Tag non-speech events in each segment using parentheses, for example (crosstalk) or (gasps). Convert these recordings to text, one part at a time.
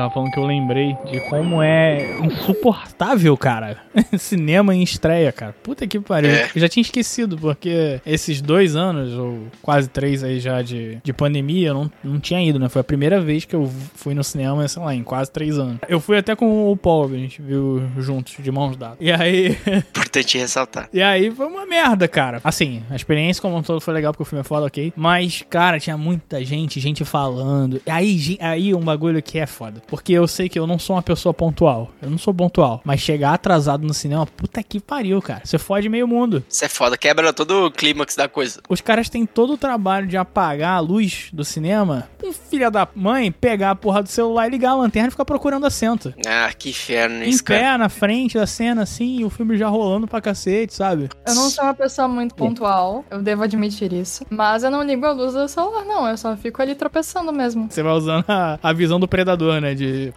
tava falando que eu lembrei de como é insuportável, cara. (laughs) Cinema em estreia, cara. Puta que pariu. É. Eu já tinha esquecido, porque esses dois anos, ou quase três aí já de, de pandemia, eu não, não tinha ido, né? Foi a primeira vez que eu fui no cinema, sei lá, em quase três anos. Eu fui até com o Paul, a gente viu juntos, de mãos dadas. E aí. (laughs) Importante ressaltar. E aí foi uma merda, cara. Assim, a experiência como um todo foi legal porque o filme é foda, ok. Mas, cara, tinha muita gente, gente falando. E aí, aí um bagulho que é foda. Porque eu sei que eu não sou uma pessoa pontual. Eu não sou pontual. Mas chegar atrasado no cinema, puta que pariu, cara. Você fode meio mundo. Isso é foda, quebra todo o clímax da coisa. Os caras têm todo o trabalho de apagar a luz do cinema. Um filho da mãe pegar a porra do celular e ligar a lanterna e ficar procurando assento. Ah, que inferno Em isso, pé, cara. na frente da cena, assim, e o filme já rolando pra cacete, sabe? Eu não sou uma pessoa muito pontual, eu devo admitir isso. Mas eu não ligo a luz do celular, não. Eu só fico ali tropeçando mesmo. Você vai usando a, a visão do predador, né? De.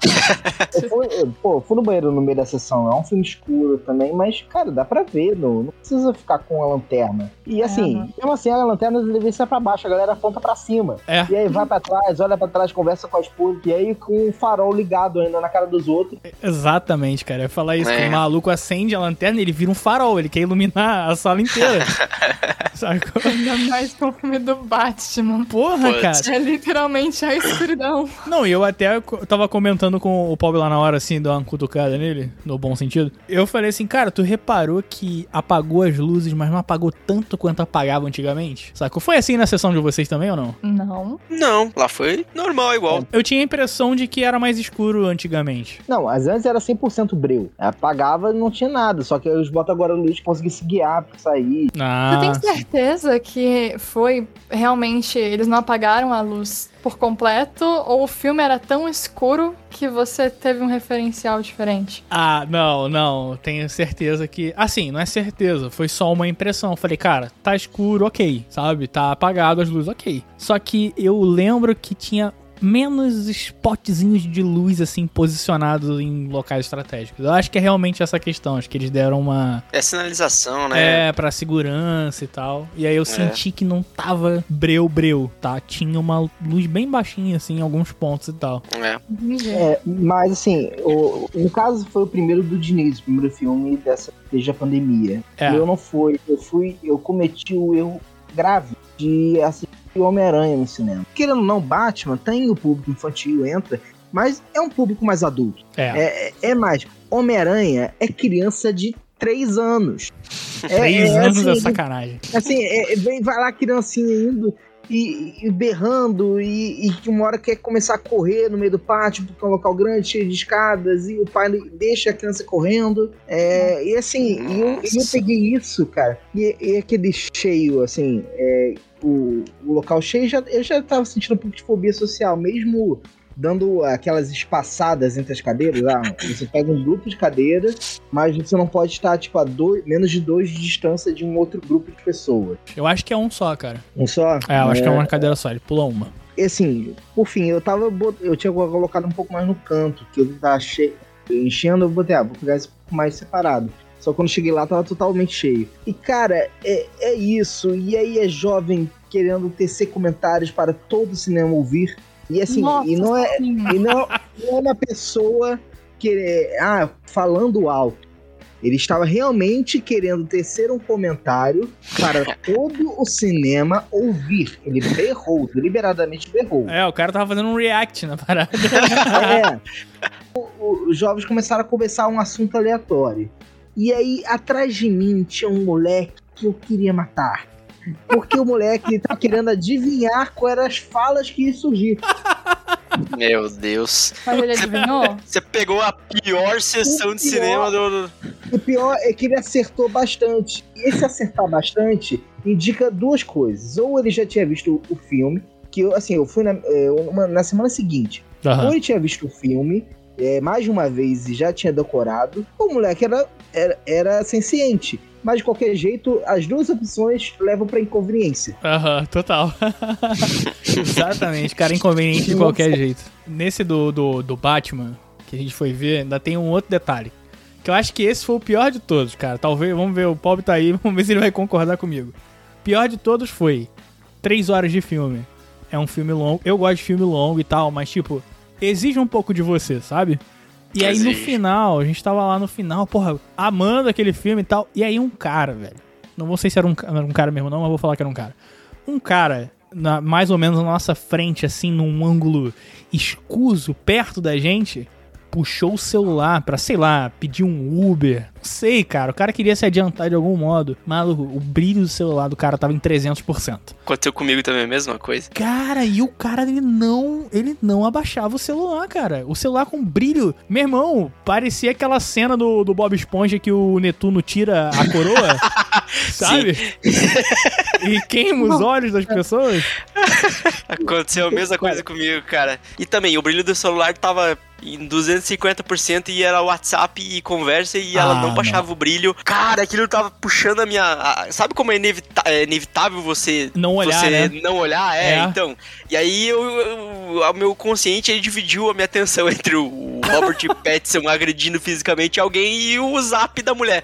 Eu fui, eu, pô, fui no banheiro no meio da sessão. É um filme escuro também, mas, cara, dá pra ver. Não, não precisa ficar com a lanterna. E assim, Aham. mesmo assim, a lanterna deveria ser pra baixo, a galera aponta pra cima. É. E aí vai pra trás, olha pra trás, conversa com a esposa. E aí com o farol ligado ainda na cara dos outros. Exatamente, cara. Eu ia falar isso. É. Que o maluco acende a lanterna e ele vira um farol. Ele quer iluminar a sala inteira. (laughs) Sacou? Ainda mais com o filme do Batman. Porra, Putz. cara. É literalmente a escuridão. Não, e eu até tava comentando com o Paulo lá na hora, assim, dar uma cutucada nele, no bom sentido. Eu falei assim, cara, tu reparou que apagou as luzes, mas não apagou tanto quanto apagava antigamente? Sacou? Foi assim na sessão de vocês também ou não? Não. Não, lá foi normal igual. Eu tinha a impressão de que era mais escuro antigamente. Não, as antes era 100% breu. Apagava e não tinha nada. Só que eles botam agora a luz pra conseguir se guiar pra sair. Ah, Você tem certeza que foi realmente. Eles não apagaram a luz por completo? Ou o filme era tão escuro que você teve um referencial diferente? Ah, não, não. Tenho certeza que. Assim, não é certeza. Foi só uma impressão. Falei, cara, tá escuro, ok. Sabe? Tá apagado as luzes, ok. Só que eu lembro que tinha menos spotzinhos de luz, assim, posicionados em locais estratégicos. Eu acho que é realmente essa questão. Acho que eles deram uma. É sinalização, né? É, pra segurança e tal. E aí eu senti que não tava breu, breu, tá? Tinha uma luz bem baixinha, assim, em alguns pontos e tal. É. É, mas assim, o, no caso foi o primeiro do Diniz, o primeiro filme dessa desde a pandemia. É. Eu não fui, eu fui, eu cometi o erro grave de assistir Homem-Aranha no cinema. Querendo ou não, Batman tem o público infantil, entra, mas é um público mais adulto. É. É, é, é mais, Homem-Aranha é criança de 3 anos. (laughs) É, Três é, anos é assim, sacanagem. Assim, é, vem, vai lá criancinha indo e, e berrando e, e que uma hora quer começar a correr no meio do pátio porque é um local grande, cheio de escadas e o pai deixa a criança correndo. É, e assim, eu, eu peguei isso, cara, e, e aquele cheio, assim, é, o, o local cheio, já, eu já tava sentindo um pouco de fobia social, mesmo dando aquelas espaçadas entre as cadeiras. Ah, você pega um grupo de cadeiras, mas você não pode estar, tipo, a dois, menos de dois de distância de um outro grupo de pessoas. Eu acho que é um só, cara. Um só? É, eu acho que é uma cadeira só, ele pula uma. E assim, por fim, eu tava. bot- Eu tinha colocado um pouco mais no canto, que eu tava cheio. Enchendo, eu botei, ah, vou pegar esse pouco mais separado. Só quando cheguei lá tava totalmente cheio. E cara, é, é isso. E aí é jovem querendo tecer comentários para todo o cinema ouvir. E assim, Nossa, e não é, e não, não é uma pessoa que, ah, falando alto. Ele estava realmente querendo tecer um comentário para todo o cinema ouvir. Ele berrou, deliberadamente berrou. É, o cara tava fazendo um react na parada. (laughs) É. O- o- os jovens começaram a conversar um assunto aleatório. E aí, atrás de mim, tinha um moleque que eu queria matar. Porque o moleque ele tava querendo adivinhar quais eram as falas que iam surgir. Meu Deus. Mas ele adivinhou? Você pegou a pior sessão de pior. cinema do. O pior é que ele acertou bastante. E esse acertar bastante indica duas coisas. Ou ele já tinha visto o filme, que eu, assim, eu fui na, é, uma- na semana seguinte. Aham. Ou ele tinha visto o filme é, mais de uma vez e já tinha decorado, o moleque era, era, era senciente. Mas de qualquer jeito, as duas opções levam pra inconveniência. Aham, total. (laughs) Exatamente, cara, inconveniente de qualquer jeito. Nesse do, do, do Batman, que a gente foi ver, ainda tem um outro detalhe. Que eu acho que esse foi o pior de todos, cara. Talvez, vamos ver, o Pobre tá aí, (laughs) vamos ver se ele vai concordar comigo. Pior de todos foi três horas de filme. É um filme longo. Eu gosto de filme longo e tal, mas tipo, exige um pouco de você, sabe? E aí no final, a gente tava lá no final, porra, amando aquele filme e tal. E aí um cara, velho. Não vou sei se era um, era um cara mesmo, não, mas vou falar que era um cara. Um cara, na- mais ou menos na nossa frente, assim, num ângulo escuso, perto da gente, puxou o celular pra, sei lá, pedir um Uber. Sei, cara. O cara queria se adiantar de algum modo. Maluco, o brilho do celular do cara tava em 300%. Aconteceu comigo também a mesma coisa. Cara, e o cara, ele não, ele não abaixava o celular, cara. O celular com brilho. Meu irmão, parecia aquela cena do, do Bob Esponja que o Netuno tira a coroa, (laughs) sabe? e queima os olhos das pessoas. Aconteceu a mesma coisa comigo, cara. E também, o brilho do celular tava em 250% e era WhatsApp e conversa e ela Ah, não baixava o brilho. Cara, aquilo tava puxando a minha. a- sabe como é, inevita- é inevitável você Não olhar, você né? não olhar? É, É. então. E aí eu, eu- o meu consciente ele dividiu a minha atenção (laughs) entre o Robert Pattinson agredindo fisicamente alguém e o zap da mulher.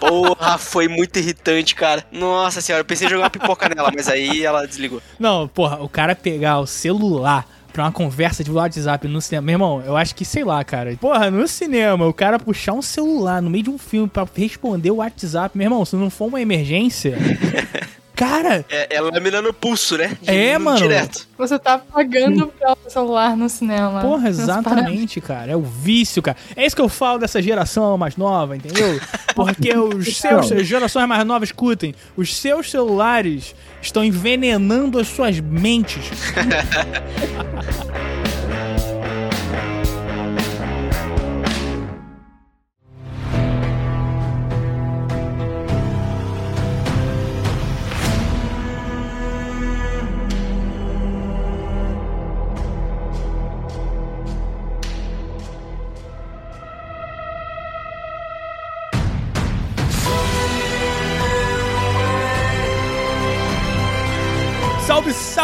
Porra, foi muito irritante, cara. Nossa senhora, eu pensei em jogar uma pipoca nela, mas aí ela desligou. Não, porra, o cara pegar o celular pra uma conversa de WhatsApp no cinema. Meu irmão, eu acho que, sei lá, cara. Porra, no cinema, o cara puxar um celular no meio de um filme pra responder o WhatsApp. Meu irmão, se não for uma emergência. (laughs) cara, É, é lâmina no pulso, né? É, mano. Direto. Você tá pagando pelo celular no cinema. Porra, exatamente, cara. É o vício, cara. É isso que eu falo dessa geração mais nova, entendeu? (laughs) Porque os seus, as gerações mais novas escutem, os seus celulares estão envenenando as suas mentes. (laughs)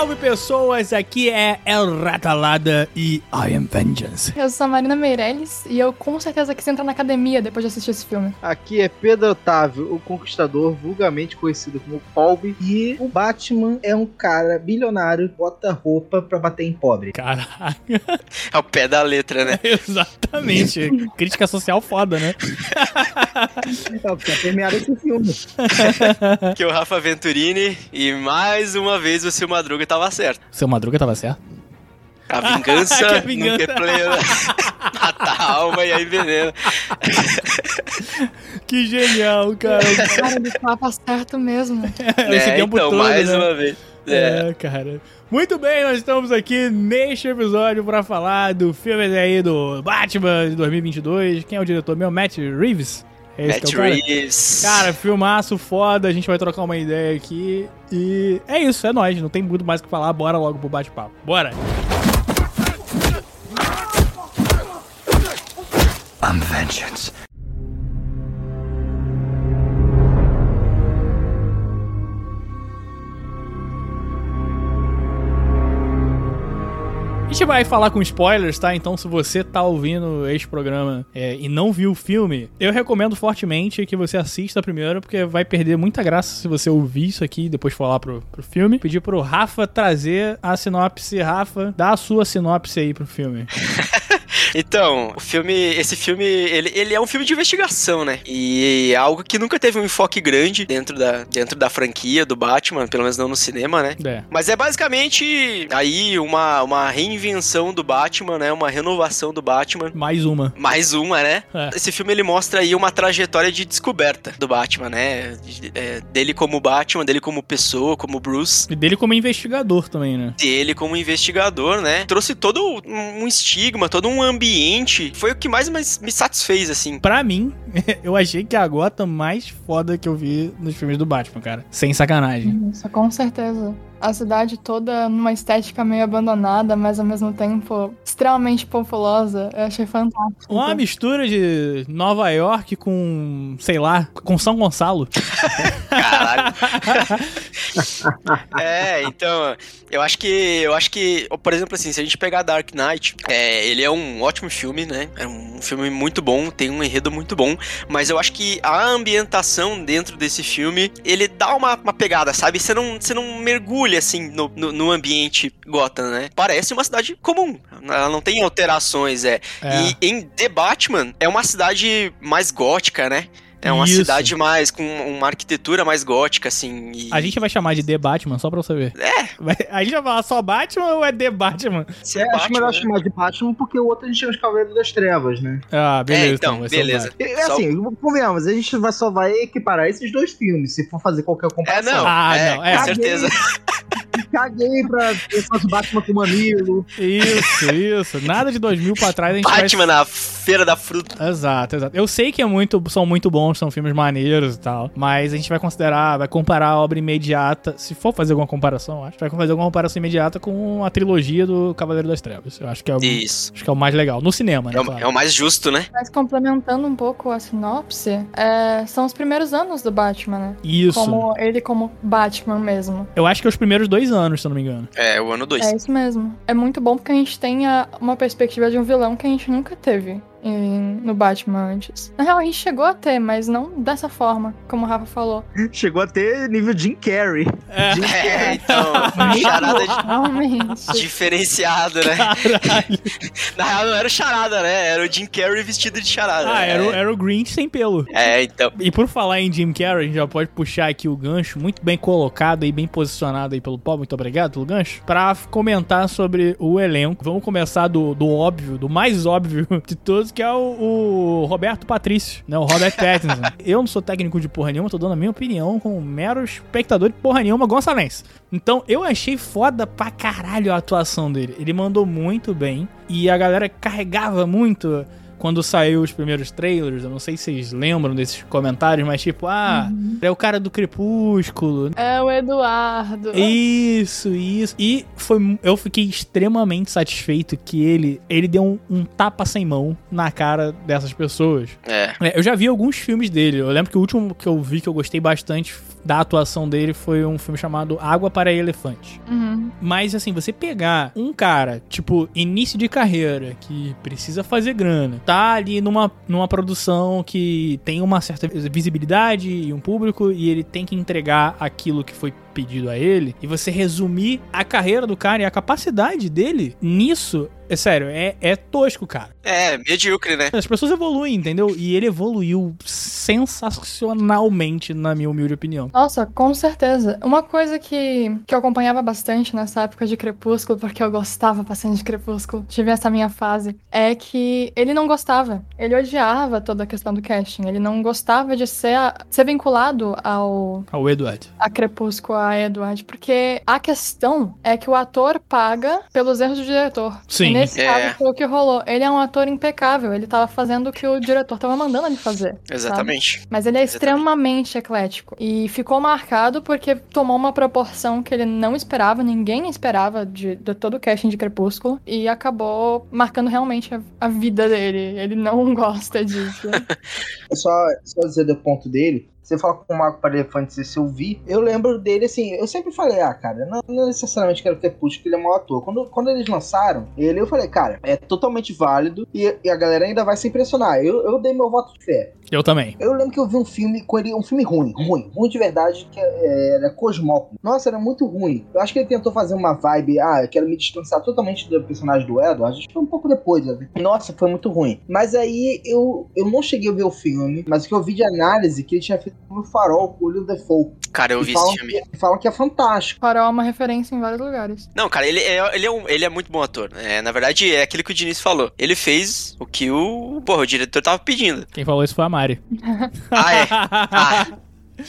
Salve, pessoas! Aqui é El Ratalada e I Am Vengeance. Eu sou a Marina Meirelles e eu com certeza quis entrar na academia depois de assistir esse filme. Aqui é Pedro Otávio, o Conquistador, vulgarmente conhecido como Colby. E o Batman é um cara bilionário, bota roupa pra bater em pobre. Caraca, Ao pé da letra, né? (laughs) exatamente. Crítica social foda, né? Então, precisa terminar esse filme. (laughs) Que é o Rafa Venturini e mais uma vez o Seu Madruga tava certo. Seu Madruga tava certo? A vingança, (laughs) Que a vingança. nunca é plena. (laughs) Mata a alma e aí envenena. (laughs) Que genial, cara. Cara, ele tava certo mesmo. Esse é, tempo então, todo, mais né? uma vez. É. É, cara. Muito bem, nós estamos aqui neste episódio pra falar do filme aí do Batman de 2022. Quem é o diretor meu? Matt Reeves? É esse Matt que é o cara? Reeves. Cara, filmaço foda, a gente vai trocar uma ideia aqui. E é isso, é nóis, não tem muito mais o que falar, bora logo pro bate-papo. Bora! I'm vengeance. Vai falar com spoilers, tá? Então, se você tá ouvindo este programa é, e não viu o filme, eu recomendo fortemente que você assista primeiro, porque vai perder muita graça se você ouvir isso aqui e depois falar pro, pro filme. Pedir pro Rafa trazer a sinopse. Rafa, dá a sua sinopse aí pro filme. (laughs) Então, o filme, esse filme, ele, ele é um filme de investigação, né? E é algo que nunca teve um enfoque grande dentro da, dentro da franquia do Batman, pelo menos não no cinema, né? É. Mas é basicamente aí uma, uma reinvenção do Batman, né? Uma renovação do Batman. Mais uma. Mais uma, né? É. Esse filme ele mostra aí uma trajetória de descoberta do Batman, né? É, dele como Batman, dele como pessoa, como Bruce. E dele como investigador também, né? Dele como investigador, né? Trouxe todo um estigma, todo um ambiente. Foi o que mais mais me satisfez, assim. Pra mim, (laughs) eu achei que é a gota mais foda que eu vi nos filmes do Batman, cara. Sem sacanagem. Isso, com certeza. A cidade toda numa estética meio abandonada, mas ao mesmo tempo extremamente populosa. Eu achei fantástico. Uma mistura de Nova York com, sei lá, com São Gonçalo. Caralho. (laughs) É, então, eu acho que, eu acho que, por exemplo, assim, se a gente pegar Dark Knight, é, ele é um ótimo filme, né? É um filme muito bom, tem um enredo muito bom, mas eu acho que a ambientação dentro desse filme, ele dá uma, uma pegada, sabe? Você não, você não mergulha, assim, no, no, no ambiente Gotham, né? Parece uma cidade comum, ela não tem alterações, é. É. E em The Batman, é uma cidade mais gótica, né? É uma Isso. cidade mais, com uma arquitetura mais gótica, assim. e- A gente vai chamar de The Batman, só pra você ver. É, Vai- A gente vai falar só Batman ou é The Batman? se É, é acho Batman, melhor né? chamar de Batman porque o outro a gente chama de Cavaleiro das Trevas, né? Ah, beleza. É, então, vai ser o beleza. Batman. É Só- assim, convenhamos, a gente vai, só vai equiparar esses dois filmes, se for fazer qualquer É, comparação. não. Ah, é, não, é. Com certeza. (laughs) Caguei pra de Batman com mamilo. Isso, isso. Nada de 2000 pra trás a gente Batman vai... na Feira da Fruta. Exato, exato. Eu sei que é muito, são muito bons, são filmes maneiros e tal, mas a gente vai considerar, vai comparar a obra imediata, se for fazer alguma comparação, acho, vai fazer alguma comparação imediata com a trilogia do Cavaleiro das Trevas. Eu acho que é o, Isso. acho que é o mais legal. No cinema, né? É o, claro. é o mais justo, né? Mas complementando um pouco a sinopse, é, são os primeiros anos do Batman, né? Isso. Como ele como Batman mesmo. Eu acho que é os primeiros dois anos, se eu não me engano. É, o ano 2. É isso mesmo. É muito bom porque a gente tem a- uma perspectiva de um vilão que a gente nunca teve em- no Batman antes. Na real, a gente chegou a ter, mas não dessa forma, como o Rafa falou. Chegou a ter nível Jim Carrey. É. Jim É, então, charada de- diferenciado, né? (laughs) Na real, não era o charada, né? Era o Jim Carrey vestido de charada. Ah, era, o- é. era o Grinch sem pelo. É, então. E por falar em Jim Carrey, a gente já pode puxar aqui o gancho, muito bem colocado e bem posicionado aí pelo Paul, muito obrigado pelo gancho, pra comentar sobre o elenco. Vamos começar do, do óbvio, do mais óbvio (laughs) de todos, que é o, o Roberto Patrício, né? O Robert Pattinson. (laughs) Eu não sou técnico de porra nenhuma, tô dando a minha opinião como mero espectador de porra nenhuma gonçalense. Então, eu achei foda pra caralho a atuação dele. Ele mandou muito bem e a galera carregava muito quando saiu os primeiros trailers, eu não sei se vocês lembram desses comentários, mas tipo, ah, é o cara do Crepúsculo. É o Eduardo. Isso, isso. E foi, eu fiquei extremamente satisfeito que ele, ele deu um, um tapa sem mão na cara dessas pessoas. É. É, eu já vi alguns filmes dele. Eu lembro que o último que eu vi que eu gostei bastante da atuação dele foi um filme chamado Água para Elefante. Uhum. Mas assim, você pegar um cara, tipo, início de carreira, que precisa fazer grana, tá ali numa, numa produção que tem uma certa visibilidade e um público, e ele tem que entregar aquilo que foi pedido a ele, e você resumir a carreira do cara e a capacidade dele nisso, é sério, é, é tosco, cara. É, medíocre, né? As pessoas evoluem, entendeu? E ele evoluiu sensacionalmente, na minha humilde opinião. Nossa, com certeza. Uma coisa que, que eu acompanhava bastante nessa época de Crepúsculo, porque eu gostava bastante de Crepúsculo, tive essa minha fase, é que ele não gostava. Ele odiava toda a questão do casting. Ele não gostava de ser, a- ser vinculado ao Ah, O Edward. a Crepúsculo, a Edward, porque a questão é que o ator paga pelos erros do diretor. Sim. Nesse É. caso foi o que rolou. Ele é um ator impecável, ele tava fazendo o que o diretor tava mandando ele fazer. sabe? Exatamente. Mas ele é Exatamente. extremamente eclético. E ficou marcado porque tomou uma proporção que ele não esperava, ninguém esperava de, de todo o casting de Crepúsculo. E acabou marcando realmente a, a vida dele. Ele não (laughs) gosta disso. É só, só dizer do ponto dele. Você fala com o Marco para Elefante, se eu vi, eu lembro dele assim. Eu sempre falei, ah, cara, não, não necessariamente quero ter puxo, porque ele é mau ator. Quando, quando eles lançaram ele, eu falei, cara, é totalmente válido e, e a galera ainda vai se impressionar. Eu, eu dei meu voto de fé. Eu também. Eu lembro que eu vi um filme com ele, um filme ruim, ruim, ruim de verdade, que é, era Cosmópolis. Nossa, era muito ruim. Eu acho que ele tentou fazer uma vibe, ah, eu quero me distanciar totalmente do personagem do Edward. Acho que foi um pouco depois. né? Nossa, foi muito ruim. Mas aí eu, eu não cheguei a ver o filme, mas o que eu vi de análise que ele tinha feito no Farol com o William Defoe. Cara, eu E vi falam esse filme. que, falam que é fantástico. Farol é uma referência em vários lugares. Não, cara, ele é, ele, é um, ele é muito bom ator. É, na verdade, é aquilo que o Diniz falou. Ele fez o que o, porra, o diretor tava pedindo. Quem falou isso foi a Mari. Ah, é. (laughs) Ah,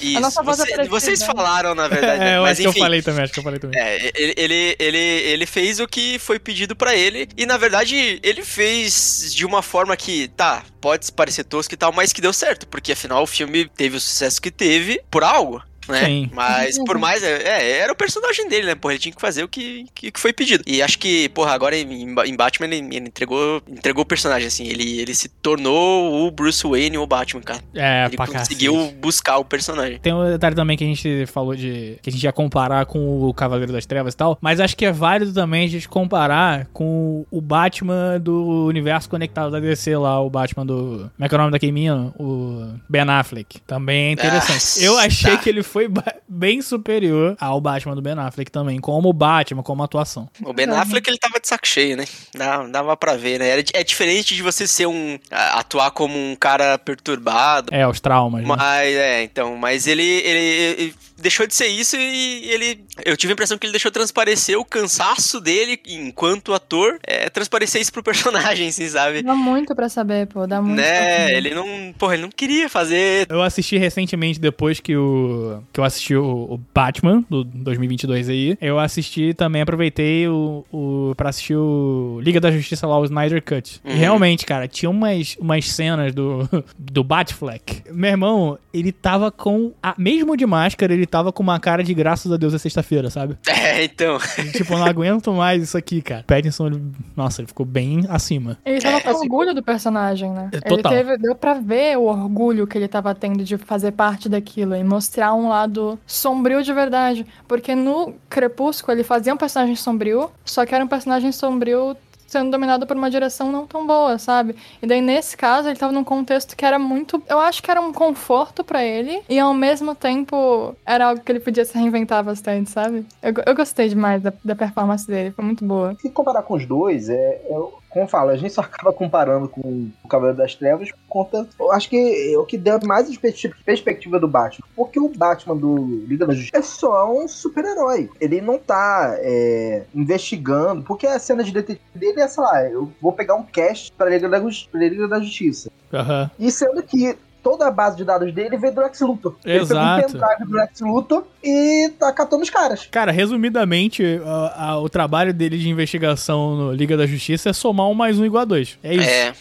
isso. nossa voz é Você- parecida. vocês falaram, na verdade. né? é, eu Mas acho que eu enfim. falei também, acho que eu falei também. É, ele, ele, ele, ele fez o que foi pedido pra ele. E na verdade, ele fez de uma forma que, tá, pode parecer tosco e tal, mas que deu certo. Porque afinal o filme teve o sucesso que teve por algo. Né? Sim. Mas por mais. É, é, era o personagem dele, né? Porra, ele tinha que fazer o que, que, que foi pedido. E acho que, porra, agora em, em Batman ele, ele entregou, entregou o personagem, assim. Ele, ele se tornou o Bruce Wayne, o Batman, cara. É, ele pra conseguiu cacete. buscar o personagem. Tem um detalhe também que a gente falou de. que a gente ia comparar com o Cavaleiro das Trevas e tal. Mas acho que é válido também a gente comparar com o Batman do universo conectado da DC lá, o Batman do. Como é que é o nome daquele menino? O Ben Affleck. Também é interessante. Nossa. Eu achei que ele foi bem superior ao Batman do Ben Affleck também, como Batman, como atuação. O Ben. Affleck, ele tava de saco cheio, né? Dava, dava pra ver, né? Era, é diferente de você ser um... atuar como um cara perturbado. É, os traumas. né? Mas, é, então, mas ele, ele, ele deixou de ser isso e ele... Eu tive a impressão que ele deixou transparecer o cansaço dele enquanto ator, é, transparecer isso pro personagem, assim, sabe? Dá muito pra saber, pô. Dá muito Né? Ele não... Porra, ele não queria fazer... Eu assisti recentemente, depois que o que eu assisti o, o Batman, do 2022 aí, eu assisti também, aproveitei o, o, pra assistir o Liga da Justiça lá, o Snyder Cut. E Uhum. realmente, cara, tinha umas, umas cenas do, (laughs) do Batfleck. Meu irmão, ele tava com, a, mesmo de máscara, ele tava com uma cara de graças a Deus é sexta-feira, sabe? (laughs) É, então... (laughs) Tipo, não aguento mais isso aqui, cara. Pattinson, ele, nossa, ele ficou bem acima. Ele tava É, com orgulho do personagem, né? É, total. Ele teve, deu pra ver o orgulho que ele tava tendo de fazer parte daquilo e mostrar um lado sombrio de verdade. Porque no Crepúsculo ele fazia um personagem sombrio, só que era um personagem sombrio sendo dominado por uma direção não tão boa, sabe? E daí nesse caso ele tava num contexto que era muito, eu acho que era um conforto pra ele e ao mesmo tempo era algo que ele podia se reinventar bastante, sabe? Eu, eu gostei demais da, da performance dele, foi muito boa. Se comparar com os dois, é, é- como eu falo, a gente só acaba comparando com o Cavaleiro das Trevas por conta. Eu acho que é o que deu mais perspectiva- perspectiva do Batman. Porque o Batman do Liga da Justiça é só um super-herói. Ele não tá é, investigando. Porque a cena de detetive dele é, sei lá, eu vou pegar um cast pra Liga da, Liga da Justiça. Aham. E sendo que toda a base de dados dele veio do Lex Luthor. Ele pegou um Exato. pendrive do Lex Luthor e tá catando os caras. Cara, resumidamente, a- a- o trabalho dele de investigação no Liga da Justiça é somar um mais um igual a dois. É isso. É.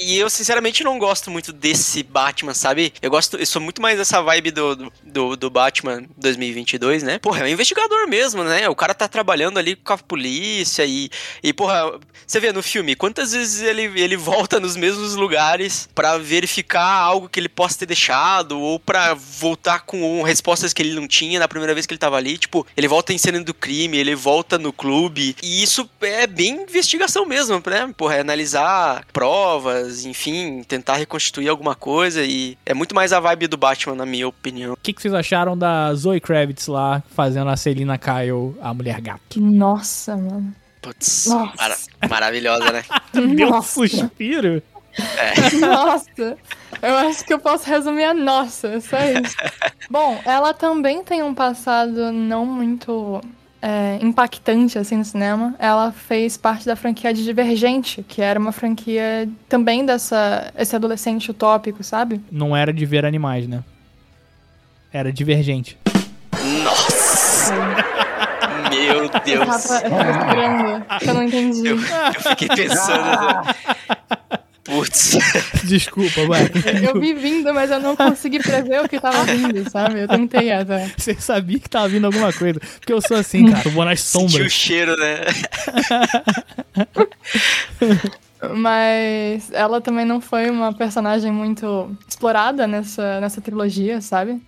E eu, sinceramente, não gosto muito desse Batman, sabe? Eu gosto, eu sou muito mais dessa vibe do, do- do, do Batman 2022, né? Porra, é um investigador mesmo, né? O cara tá trabalhando ali com a polícia e, e porra, você vê no filme, quantas vezes ele, ele volta nos mesmos lugares pra verificar algo que ele possa ter deixado ou pra voltar com respostas que ele não tinha na primeira vez que ele tava ali. Tipo, ele volta em cena do crime, ele volta no clube. E isso é bem investigação mesmo, né? Porra, é analisar provas, enfim, tentar reconstituir alguma coisa. E é muito mais a vibe do Batman, na minha opinião. O que, que vocês acharam da Zoe Kravitz lá fazendo a Celina Kyle, a mulher gato? Nossa, mano. Putz, Nossa. mara- maravilhosa, né? (laughs) Deu um Nossa. Suspiro? (laughs) Nossa, eu acho que eu posso resumir a nossa, é só isso. (laughs) Bom, ela também tem um passado não muito é, impactante assim no cinema. Ela fez parte da franquia de Divergente, que era uma franquia também dessa esse adolescente utópico, sabe? Não era de ver animais, né? Era divergente. Nossa! (laughs) Meu Eu Deus! tava, eu tava esperando, que eu não entendi. Eu, eu fiquei pensando. Putz. (laughs) Desculpa, vai. Eu vi vindo, mas eu não consegui prever o que tava vindo, sabe? Eu tentei até. Você sabia que tava vindo alguma coisa. Porque eu sou assim, cara. Eu vou nas Sentiu o sombras. cheiro, né? (laughs) Mas ela também não foi uma personagem muito explorada nessa, nessa trilogia, sabe?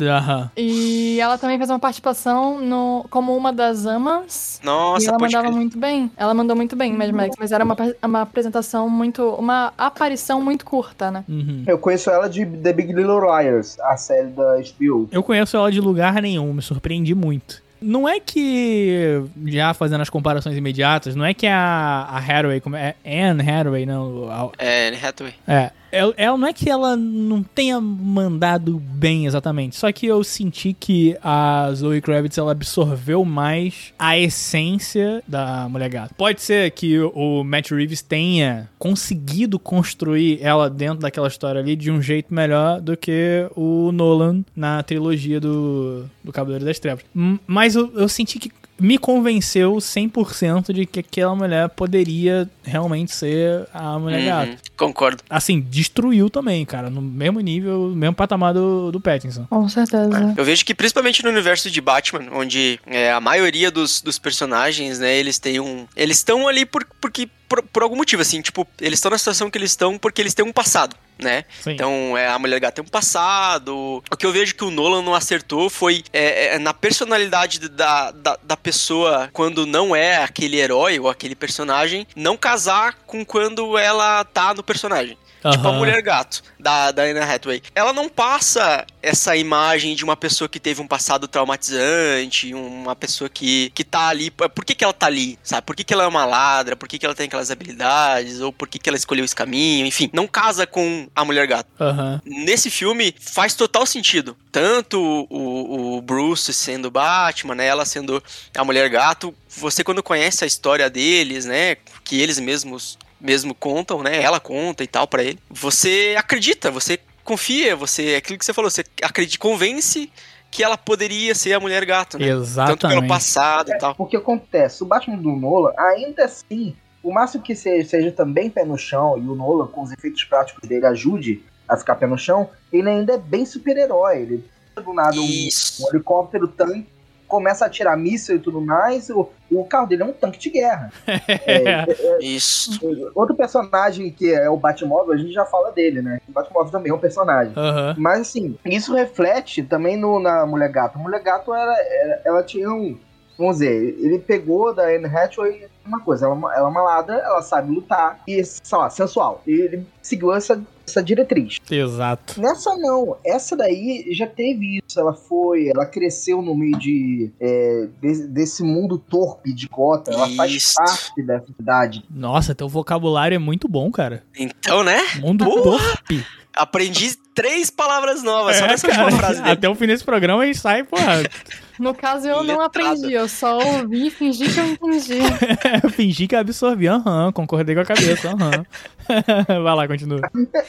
Aham. E ela também fez uma participação no, como uma das amas. e Nossa, ela pode mandava crer. muito bem. Ela mandou muito bem em Mad Max, mas era uma, uma apresentação muito. uma aparição muito curta, né? Uhum. Eu conheço ela de The Big Little Liars, a série da HBO. Eu conheço ela de lugar nenhum, me surpreendi muito. Não é que, já fazendo as comparações imediatas, não é que a, a Hathaway, como é Anne Hathaway, não, a- É, Anne Hathaway. É, ela, ela não é que ela não tenha mandado bem exatamente, só que eu senti que a Zoe Kravitz ela absorveu mais a essência da Mulher Gato. Pode ser que o Matt Reeves tenha conseguido construir ela dentro daquela história ali de um jeito melhor do que o Nolan na trilogia do, do Cavaleiro das Trevas. Mas eu, eu senti que me convenceu 100% de que aquela mulher poderia realmente ser a mulher Uhum, gato. concordo. Assim, destruiu também, cara, no mesmo nível, mesmo patamar do, do Pattinson. Com certeza. Eu vejo que principalmente no universo de Batman, onde é, a maioria dos, dos personagens, né, eles têm um. Eles estão ali por, porque. Por, por algum motivo, assim, tipo, eles estão na situação que eles estão porque eles têm um passado, né? Sim. Então, é, a Mulher Gata tem um passado. O que eu vejo que o Nolan não acertou foi é, é, na personalidade da, da, da pessoa quando não é aquele herói ou aquele personagem, não casar com quando ela tá no personagem. Tipo a. Mulher Gato, da, da Anne Hathaway. Ela não passa essa imagem de uma pessoa que teve um passado traumatizante, uma pessoa que, que tá ali. Por que, que ela tá ali? Sabe? Por que, que ela é uma ladra? Por que, que ela tem aquelas habilidades? Ou por que, que ela escolheu esse caminho? Enfim, não casa com a Mulher Gato. Aham. Nesse filme faz total sentido. Tanto o, o Bruce sendo Batman, né? Ela sendo a Mulher Gato. Você quando conhece a história deles, né? Que eles mesmos mesmo contam, né? Ela conta e tal pra ele. Você acredita, você confia, você é aquilo que você falou, você acredita, convence que ela poderia ser a Mulher Gato, né? Tanto pelo Exatamente. passado e É, tal. porque acontece, o Batman do Nolan, ainda assim, o máximo que seja, seja também pé no chão e o Nolan, com os efeitos práticos dele, ajude a ficar pé no chão, ele ainda é bem super-herói. Ele do nada um, um helicóptero tanque começa a atirar míssil e tudo mais, o, o carro dele é um tanque de guerra. (laughs) É, Isso. outro personagem que é o Batmóvel, a gente já fala dele, né? O Batmóvel também é um personagem. Aham. Mas assim, isso reflete também no, na Mulher Gato. A Mulher Gato, ela, ela, ela tinha um. Vamos dizer, ele pegou da Anne Hathaway uma coisa, ela, é ela é uma ladra, ela sabe lutar e, sei lá, sensual. E ele seguiu essa, essa diretriz. Exato. Nessa não, essa daí já teve isso. Ela foi, ela cresceu no meio de é, de- desse mundo torpe de Gotham. Ela faz Isso. parte dessa cidade. Nossa, teu vocabulário é muito bom, cara. Então, né? Mundo torpe. Aprendi três palavras novas só É, nessa cara, última frase dele. até o fim desse programa a gente sai, porra, (laughs) No caso, eu não Letrada. aprendi, eu só ouvi e fingi que eu entendi. eu (laughs) fingi que absorvi, aham, concordei com a cabeça, aham. (laughs) Vai lá, continua.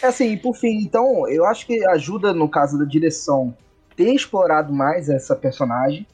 É, Assim, e por fim, então, eu acho que ajuda no caso da direção ter explorado mais essa personagem.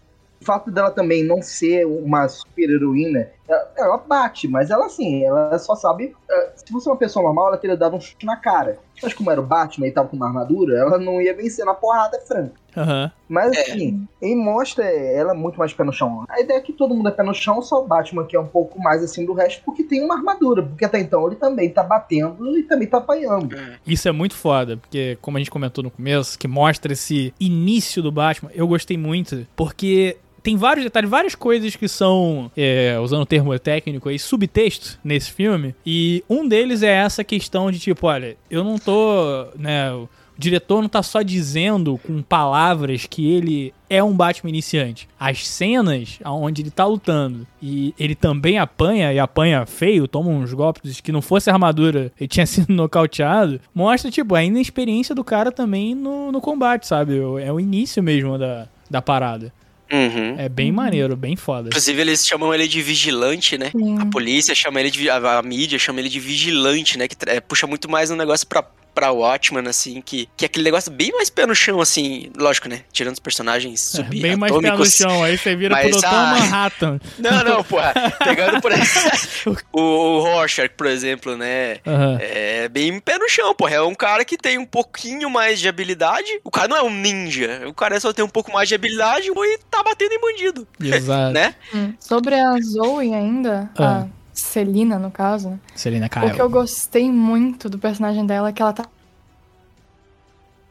O fato dela também não ser uma super heroína, ela, ela bate, mas ela assim, ela só sabe. eh, Se fosse uma pessoa normal, ela teria dado um chute na cara. Mas como era o Batman e tava com uma armadura, ela não ia vencer na porrada franca. Aham. Mas assim, ele mostra ela muito mais pé no chão. A ideia é que todo mundo é pé no chão, só o Batman que é um pouco mais assim do resto, porque tem uma armadura. Porque até então ele também tá batendo e também tá apanhando. Isso é muito foda, porque como a gente comentou no começo, que mostra esse início do Batman, eu gostei muito, porque tem vários detalhes, várias coisas que são, é, usando o termo técnico aí, subtexto nesse filme. E um deles é essa questão de tipo, olha, eu não tô, né, o diretor não tá só dizendo com palavras que ele é um Batman iniciante. As cenas onde ele tá lutando e ele também apanha, e apanha feio, toma uns golpes que não fosse armadura, ele tinha (laughs) sido nocauteado, mostra, tipo, a inexperiência do cara também no, no combate, sabe? É o início mesmo da, da parada. Uhum. É bem maneiro, bem foda. Inclusive, eles chamam ele de vigilante, né? Sim. A polícia chama ele de. A, a mídia chama ele de vigilante, né? Que é, puxa muito mais um negócio pra, pra Watchman, assim, que, que é aquele negócio bem mais pé no chão, assim. Lógico, né? Tirando os personagens É, bem mais pé no chão, aí você vira pro Dr. ah, Manhattan. (laughs) Não, não, porra. Pegando por (laughs) o, o Rorschach, por exemplo, né? Aham. É bem pé no chão, porra. É um cara que tem um pouquinho mais de habilidade. O cara não é um ninja. O cara só tem um pouco mais de habilidade e tá batendo em bandido. Exato. (laughs) Né? Hum. Sobre a Zoe ainda, Ah. a Celina, no caso, né? Selena o que Kyle. eu gostei muito do personagem dela é que ela tá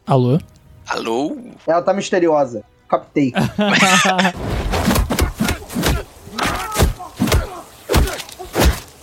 Alô? Alô? Ela tá misteriosa. Captei. (laughs)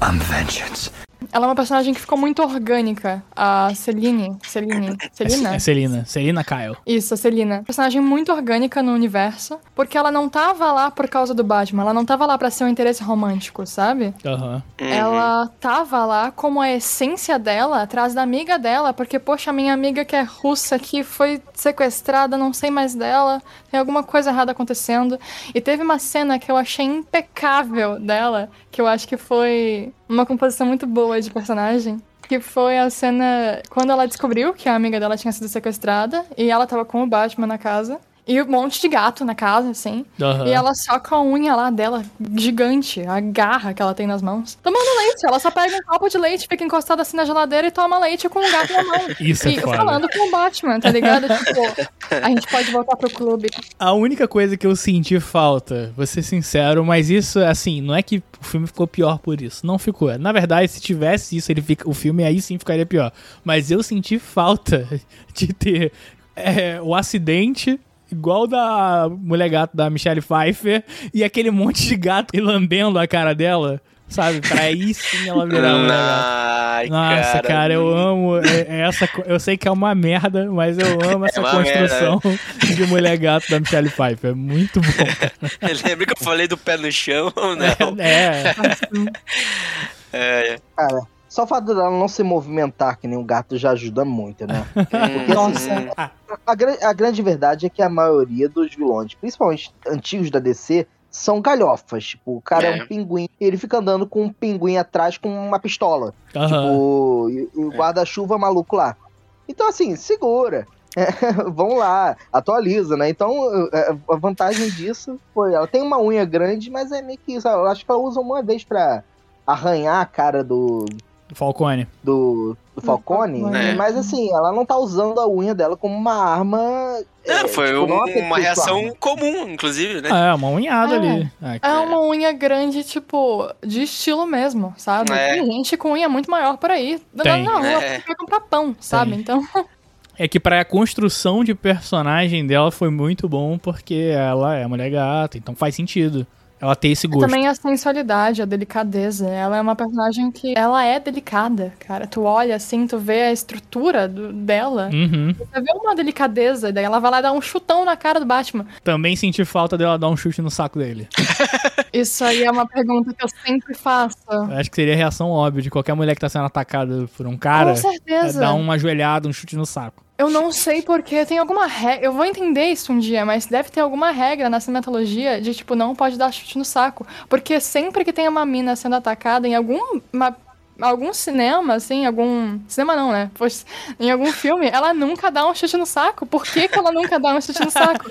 I'm vengeance. Ela é uma personagem que ficou muito orgânica. A Celine. Celine. Celina? É Selena. Selena Kyle. Isso, a Celina. Personagem muito orgânica no universo, porque ela não tava lá por causa do Batman, ela não tava lá pra ser um interesse romântico, sabe? Aham. Uhum. Ela tava lá como a essência dela, atrás da amiga dela, porque, poxa, minha amiga que é russa que foi sequestrada, não sei mais dela, tem alguma coisa errada acontecendo. E teve uma cena que eu achei impecável dela, que eu acho que foi uma composição muito boa de personagem. Que foi a cena quando ela descobriu que a amiga dela tinha sido sequestrada e ela tava com o Batman na casa. E um monte de gato na casa, assim. Aham. E ela só com a unha lá dela, gigante, a garra que ela tem nas mãos. Tomando leite. Ela só pega um copo de leite, fica encostada assim na geladeira e toma leite com o gato na mão. (laughs) Isso é e foda. falando com o Batman, tá ligado? tipo, a gente pode voltar pro clube. A única coisa que eu senti falta, vou ser sincero, mas isso, assim, não é que o filme ficou pior por isso. Não ficou. Na verdade, se tivesse isso, ele fica, o filme aí sim ficaria pior. Mas eu senti falta (laughs) de ter é, o acidente. Igual da mulher gato da Michelle Pfeiffer e aquele monte de gato (laughs) lambendo a cara dela, sabe? Pra aí sim ela virar mulher gato. Ai, Nossa, cara, eu amo é- é essa. Eu sei que é uma merda, mas eu (laughs) amo essa uma construção (laughs) de mulher gato da Michelle Pfeiffer. É muito bom. Lembra que eu falei do pé no chão, né? É, É, Cara, só o fato dela não se movimentar que nem um gato já ajuda muito, né? Hum, Nossa. hum. A, a grande verdade é que a maioria dos vilões, principalmente antigos da DC, são galhofas. Tipo, o cara é, É. um pinguim, ele fica andando com um pinguim atrás com uma pistola. aham. Tipo, e, e o É. guarda-chuva maluco lá. Então, assim, segura. É, (laughs) vamos lá, atualiza, né? Então, é, a vantagem disso foi. Ela tem uma unha grande, mas é meio que isso. Eu acho que ela usa uma vez pra arranhar a cara do, Falcone. do, do Falcone. Falcone. É. Mas, assim, ela não tá usando a unha dela como uma arma. É, é, foi tipo, não um- uma reação comum, inclusive, né? É, uma unhada É. ali. Ah, É uma unha grande, tipo, de estilo mesmo, sabe? É. Tem gente com unha muito maior por aí, Tem. andando na rua É. pra comprar pão, sabe? Tem. Então, (laughs) É que pra construção de personagem dela foi muito bom, porque ela é mulher gata, então faz sentido ela ter esse gosto. também a sensualidade, a delicadeza. Ela é uma personagem que ela é delicada, cara. Tu olha assim, tu vê a estrutura do- dela. Uhum. Você vê uma delicadeza, daí ela vai lá dar um chutão na cara do Batman. Também senti falta dela dar um chute no saco dele. (laughs) Isso aí é uma pergunta que eu sempre faço. Eu acho que seria a reação óbvia de qualquer mulher que tá sendo atacada por um cara. Com certeza. É dar uma joelhada, um chute no saco. Eu não sei porque tem alguma regra. Eu vou entender isso um dia, mas deve ter alguma regra na cinematologia de tipo, não pode dar chute no saco. Porque sempre que tem uma mina sendo atacada em algum. uma- algum cinema, assim, algum. Cinema não, né? Pois, em algum filme, ela nunca dá um chute no saco. Por que, que ela nunca dá um chute no saco?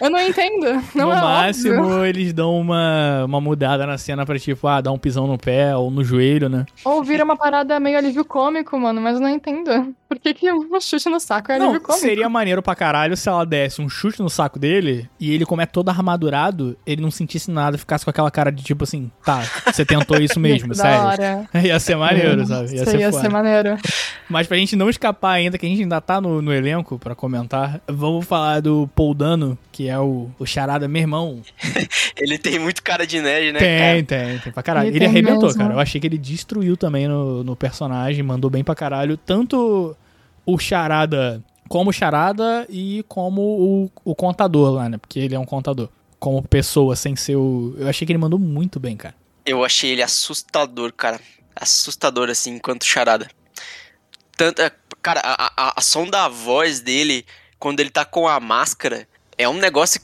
Eu não entendo. Não no é máximo, óbvio. eles dão uma, uma mudada na cena pra, tipo, ah, dar um pisão no pé ou no joelho, né? Ou vira uma parada meio alívio cômico, mano, mas eu não entendo. Por que, que um chute no saco é alívio Não, cômico? seria maneiro pra caralho se ela desse um chute no saco dele e ele, como é todo armadurado, ele não sentisse nada, ficasse com aquela cara de tipo assim, tá, você tentou isso (laughs) mesmo, sério. hora. (laughs) Ia ser maneiro, sabe? Ia Isso ser ia ser maneiro. Mas pra gente não escapar ainda, que a gente ainda tá no, no elenco pra comentar, vamos falar do Paul Dano, que é o, o charada meu irmão. (laughs) Ele tem muito cara de nerd, né? tem, cara? tem, tem pra caralho. Ele Ele, arrebentou, mesmo. cara. Eu achei que ele destruiu também no, no personagem, mandou bem pra caralho. Tanto o charada como charada e como o, o contador lá, né? Porque ele é um contador. Como pessoa, sem ser o. Eu achei que ele mandou muito bem, cara. Eu achei ele assustador, cara. Assustador, assim, enquanto charada. Tanto, é, cara, a, a, a som da voz dele, quando ele tá com a máscara, é um negócio,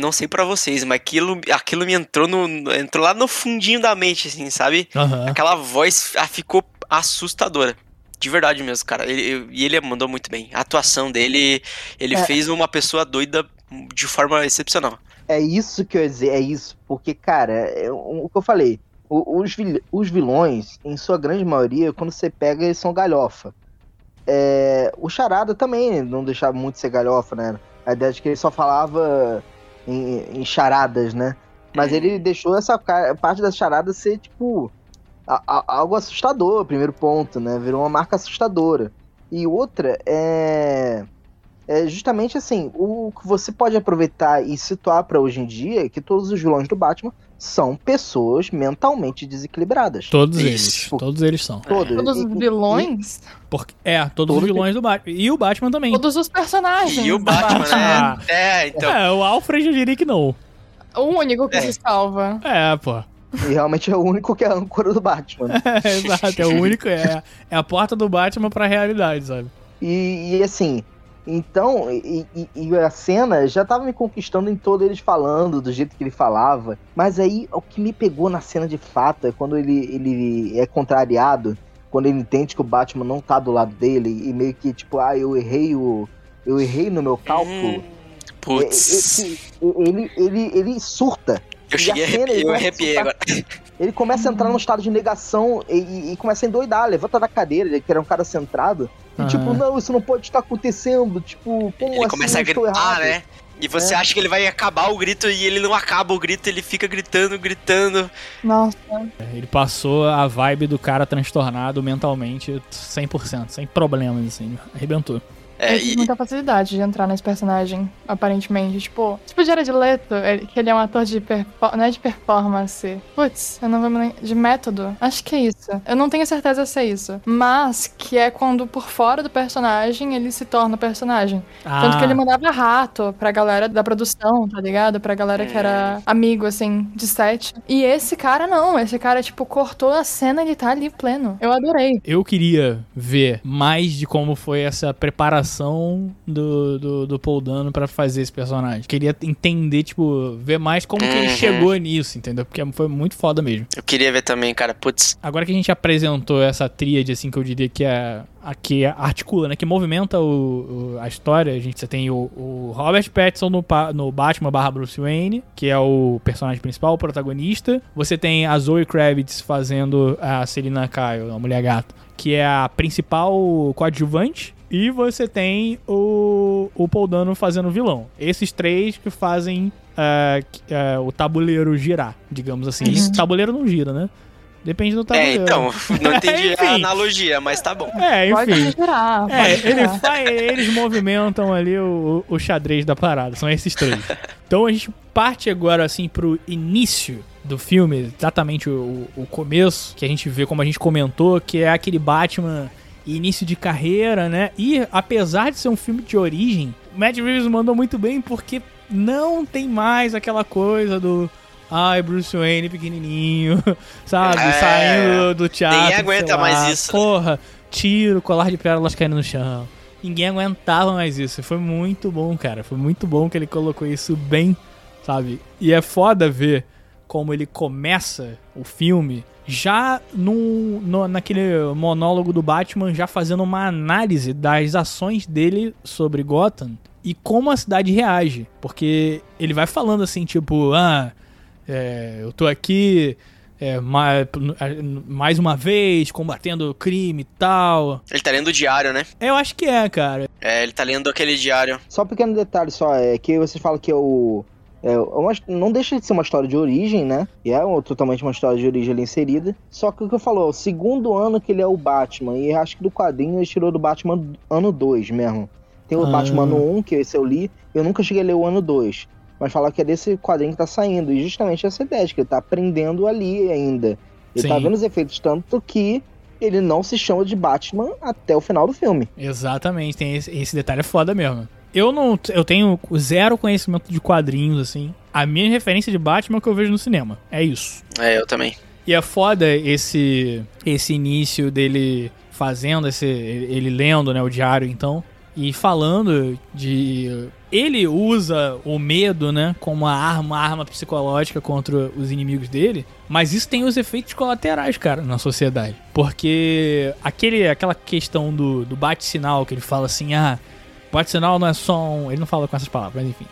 não sei pra vocês, mas aquilo, aquilo me entrou no, entrou lá no fundinho da mente, assim, sabe? Aham. Aquela voz ah, ficou assustadora. De verdade mesmo, cara. Ele, e ele mandou muito bem. A atuação dele, ele É. fez uma pessoa doida de forma excepcional. É isso que eu ia dizer, é isso. Porque, cara, é o que eu falei. Os, os vilões, em sua grande maioria, quando você pega, eles são galhofa. É, o Charada também não deixava muito ser galhofa, né? A ideia de que ele só falava em, em charadas, né? Mas Uhum. ele deixou essa parte da charada ser, tipo, a- a- algo assustador, primeiro ponto, né? Virou uma marca assustadora. E outra é. É justamente assim, o que você pode aproveitar e situar pra hoje em dia é que todos os vilões do Batman são pessoas mentalmente desequilibradas. Todos Isso. eles. Todos eles são. Todos. Todos os vilões, Porque, é, todos os Todo vilões do Batman. E o Batman também. todos os personagens. E o Batman, Ah. né? É, então. É, o Alfred eu diria que não. O único que É. se salva. É, pô. E realmente é o único que é a âncora do Batman. (laughs) É, exato, é o único, é, é a porta do Batman pra realidade, sabe? E, e, assim, então, e, e- e a cena já tava me conquistando em todo eles falando, do jeito que ele falava. Mas aí, o que me pegou na cena de fato é quando ele, ele é contrariado, quando ele entende que o Batman não tá do lado dele, e meio que, tipo, ah, eu errei o. Eu errei no meu cálculo. Hum, Putz. Ele, ele, ele, ele surta. Eu cheguei a arrepiar, ele eu começa a arrepiei agora. (laughs) Ele começa a entrar num estado de negação e, e- e começa a endoidar, levanta da cadeira, ele que era um cara centrado. E Ah. tipo, não, isso não pode estar acontecendo. Tipo, como Ele assim começa a gritar, errado? né? E você É. acha que ele vai acabar o grito e ele não acaba o grito, ele fica gritando, gritando. Nossa. Ele passou a vibe do cara transtornado mentalmente 100%, sem problemas, assim. Arrebentou. É, e, muita facilidade de entrar nesse personagem, aparentemente. Tipo, tipo Jared Leto, ele- que ele é um ator de performance. Não é de performance. Putz, eu não vou me lembrar. De método? Acho que é isso. Eu não tenho certeza se é isso. Mas que é quando por fora do personagem ele se torna personagem. Tanto Ah. que ele mandava rato pra galera da produção, tá ligado? Pra galera que era amigo, assim, de set. E esse cara não. Esse cara, tipo, cortou a cena e ele tá ali pleno. Eu adorei. Eu queria ver mais de como foi essa preparação do, do, do Paul Dano pra fazer esse personagem. Queria entender, tipo, ver mais como que ele Uhum. chegou nisso, entendeu? Porque foi muito foda mesmo. eu queria ver também, cara. Putz, Agora que a gente apresentou essa tríade, assim, que eu diria que é a que articula, né? Que movimenta o, o- a história. A gente você tem o, o Robert Pattinson no, no Batman barra Bruce Wayne, que é o personagem principal, o protagonista. Você tem a Zoe Kravitz fazendo a Selina Kyle, a Mulher Gata, que é a principal coadjuvante. E você tem o, o Paul Dano fazendo vilão. Esses três que fazem que- ah, o tabuleiro girar, digamos assim. Uhum. O tabuleiro não gira, né? Depende do é, tabuleiro. então, não (laughs) entendi a analogia, mas tá bom. É, Pode enfim. girar, pode É, ele girar. fa- eles movimentam ali o, o xadrez da parada, são esses três. Então a gente parte agora assim pro início do filme, exatamente o, o começo, que a gente vê como a gente comentou, que é aquele Batman início de carreira, né? E apesar de ser um filme de origem, Matt Reeves mandou muito bem porque não tem mais aquela coisa do Ai, Bruce Wayne pequenininho, (laughs) sabe? É, Saindo do teatro. ninguém aguenta lá. mais isso, né? Porra, tiro, colar de pérolas caindo no chão. Ninguém aguentava mais isso. Foi muito bom, cara. Foi muito bom que ele colocou isso bem, sabe? E é foda ver como ele começa o filme já num, no- naquele monólogo do Batman, já fazendo uma análise das ações dele sobre Gotham e como a cidade reage. Porque ele vai falando assim, tipo, ah, é, eu tô aqui é, ma- mais uma vez combatendo crime e tal. Ele tá lendo o diário, né? Eu acho que é, cara. É, ele tá lendo aquele diário. Só um pequeno detalhe só, é que você fala que é o. É uma- não deixa de ser uma história de origem, né? E é um- totalmente uma história de origem ali inserida. Só que o que eu falo, é o segundo ano que ele é o Batman. E acho que do quadrinho ele tirou do Batman ano 2 mesmo. Tem o Ah. Batman ano 1, que esse eu li. Eu nunca cheguei a ler o ano 2. Mas fala que é desse quadrinho que tá saindo. E justamente essa ideia, de que ele tá aprendendo ali ainda. Ele tá Sim. vendo os efeitos tanto que ele não se chama de Batman até o final do filme. Exatamente, tem esse, esse detalhe é foda mesmo. Eu não. Eu tenho zero conhecimento de quadrinhos, assim. A minha referência de Batman é o que eu vejo no cinema. É isso. É, eu também. E é foda esse, esse início dele fazendo, esse, ele lendo né, o diário, então, e falando de. Ele usa o medo, né, como uma arma, uma arma psicológica contra os inimigos dele, mas isso tem os efeitos colaterais, cara, na sociedade. Porque aquele, aquela questão do, do bate-sinal, que ele fala assim, ah, bate-sinal não é só um. Ele não fala com essas palavras, mas enfim.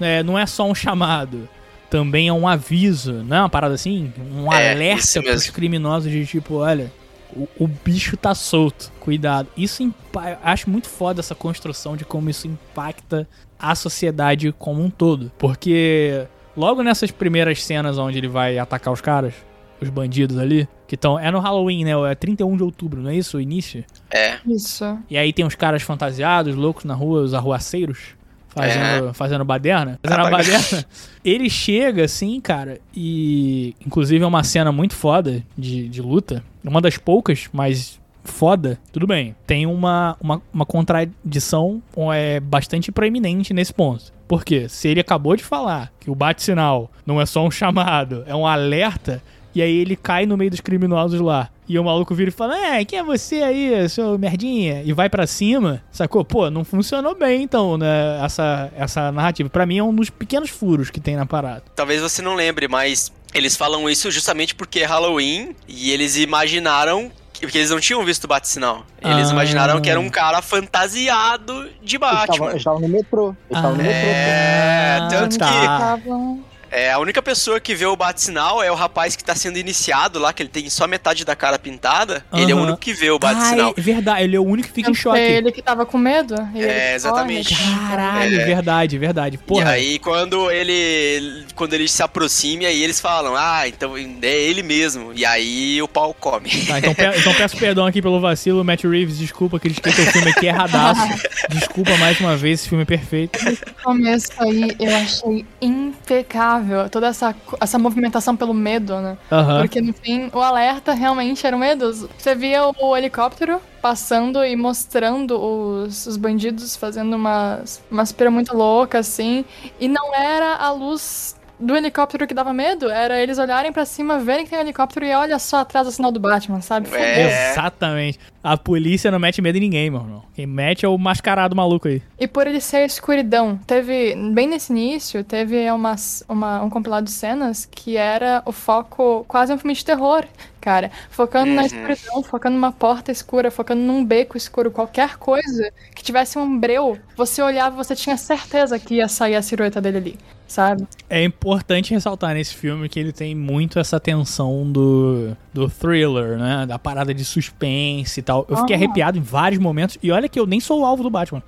É, não é só um chamado também é um aviso, não é uma parada assim? Um É, alerta pros criminosos de tipo, olha, o, o bicho tá solto, cuidado. Isso acho muito foda essa construção de como isso impacta a sociedade como um todo. Porque logo nessas primeiras cenas onde ele vai atacar os caras, os bandidos ali, que estão. É no Halloween, né? É 31 de outubro, não é isso? O início? É. Isso. E aí tem uns caras fantasiados, loucos na rua, os arruaceiros, fazendo, fazendo baderna. Fazendo a baderna. Ele chega assim, cara, e. Inclusive é uma cena muito foda de, de luta. Uma das poucas, mas foda. Tudo bem. Tem uma, uma, uma contradição é, bastante proeminente nesse ponto. Por quê? Se ele acabou de falar que o bate-sinal não é só um chamado, é um alerta. E aí ele cai no meio dos criminosos lá. E o maluco vira e fala: É, quem é você aí, seu merdinha? E vai pra cima, sacou? Pô, não funcionou bem então, né? Essa, essa narrativa. Pra mim é um dos pequenos furos que tem na parada. Talvez você não lembre, mas eles falam isso justamente porque é Halloween e eles imaginaram porque eles não tinham visto o bate-sinal. Eles Ah. imaginaram que era um cara fantasiado de Batman. eles estavam no metrô. Eles estavam no metrô. É, Ah, tanto tá. que é, a única pessoa que vê o bate-sinal é o rapaz que tá sendo iniciado lá, que ele tem só metade da cara pintada. Ele é o único que vê o Ah, bate-sinal. é verdade, ele é o único que fica em Foi choque. ele que tava com medo. e ele É, exatamente. corre. Caralho, É. verdade, verdade. E Porra, aí, quando ele quando ele se aproxima, aí eles falam, ah, então é ele mesmo. E aí o pau come. Tá, então, pe- então peço perdão aqui pelo vacilo, Matt Reeves, desculpa, critiquei teu filme aqui erradaço. Desculpa mais uma vez, esse filme é perfeito. No começo aí eu achei impecável toda essa, essa movimentação pelo medo, né? Aham. Porque no fim, o alerta realmente era o medo. Você via o helicóptero passando e mostrando os, os bandidos fazendo umas, umas pira muito louca, assim. E não era a luz do helicóptero que dava medo, era eles olharem pra cima, verem que tem um helicóptero e olha só atrás o sinal do Batman, sabe? É. Exatamente. A polícia não mete medo em ninguém, meu irmão. Quem mete é o mascarado maluco aí. E por ele ser escuridão, teve, bem nesse início, teve umas, uma, um compilado de cenas que era o foco, quase um filme de terror, cara. Focando na Uhum. escuridão, focando numa porta escura, focando num beco escuro, qualquer coisa que tivesse um breu, você olhava, você tinha certeza que ia sair a silhueta dele ali, sabe? É importante ressaltar nesse filme que ele tem muito essa tensão do, do thriller, né? Da parada de suspense e tal. Eu fiquei Ah. arrepiado em vários momentos. E olha que eu nem sou o alvo do Batman.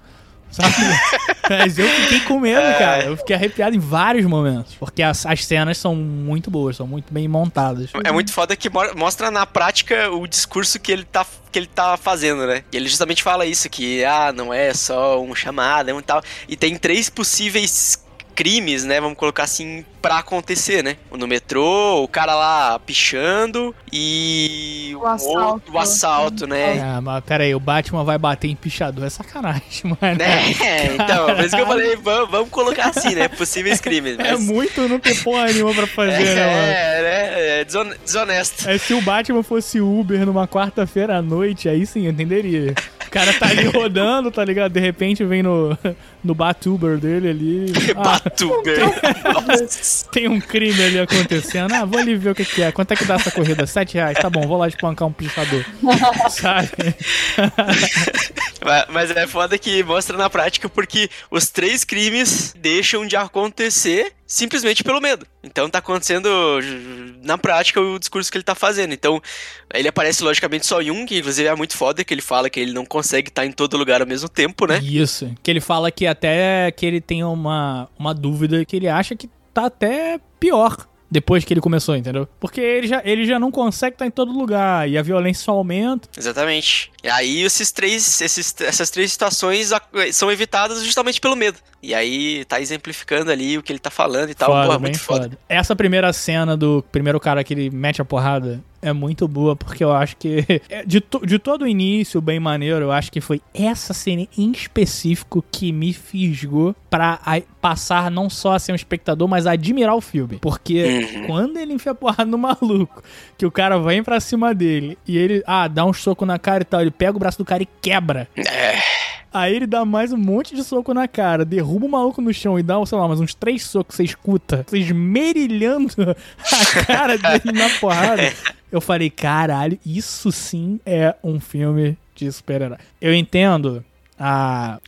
Sabe? (laughs) Mas eu fiquei com medo, cara. Eu fiquei arrepiado em vários momentos. Porque as, as cenas são muito boas, são muito bem montadas. É muito foda que mo- mostra na prática o discurso que ele tá, que ele tá fazendo, né? E ele justamente fala isso, que ah, não é só um chamado, é um tal. E tem três possíveis crimes, né? Vamos colocar assim, pra acontecer, né? No metrô, o cara lá pichando e O assalto. outro- o assalto, né? É, mas pera aí, o Batman vai bater em pichador. É sacanagem, (laughs) mano. Né? Então, por isso que eu falei, vamos, vamos colocar assim, né? Possíveis crimes. É mas- muito não ter porra nenhuma pra fazer, né, mano? É, né? É deson- desonesto. É, se o Batman fosse Uber numa quarta-feira à noite, aí sim, eu entenderia. O cara tá ali rodando, tá ligado? De repente vem no, no Batuber dele ali. (laughs) Ah, Batuber. (laughs) Nossa. Tem um crime ali acontecendo. Ah, vou ali ver o que, que é. Quanto é que dá essa corrida? Sete reais. Tá bom, vou lá espancar um pichador. (laughs) Sabe? Ma- Mas é foda que mostra na prática porque os três crimes deixam de acontecer simplesmente pelo medo. Então tá acontecendo na prática o discurso que ele tá fazendo. Então ele aparece logicamente só em um, que inclusive é muito foda, que ele fala que ele não consegue estar em todo lugar ao mesmo tempo, né? Isso. Que ele fala que até que ele tem uma, uma dúvida que ele acha que tá até pior depois que ele começou, entendeu? Porque ele já, ele já não consegue estar em todo lugar e a violência só aumenta. Exatamente. E aí esses três, esses, essas três situações são evitadas justamente pelo medo. E aí tá exemplificando ali o que ele tá falando e tal. Foda, Porra, muito foda. foda. Essa primeira cena do primeiro cara que ele mete a porrada é muito boa, porque eu acho que. (laughs) é, De, to- de todo o início, bem maneiro, eu acho que foi essa cena em específico que me fisgou pra a- passar não só a ser um espectador, mas a admirar o filme. Porque Uhum. quando ele enfia a porrada no maluco, que o cara vem pra cima dele e ele, ah, dá um soco na cara e tal, ele pega o braço do cara e quebra. É. Aí ele dá mais um monte de soco na cara, derruba o maluco no chão e dá, sei lá, mais uns três socos, você escuta, você esmerilhando (laughs) a cara dele na porrada. Eu falei, caralho, isso sim é um filme de super-herói. Eu entendo a,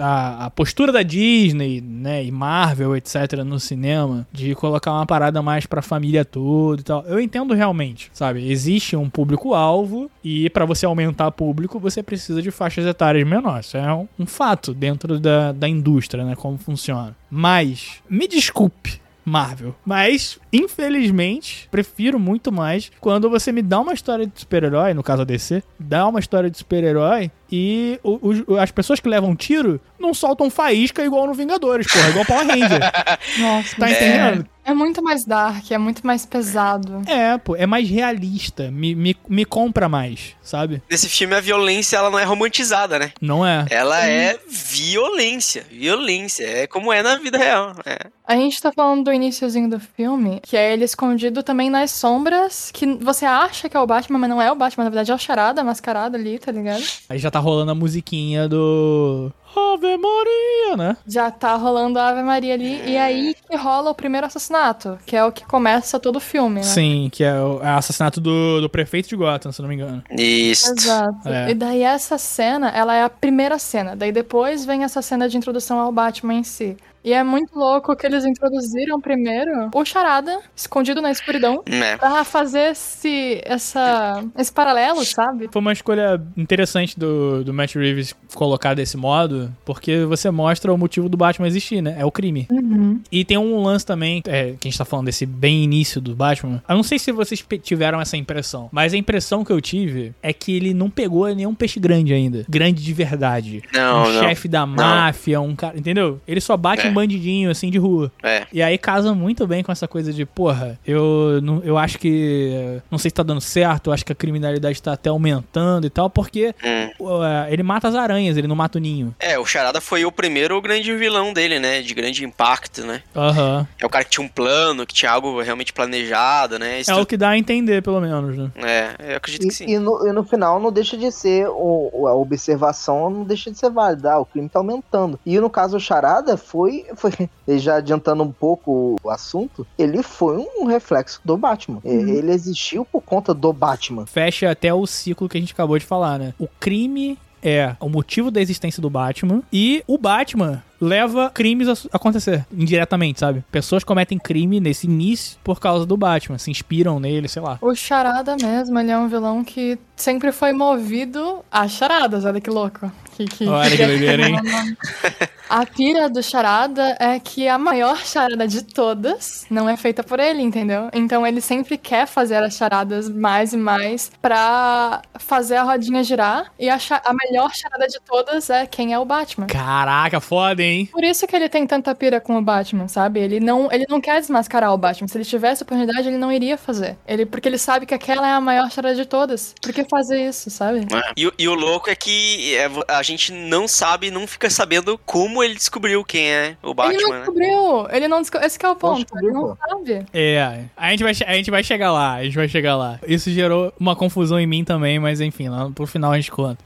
a, a- postura da Disney, né, e Marvel, etc, no cinema, de colocar uma parada mais pra família toda e tal. Eu entendo realmente, sabe? Existe um público-alvo e pra você aumentar público, você precisa de faixas etárias menores. Isso é um, um fato dentro da, da indústria, né, como funciona. Mas, me desculpe, Marvel. Mas, infelizmente, prefiro muito mais quando você me dá uma história de super-herói, no caso a DC, dá uma história de super-herói e o- os- as pessoas que levam tiro não soltam faísca igual no Vingadores, porra, igual Power Ranger. (laughs) Nossa, Tá entendendo? é muito mais dark, é muito mais pesado. É, pô, é mais realista, me, me, me compra mais, sabe? Nesse filme a violência ela não é romantizada, né? Não é? Ela é violência. Violência. É como é na vida real. É. A gente tá falando do iniciozinho do filme, que é ele escondido também nas sombras, que você acha que é o Batman, mas não é o Batman, na verdade é o Charada mascarado ali, tá ligado? Aí já tá rolando a musiquinha do. Ave Maria, né? Já tá rolando a Ave Maria ali, e aí que rola o primeiro assassinato, que é o que começa todo o filme, né? Sim, que é o é o assassinato do, do prefeito de Gotham, se não me engano. Isso. Exato. É. E daí essa cena, ela é a primeira cena. Daí depois vem essa cena de introdução ao Batman em si. E é muito louco que eles introduziram primeiro o Charada, escondido na escuridão, É. pra fazer esse, essa, esse paralelo, sabe? Foi uma escolha interessante do, do Matt Reeves colocar desse modo, porque você mostra o motivo do Batman existir, né? É o crime. Uhum. E tem um lance também, é, que a gente tá falando desse bem início do Batman. Eu não sei se vocês tiveram essa impressão, mas a impressão que eu tive é que ele não pegou nenhum peixe grande ainda. Grande de verdade. Não, um não. chefe da máfia, um cara. Entendeu? Ele só bate É. um bandidinho assim de rua. É. E aí casa muito bem com essa coisa de, porra, eu, não, eu acho que. eh, Não sei se tá dando certo, eu acho que a criminalidade tá até aumentando e tal, porque Hum. uh, ele mata as aranhas, ele não mata o ninho. É, o Charada foi o primeiro grande vilão dele, né? De grande impacto, né? Aham. É o cara que tinha um plano, que tinha algo realmente planejado, né? É o que dá a entender, pelo menos, né? É, eu acredito que sim. E, e no, e no final não deixa de ser o, a observação não deixa de ser válida. Ah, o crime tá aumentando. E no caso o Charada foi, foi (laughs) já adiantando um pouco o assunto, ele foi um reflexo do Batman. E- Ele existiu por conta do Batman. Fecha até o ciclo que a gente acabou de falar, né? O crime é o motivo da existência do Batman e o Batman leva crimes a acontecer indiretamente, sabe? Pessoas cometem crime nesse início por causa do Batman, se inspiram nele, sei lá. O Charada mesmo, ele é um vilão que sempre foi movido a charadas, olha que louco. Que, que, Olha que doideira, hein? (laughs) A pira do Charada é que a maior charada de todas não é feita por ele, entendeu? Então ele sempre quer fazer as charadas mais e mais pra fazer a rodinha girar. E a, a melhor charada de todas é quem é o Batman. Caraca, foda, hein? Por isso que ele tem tanta pira com o Batman, sabe? Ele não, ele não quer desmascarar o Batman. Se ele tivesse oportunidade, ele não iria fazer. Ele, porque ele sabe que aquela é a maior charada de todas. Por que fazer isso, sabe? É. E, o- e o louco é que é, a gente não sabe, não fica sabendo como ele descobriu quem é o ele não Batman, né? descobriu. Ele não descobriu. Esse que é o ponto. descobriu, Ele não sabe. É, a gente, vai, a gente vai chegar lá, a gente vai chegar lá. Isso gerou uma confusão em mim também, mas enfim, lá pro final a gente conta.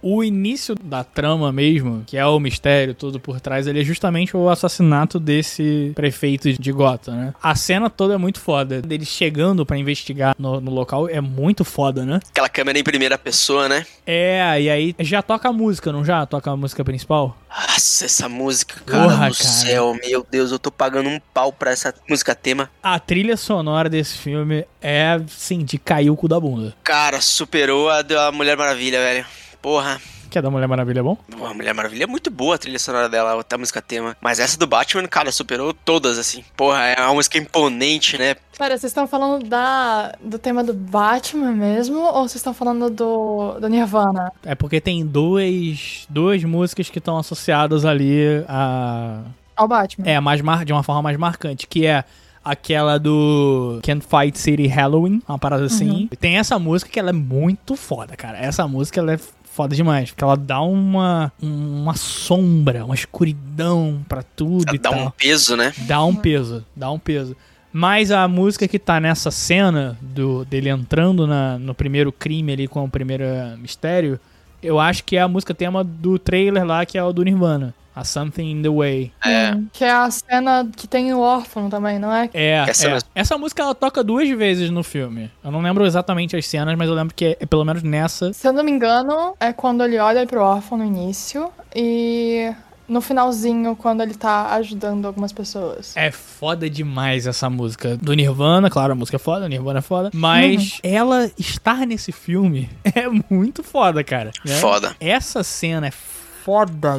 O início da trama mesmo, que é o mistério todo por trás, ele é justamente o assassinato desse prefeito de Gotham, né? A cena toda é muito foda. Dele chegando pra investigar no, no local é muito foda, né? Aquela câmera em primeira pessoa, né? É, e aí já toca a música, não já? Toca a música principal? Nossa, essa música, cara Porra, do cara. céu, meu Deus, eu tô pagando um pau pra essa música tema. A trilha sonora desse filme é, sim, de cair o cu da bunda. Cara, superou a da Mulher Maravilha, velho. Porra. Que é da Mulher Maravilha, é bom? A Mulher Maravilha é muito boa a trilha sonora dela, a música tema. Mas essa do Batman, cara, superou todas, assim. Porra, é uma música imponente, né? Pera, vocês estão falando da, do tema do Batman mesmo? Ou vocês estão falando do, do Nirvana? É porque tem dois, duas músicas que estão associadas ali a. Ao Batman. É, mais mar, de uma forma mais marcante, que é aquela do Can't Fight City Halloween, uma parada assim. Tem essa música que ela é muito foda, cara. Essa música ela é foda demais, porque ela dá uma uma sombra, uma escuridão pra tudo e Dá tal. um peso, né? Dá um peso, dá um peso. Mas a música que tá nessa cena do, dele entrando na- no primeiro crime ali com o primeiro mistério, eu acho que é a música tema do trailer lá, que é o do Nirvana. A Something in the Way. É. Que é a cena que tem o órfão também, não é? É, Essa é. Essa música ela toca duas vezes no filme. Eu não lembro exatamente as cenas, mas eu lembro que é, é pelo menos nessa. Se eu não me engano, é quando ele olha pro órfão no início e no finalzinho, quando ele tá ajudando algumas pessoas. É foda demais essa música do Nirvana, claro, a música é foda, o Nirvana é foda, mas ela estar nesse filme (laughs) é muito foda, cara. né? Foda. Essa cena é foda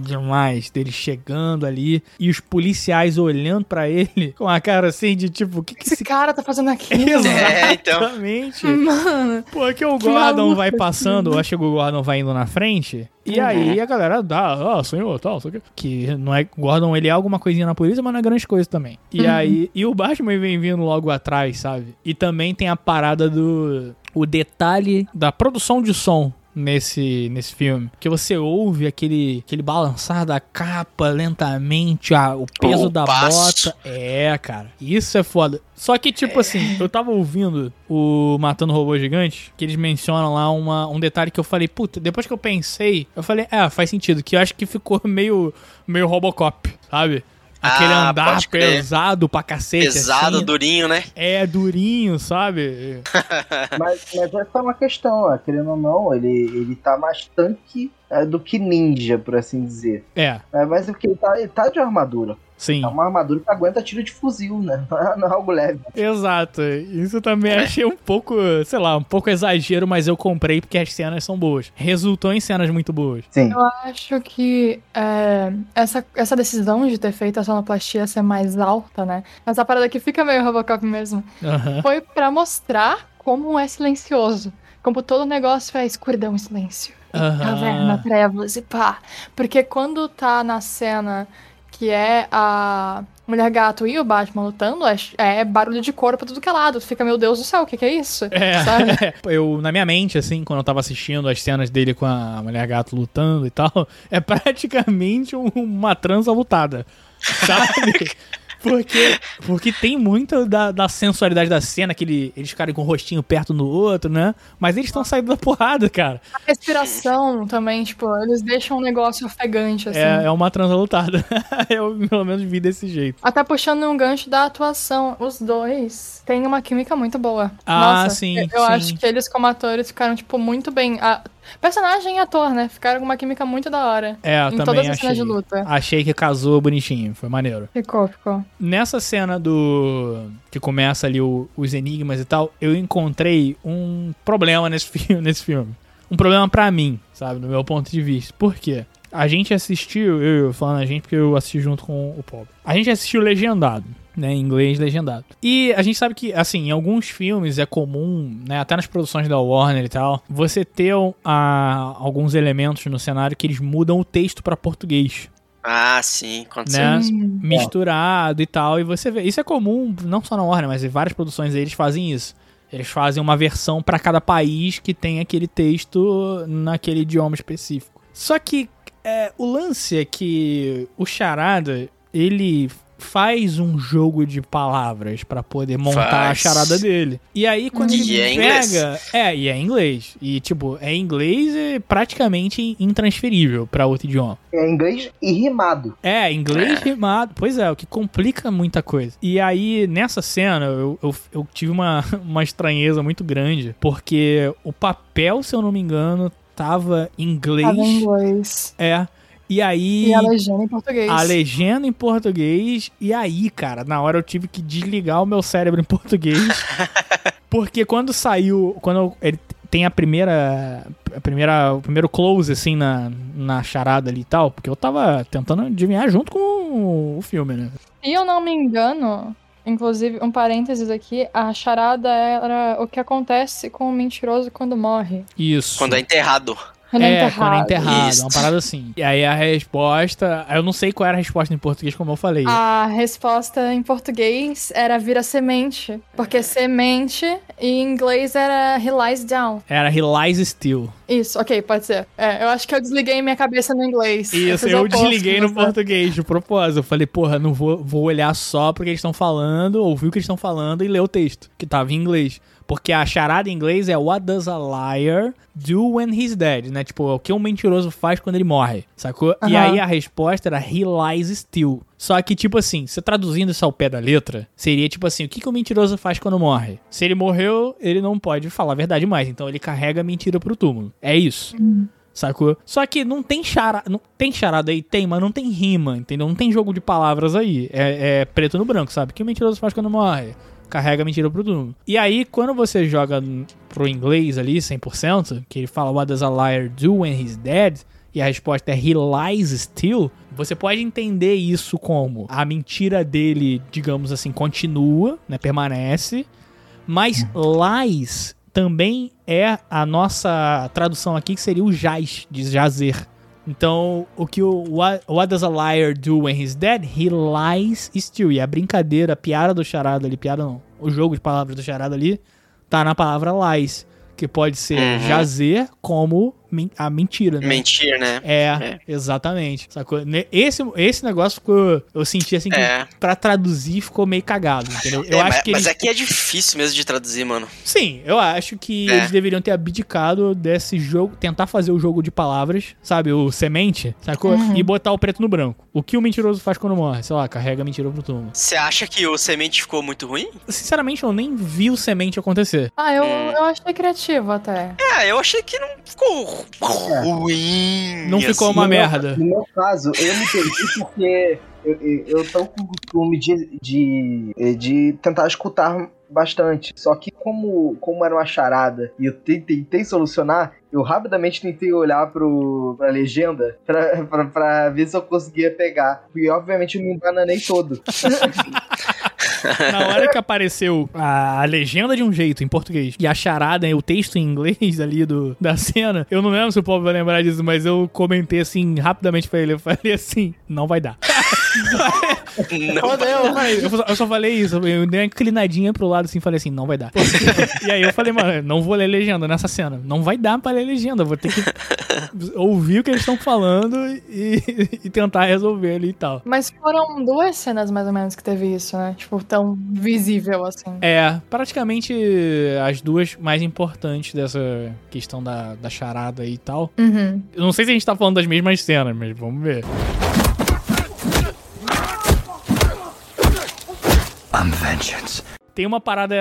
demais dele chegando ali e os policiais olhando pra ele (laughs) com a cara assim de tipo, o que que Esse esse cara tá fazendo aquilo? (laughs) É, então. Exatamente. Mano, Pô, que o Gordon vai passando, eu acho que o Gordon vai indo na frente. E aí a galera dá, ó, senhor, tal, sei o quê. Que não é. Gordon, ele é alguma coisinha na polícia, mas não é grande coisa também. E aí. E o Batman vem vindo logo atrás, sabe? E também tem a parada do. O detalhe da produção de som nesse, nesse filme. Que você ouve aquele, aquele balançar da capa lentamente, a, o peso O da bota. É, cara. Isso é foda. Só que, tipo assim, eu tava ouvindo o Matando Robô Gigante, que eles mencionam lá uma, um detalhe que eu falei, puta, depois que eu pensei, eu falei, é, faz sentido, que eu acho que ficou (laughs) meio, meio Robocop, sabe? Aquele Ah, andar pesado pra cacete. Pesado, assim. durinho, né? É durinho, sabe? (laughs) Mas, mas essa é uma questão, ó, querendo ou não, ele, ele tá mais tanque é, do que ninja, por assim dizer. É, É, mas o que ele tá, ele tá de armadura. Sim. É uma armadura que aguenta tiro de fuzil, né? (laughs) Não é, não é algo leve. Exato. Isso também achei um pouco, sei lá, um pouco exagero, mas eu comprei porque as cenas são boas. Resultou em cenas muito boas. Sim. Eu acho que é, essa, essa decisão de ter feito a sonoplastia ser mais alta, né? Essa parada que fica meio Robocop mesmo. Aham. Foi pra mostrar como é silencioso. Como todo negócio é escuridão e silêncio. E Caverna, trevas e pá. Porque quando tá na cena que é a Mulher Gato e o Batman lutando, é, é barulho de corpo pra tudo que é lado. Tu fica, meu Deus do céu, o que, que é isso? É, Sabe? (laughs) eu, na minha mente, assim, quando eu tava assistindo as cenas dele com a mulher gato lutando e tal, é praticamente um- uma transa lutada, sabe? (laughs) Porque, porque tem muito da, da sensualidade da cena, que ele, eles ficarem com o rostinho perto no outro, né? Mas eles estão saindo da porrada, cara. A respiração também, tipo, eles deixam um negócio ofegante, assim. É, é uma transa lutada. (laughs) eu, pelo menos, vi desse jeito. Até puxando um gancho da atuação, os dois têm uma química muito boa. Ah, Nossa, sim, Eu, eu sim. acho que eles, como atores, ficaram, tipo, muito bem. A... Personagem e ator, né? Ficaram com uma química muito da hora. É, eu em também todas as achei. cenas de luta. Achei que casou bonitinho, foi maneiro. Ficou, ficou. Nessa cena do. que começa ali o- os enigmas e tal, eu encontrei um problema nesse, (laughs) fi nesse filme. Um problema pra mim, sabe? Do meu ponto de vista. Por quê? A gente assistiu, eu falando a gente porque eu assisti junto com o Pobre. A gente assistiu legendado, né? Em inglês legendado. E a gente sabe que, assim, em alguns filmes é comum, né? Até nas produções da Warner e tal, você ter ah, alguns elementos no cenário que eles mudam o texto pra português Ah, sim, aconteceu. né? Hum. Misturado e tal. E você vê. Isso é comum, não só na Warner, mas em várias produções eles fazem isso. Eles fazem uma versão pra cada país que tem aquele texto naquele idioma específico. Só que é, o lance é que o Charada, ele faz um jogo de palavras pra poder montar Faz. a charada dele. E aí quando E ele é inglês. pega, é, e é inglês. E tipo, é inglês e praticamente intransferível pra outro idioma. É inglês e rimado. É, inglês rimado. Pois é, o que complica muita coisa. E aí, nessa cena, eu, eu, eu tive uma, (laughs) uma estranheza muito grande, porque o papel, se eu não me engano, tava em inglês. Tava em inglês. É. E aí. E a legenda em português. a legenda em português. E aí, cara, na hora eu tive que desligar o meu cérebro em português. (laughs) porque quando saiu. Quando ele tem a primeira. A primeira, o primeiro close, assim, na, na charada ali e tal. Porque eu tava tentando adivinhar junto com o filme, né? Se eu não me engano, inclusive, um parênteses aqui, a charada era o que acontece com o mentiroso quando morre. Isso. Quando é enterrado. Quando é, quando é enterrado, Isso. uma parada assim. E aí a resposta. Eu não sei qual era a resposta em português, como eu falei. A resposta em português era vira semente. Porque semente em inglês era he lies down. Era He Lies Still. Isso, ok, pode ser. É, eu acho que eu desliguei minha cabeça no inglês. Isso, eu oposto desliguei de no português de propósito. Eu falei, porra, não vou, vou olhar só porque eles estão falando, ouvir o que eles estão falando e ler o texto, que tava em inglês. Porque a charada em inglês é What does a liar do when he's dead, né? Tipo, o que um mentiroso faz quando ele morre, sacou? E aí a resposta era He lies still. Só que, tipo assim, você traduzindo isso ao pé da letra, seria tipo assim, o que, que o mentiroso faz quando morre? Se ele morreu, ele não pode falar a verdade mais, então ele carrega a mentira pro túmulo. É isso. Sacou? Só que não tem charada. Não, tem charada aí? Tem, mas não tem rima, entendeu? Não tem jogo de palavras aí. É, é preto no branco, sabe? O que o mentiroso faz quando morre? Carrega a mentira pro túmulo. E aí, quando você joga pro inglês ali, 100%, que ele fala What does a liar do when he's dead? E a resposta é He lies still. Você pode entender isso como a mentira dele, digamos assim, continua, né? Permanece. Mas lies também é a nossa tradução aqui, que seria o jaz, de jazer. Então, o que o what, what does a liar do when he's dead? He lies still. E a brincadeira, a piada do charada ali, piada não, o jogo de palavras do charada ali, tá na palavra lies, que pode ser Uhum. jazer como a mentira, né? Mentir, né? É, É. exatamente. Sacou? Esse, esse negócio ficou. Eu senti assim que É. pra traduzir ficou meio cagado, entendeu? Eu É, acho mas, que mas eles. aqui é difícil mesmo de traduzir, mano. Sim, eu acho que É. eles deveriam ter abdicado desse jogo, tentar fazer o jogo de palavras, sabe? O semente, sacou? Uhum. E botar o preto no branco. O que o mentiroso faz quando morre? Sei lá, carrega a mentira pro túmulo. Você acha que o semente ficou muito ruim? Sinceramente, eu nem vi o semente acontecer. Ah, eu, Hum. eu achei criativo até. É, eu achei que não ficou ruim. Não ficou assim. uma No meu- merda. No meu caso, eu me perdi porque eu, eu, eu tô com o costume de, de, de tentar escutar bastante. Só que como, como era uma charada e eu te- tentei solucionar, eu rapidamente tentei olhar pro, pra legenda pra, pra, pra ver se eu conseguia pegar. E obviamente eu me embananei todo. (laughs) (laughs) Na hora que apareceu a, legenda de um jeito em português e a charada, o texto em inglês (laughs) ali do, da cena, eu não lembro se o povo vai lembrar disso, mas eu comentei assim rapidamente pra ele. Eu falei assim: não vai dar. (laughs) Não, eu, eu só- eu só falei isso, eu dei uma inclinadinha pro lado assim, falei assim, não vai dar. (laughs) e aí eu falei, mano, não vou ler legenda nessa cena. Não vai dar pra ler legenda, vou ter que ouvir o que eles estão falando e, (laughs) e tentar resolver ali e tal. Mas foram duas cenas mais ou menos que teve isso, né? Tipo, tão visível assim. É, praticamente as duas mais importantes dessa questão da, da charada e tal. Uhum. Eu não sei se a gente tá falando das mesmas cenas, mas vamos ver. I'm vengeance. Tem uma parada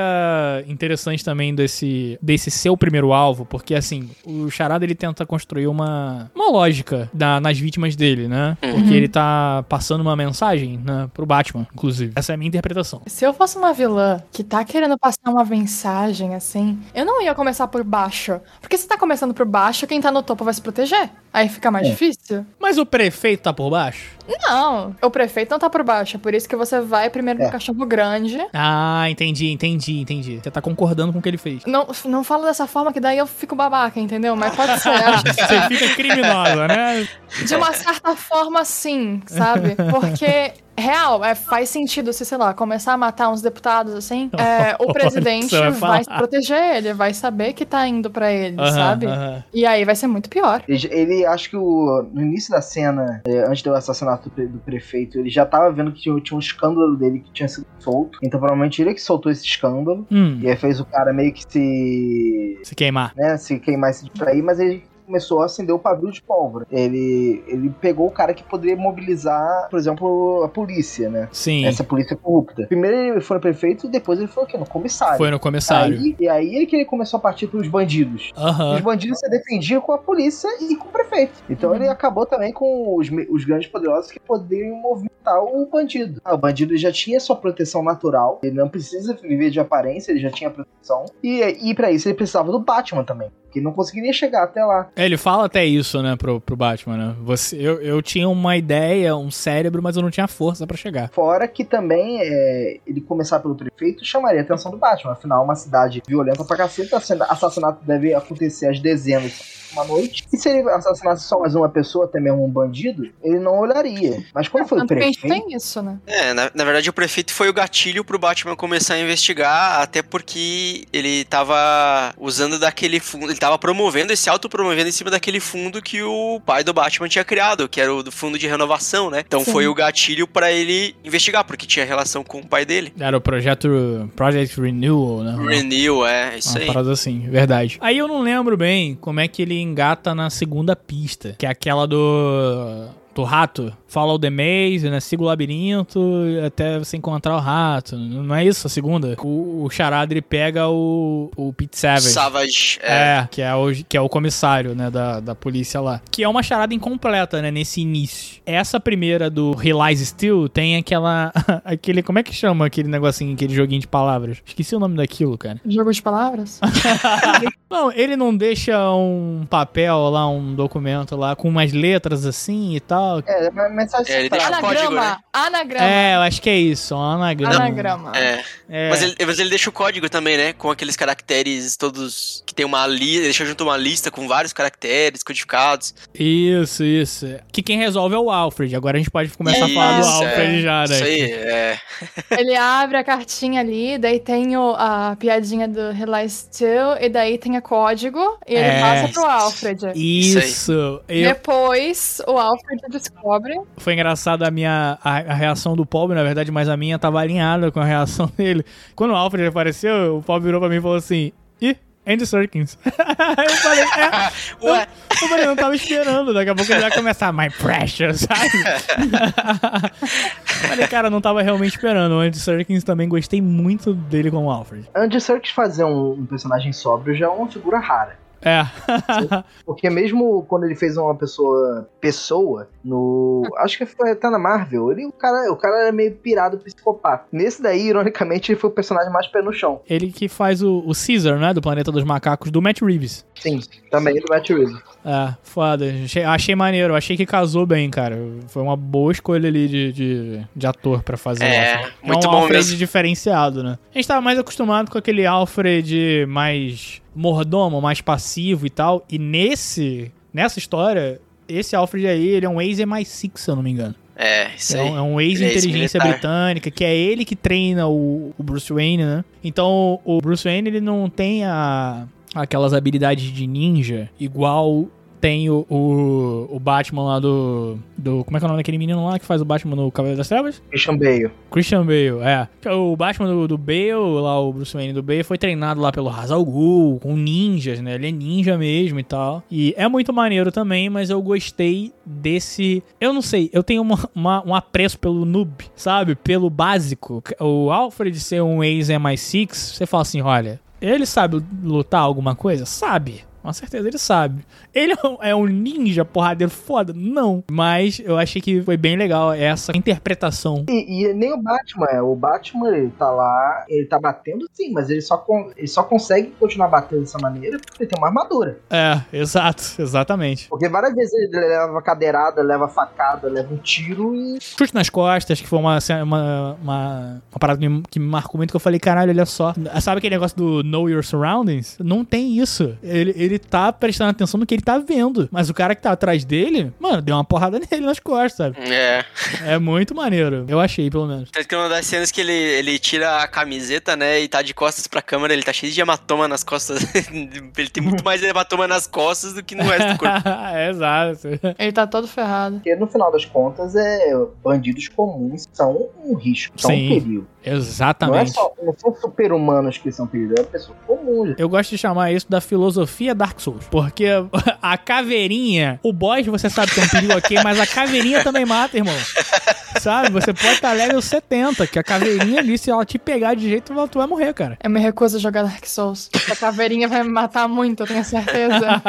interessante também desse, desse seu primeiro alvo, porque assim, o Charada ele tenta construir uma, uma lógica da- nas vítimas dele, né? Porque ele tá passando uma mensagem, né, pro Batman, inclusive. Essa é a minha interpretação. Se eu fosse uma vilã que tá querendo passar uma mensagem assim, eu não ia começar por baixo. Porque se tá começando por baixo, quem tá no topo vai se proteger. Aí fica mais difícil. Mas o prefeito tá por baixo? Não, o prefeito não tá por baixo. É por isso que você vai primeiro no É. cachorro grande. Ah, entendi, entendi, entendi. Você tá concordando com o que ele fez. Não, não fala dessa forma que daí eu fico babaca, entendeu? Mas pode ser. (laughs) Você fica criminosa, né? De uma certa forma, sim, sabe? Porque, real, é, faz sentido se, sei lá, começar a matar uns deputados, assim, (laughs) é, o presidente você vai se proteger, ele vai saber que tá indo pra ele, Aham, sabe? aham. E aí vai ser muito pior. Ele, ele acho que o, no início da cena, é, antes do assassinato do, pre- do prefeito, ele já tava vendo que tinha, tinha um escândalo dele que tinha sido solto. Então provavelmente ele que soltou esse escândalo. Hum, E aí fez o cara meio que se. se queimar. né, se queimar e se distrair, mas ele começou a acender o pavio de pólvora. Ele, ele pegou o cara que poderia mobilizar, por exemplo, a polícia, né? Sim, Essa polícia corrupta. Primeiro ele foi no prefeito depois ele foi o quê? No comissário. foi no comissário. Aí, e aí é que ele começou a partir pros bandidos. Os Aham. bandidos se defendiam com a polícia e com o prefeito. Então ele acabou também com os, os grandes poderosos que poderiam movimentar o bandido. Ah, o bandido já tinha sua proteção natural, ele não precisa viver de aparência, ele já tinha proteção. E, e para isso ele precisava do Batman também, que não conseguiria chegar até lá. É, ele fala até isso, né, pro, pro Batman, né? Você, eu, eu tinha uma ideia, um cérebro, mas eu não tinha força pra chegar. Fora que também é, ele começar pelo prefeito chamaria a atenção do Batman. Afinal, uma cidade violenta pra cacete, assassin- assassinato deve acontecer às dezenas uma noite. E se ele assassinasse só mais uma pessoa, até mesmo um bandido, ele não olharia. Mas quando foi o prefeito. tem isso, né? É, na, na verdade o prefeito foi o gatilho pro Batman começar a investigar, até porque ele tava usando daquele fundo, ele tava promovendo, esse autopromovendo em cima daquele fundo que o pai do Batman tinha criado, que era o do fundo de renovação, né? Então Sim. foi o gatilho pra ele investigar, porque tinha relação com o pai dele. Era o projeto Project Renewal, né? Uma- Renew, é, isso Uma aí. parada assim, verdade. Aí eu não lembro bem como é que ele engata na segunda pista, que é aquela do. Do rato, follow the maze, né? Siga o labirinto até você encontrar o rato. Não é isso a segunda? O, o Charada ele pega o, o Pete Savage. Savage, é. É, que é, o, que é o comissário, né, da, da polícia lá. Que é uma charada incompleta, né, nesse início. Essa primeira do Realize Still tem aquela. (laughs) aquele. Como é que chama aquele negocinho, aquele joguinho de palavras? Esqueci o nome daquilo, cara. Jogo de palavras? (laughs) Não, ele não deixa um papel lá, um documento lá com umas letras assim e tal. tal. É, mas mensagem É, ele deixa o código, Anagrama. né? Anagrama. É, eu acho que é isso, um anagrama. Anagrama. É. É. Mas, ele, mas ele deixa o código também, né? Com aqueles caracteres todos. Que tem uma lista. Ele deixa junto uma lista com vários caracteres codificados. Isso, isso. Que quem resolve é o Alfred. Agora a gente pode começar a falar do Isso, Alfred é. já, né? Isso aí, é. Ele abre a cartinha ali, daí tem o- a piadinha do Realize Still, e daí tem o código, e ele É. passa pro Alfred. Isso. Eu, Depois, o Alfred descobre. Foi engraçado a minha a, a reação do Pobre, na verdade, mas a minha tava alinhada com a reação (laughs) dele. Quando o Alfred apareceu, o Pobre virou pra mim e falou assim: Ih, Andy Serkins. (laughs) eu falei, é. (laughs) Ué, Eu falei, eu não tava esperando. Daqui a pouco ele vai começar, My Precious, sabe? falei, cara, eu não tava realmente esperando. O Andy Serkins também gostei muito dele como Alfred. Andy Serkis fazer um, um personagem sóbrio já é uma figura rara. É. (laughs) Porque mesmo quando ele fez uma pessoa pessoa no, acho que foi até na Marvel, ele o cara, o cara era meio pirado psicopata. Nesse daí, ironicamente, ele foi o personagem mais pé no chão. ele que faz o, o Caesar, né? Do Planeta dos Macacos, do Matt Reeves. Sim, também do Matt Reeves. É, foda. Achei, achei maneiro. Achei que casou bem, cara. Foi uma boa escolha ali de, de, de ator pra fazer É, muito é um bom Alfred mesmo. diferenciado, né? A gente tava mais acostumado com aquele Alfred mais mordomo, mais passivo e tal. E nesse, nessa história, esse Alfred aí, ele é um ex-MI6, se eu não me engano. é, isso É aí. um, é um é ex-inteligência ex-militar. britânica, que é ele que treina o, o Bruce Wayne, né? Então, o Bruce Wayne, ele não tem a, aquelas habilidades de ninja igual tem o, o, o Batman lá do, do... Como é que é o nome daquele menino lá que faz o Batman no Cavaleiro das Trevas? Christian Bale. Christian Bale, é. O Batman do, do Bale, lá o Bruce Wayne do Bale, foi treinado lá pelo Hazal Ghul, com ninjas, né? Ele é ninja mesmo e tal. E é muito maneiro também, mas eu gostei desse... Eu não sei, eu tenho uma, uma- um apreço pelo noob, sabe? Pelo básico. O Alfred ser um ex-MI6, você fala assim, olha, ele sabe lutar alguma coisa? Sabe. Com certeza ele sabe. Ele é um- é um ninja porradeiro foda? Não. Mas eu achei que foi bem legal essa interpretação E, e nem o Batman, é. O Batman, ele tá lá, ele tá batendo sim, mas ele só, ele só consegue continuar batendo dessa maneira porque ele tem uma armadura. É, exato, exatamente. Porque várias vezes ele leva cadeirada, leva facada, leva um tiro e. Chute nas costas, que foi uma, uma, uma, uma parada que me, que me marcou muito, que eu falei, caralho, olha só. Sabe aquele negócio do know your surroundings? Não tem isso. Ele, ele tá prestando atenção no que ele tá vendo. Mas o cara que tá atrás dele, mano, deu uma porrada (laughs) nele nas costas, sabe? É. É muito maneiro. Eu achei, pelo menos. Tanto que uma das cenas que ele, ele tira a camiseta, né, e tá de costas pra câmera, ele tá cheio de hematoma nas costas. (laughs) ele tem muito mais hematoma nas costas do que no resto do corpo. (laughs) é, exato. Ele tá todo ferrado. Porque no final das contas, é bandidos comuns são um risco, são Sim. um perigo. Não, é Exatamente. só, não são super-humanos que são perigo, é pessoas comuns. Eu gosto de chamar isso da filosofia Dark Souls. Porque (laughs) a caveirinha, o boss você sabe que é um perigo ok, mas a caveirinha também mata, irmão. Sabe? Você pode estar level 70, que a caveirinha ali, se ela te pegar de jeito, tu vai morrer, cara. Eu me recuso a jogar Dark Souls. A caveirinha vai me matar muito, eu tenho certeza.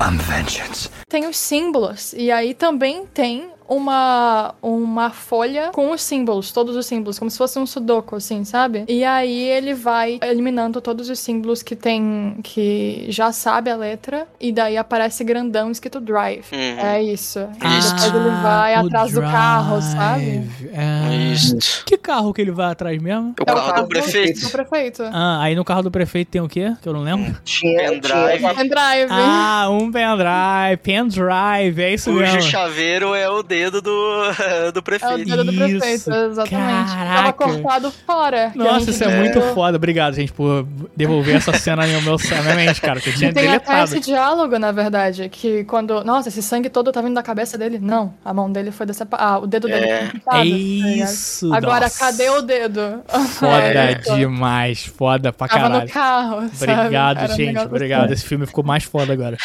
I'm vengeance. tem os símbolos. E aí também tem uma, uma folha com os símbolos, todos os símbolos, como se fosse um sudoku, assim, sabe? E aí ele vai eliminando todos os símbolos que tem, que já sabe a letra, e daí aparece grandão escrito drive. Uhum. É isso. Isso. depois ele vai Ah, o atrás do carro, sabe? drive. É. Isso. Que carro que ele vai atrás mesmo? O É o carro carro do prefeito. Do prefeito. Ah, aí no carro do prefeito tem o quê? Que eu não lembro. Tinha, Pendrive. Pendrive. Ah, um pendrive, pendrive, é isso Cujo mesmo. chaveiro é o dedo do, (laughs) do É o prefeito. dedo do prefeito, Isso. exatamente. Tava Caraca. cortado fora. a Nossa, isso é muito foda. Obrigado, gente, por devolver essa cena no meu na minha mente, cara. Que eu tinha Tem até deletado. esse diálogo, na verdade, que quando. Nossa, esse sangue todo tá vindo da cabeça dele. Não, a mão dele foi decepado. Ah, o dedo dele É. foi decepado. É isso. Agora, nossa. cadê o dedo? Foda É, demais, foda pra Tava caralho. no carro. sabe? Obrigado, um gente. negócio Obrigado. assim. Esse filme ficou mais foda agora.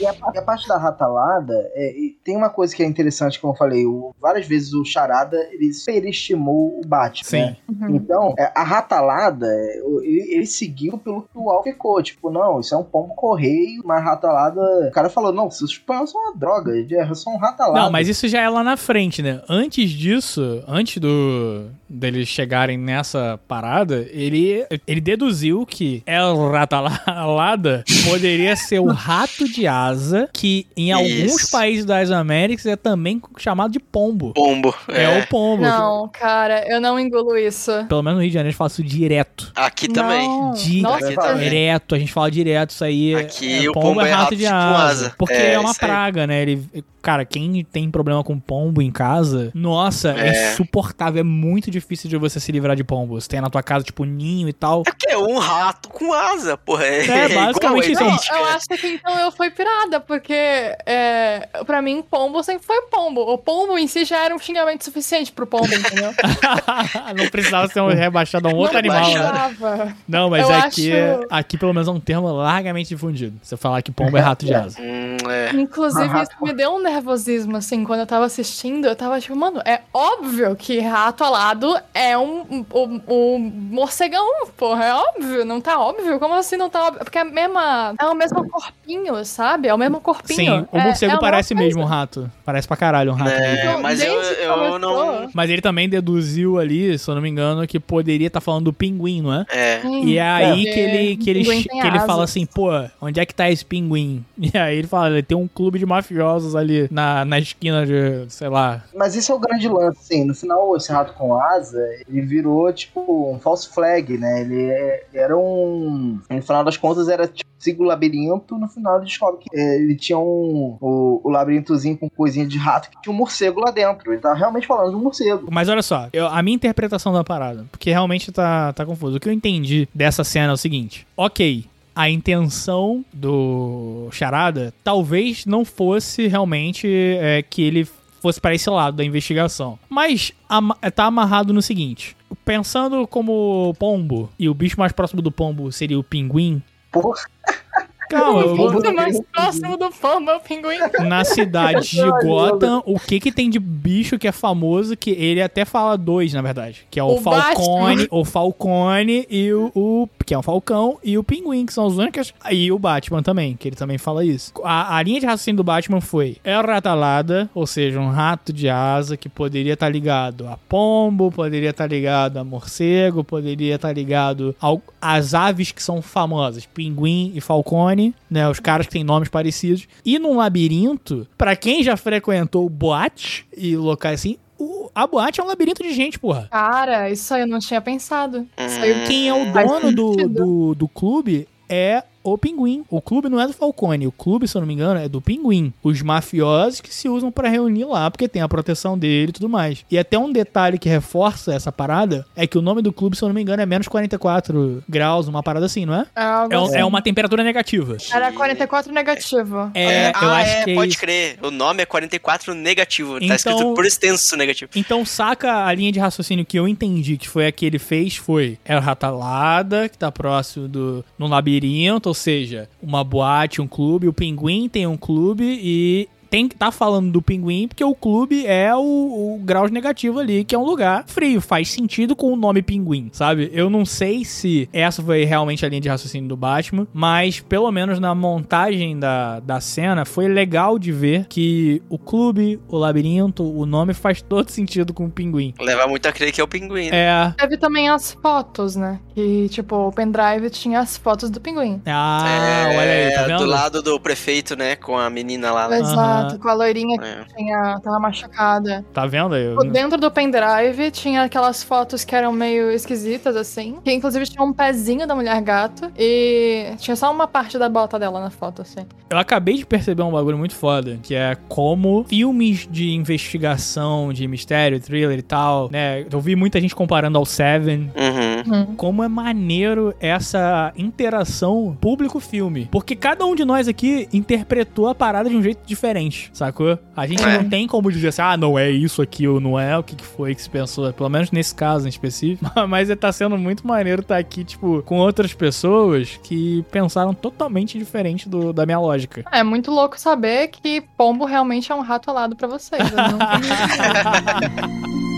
E a, e a parte da ratalada, é, e tem uma coisa que é interessante, como eu falei, o- várias vezes o Charada, ele superestimou o Batman, Sim. né? Uhum. Então, é, a ratalada, é, ele, ele seguiu pelo que o Al ficou, tipo, não, isso é um pombo correio, mas ratalada... O cara falou, não, seus pães são uma droga, é só um ratalada. Não, mas isso já é lá na frente, né? Antes disso, antes do, deles chegarem nessa parada, ele, ele deduziu que El Ratalada poderia ser o rato de asa, que em (laughs) alguns Isso. países das Américas é também chamado de pombo. Pombo. É, o pombo. Não, cara, eu não engulo isso. Pelo menos no Rio de Janeiro a gente fala isso direto. Aqui também. Não. De- Nossa, Aqui também. Direto, a gente fala direto isso aí. Aqui é, o pombo é rato de asa. Porque É, é, uma praga, né? Ele, cara, quem tem problema com pombo em casa, nossa, é. É. insuportável. É muito difícil de você se livrar de pombo. Você tem na tua casa, tipo, ninho e tal. É porque é um rato com asa, porra. É, É, basicamente a isso. Não, eu acho que então eu fui pirada, porque é, pra mim, pombo sempre foi pombo. O pombo em si já era um xingamento suficiente pro pombo, entendeu? (laughs) Não precisava ser um rebaixado a um outro Não animal, né? precisava. Não, mas Eu aqui, acho- aqui pelo menos é um termo largamente difundido. Você falar que pombo é rato de asa. Hum, é. Inclusive, isso me deu um nervosismo, assim, quando eu tava assistindo, eu tava tipo, mano, é óbvio que rato alado é um, um, um- morcegão, porra, é óbvio, não tá óbvio? Como assim não tá óbvio? Porque é a mesma, é o mesmo corpinho, sabe? É o mesmo corpinho. Sim, o É- morcego é a parece mesmo um rato. Parece pra caralho um rato. É, mas eu, eu não. Mas ele também deduziu ali, se eu não me engano, que poderia estar falando do pinguim, não é? É. Sim, E é aí porque que ele, que ele, que ele fala assim, pô, onde é que tá esse pinguim? (laughs) E aí ele fala, ele tem um clube de mafiosos ali na, na esquina de, sei lá. Mas esse é o grande lance, assim. No final, esse rato com asa, ele virou, tipo, um false flag, né? Ele é- era um... No final das contas, era, tipo, siga o labirinto. No final, ele descobre que é, ele tinha um... O, o labirintozinho com coisinha de rato que tinha um morcego lá dentro. Ele tava realmente falando de um morcego. Mas olha só, eu- a minha interpretação da parada, porque realmente tá, tá confuso. O que eu entendi dessa cena é o seguinte: ok, a intenção do Charada talvez não fosse realmente é, que ele fosse para esse lado da investigação. Mas ama- tá amarrado no seguinte: pensando como pombo, e o bicho mais próximo do pombo seria o pinguim. Porra, (laughs) Calma, O mais próximo do pombo é o pinguim. na cidade de Gotham, o que que tem de bicho que é famoso, que ele até fala dois, na verdade, que é o, O Falcone, o Falcone e o, o- que é o Falcão e o Pinguim, que são os únicos, e o Batman também, que ele também fala isso. A, a linha de raciocínio do Batman foi é o Ratalada, ou seja, um rato de asa que poderia estar ligado a pombo, poderia estar ligado a morcego, poderia estar ligado ao, às aves que são famosas, Pinguim e Falcone, né, os caras que têm nomes parecidos. E num labirinto, pra quem já frequentou boate e locais assim, o- a boate é um labirinto de gente, porra. Cara, isso aí eu não tinha pensado. Isso aí Quem é o dono do, do, do clube é o Pinguim. O clube não é do Falcone. O clube, se eu não me engano, é do Pinguim. Os mafiosos que se usam pra reunir lá, porque tem a proteção dele e tudo mais. E até um detalhe que reforça essa parada é que o nome do clube, se eu não me engano, é menos 44 graus, uma parada assim, não é? é É, um- assim. é uma temperatura negativa. Era 44 negativo. É, eu ah, acho é, que é pode crer. O nome é 44 negativo. Então- Tá escrito por extenso negativo. Então, saca a linha de raciocínio que eu entendi que foi a que ele fez foi é o Ratalada, que tá próximo do no labirinto, ou seja, uma boate, um clube, o Pinguim tem um clube e tem que tá falando do Pinguim porque o clube é o, o grau negativo ali, que é um lugar frio, faz sentido com o nome Pinguim, sabe? Eu não sei se essa foi realmente a linha de raciocínio do Batman, mas pelo menos na montagem da, da cena foi legal de ver que o clube, o labirinto, o nome faz todo sentido com o Pinguim. Leva muito a crer que é o pinguim. né? É. Teve também as fotos, né? Que, tipo, o pendrive tinha as fotos do pinguim. Ah, É, olha aí, tá vendo? Do lado do prefeito, né? Com a menina lá. né? Exato, com a loirinha que É. tinha, tava machucada. Tá vendo aí? Dentro do pendrive tinha aquelas fotos que eram meio esquisitas, assim. Que inclusive tinha um pezinho da mulher gato. E tinha só uma parte da bota dela na foto, assim. Eu acabei de perceber um bagulho muito foda, que é como filmes de investigação, de mistério, thriller e tal, né? Eu vi muita gente comparando ao Seven. Uhum. Uhum. Como é maneiro essa interação público-filme. Porque cada um de nós aqui interpretou a parada de um jeito diferente, sacou? A gente É. não tem como dizer assim, ah, não é isso aqui ou não é, o que que foi que se pensou. Pelo menos nesse caso em específico. (laughs) Mas tá sendo muito maneiro estar aqui, tipo, com outras pessoas que pensaram totalmente diferente do, da minha lógica. É muito louco saber que pombo realmente é um rato alado pra vocês. Eu nunca (laughs)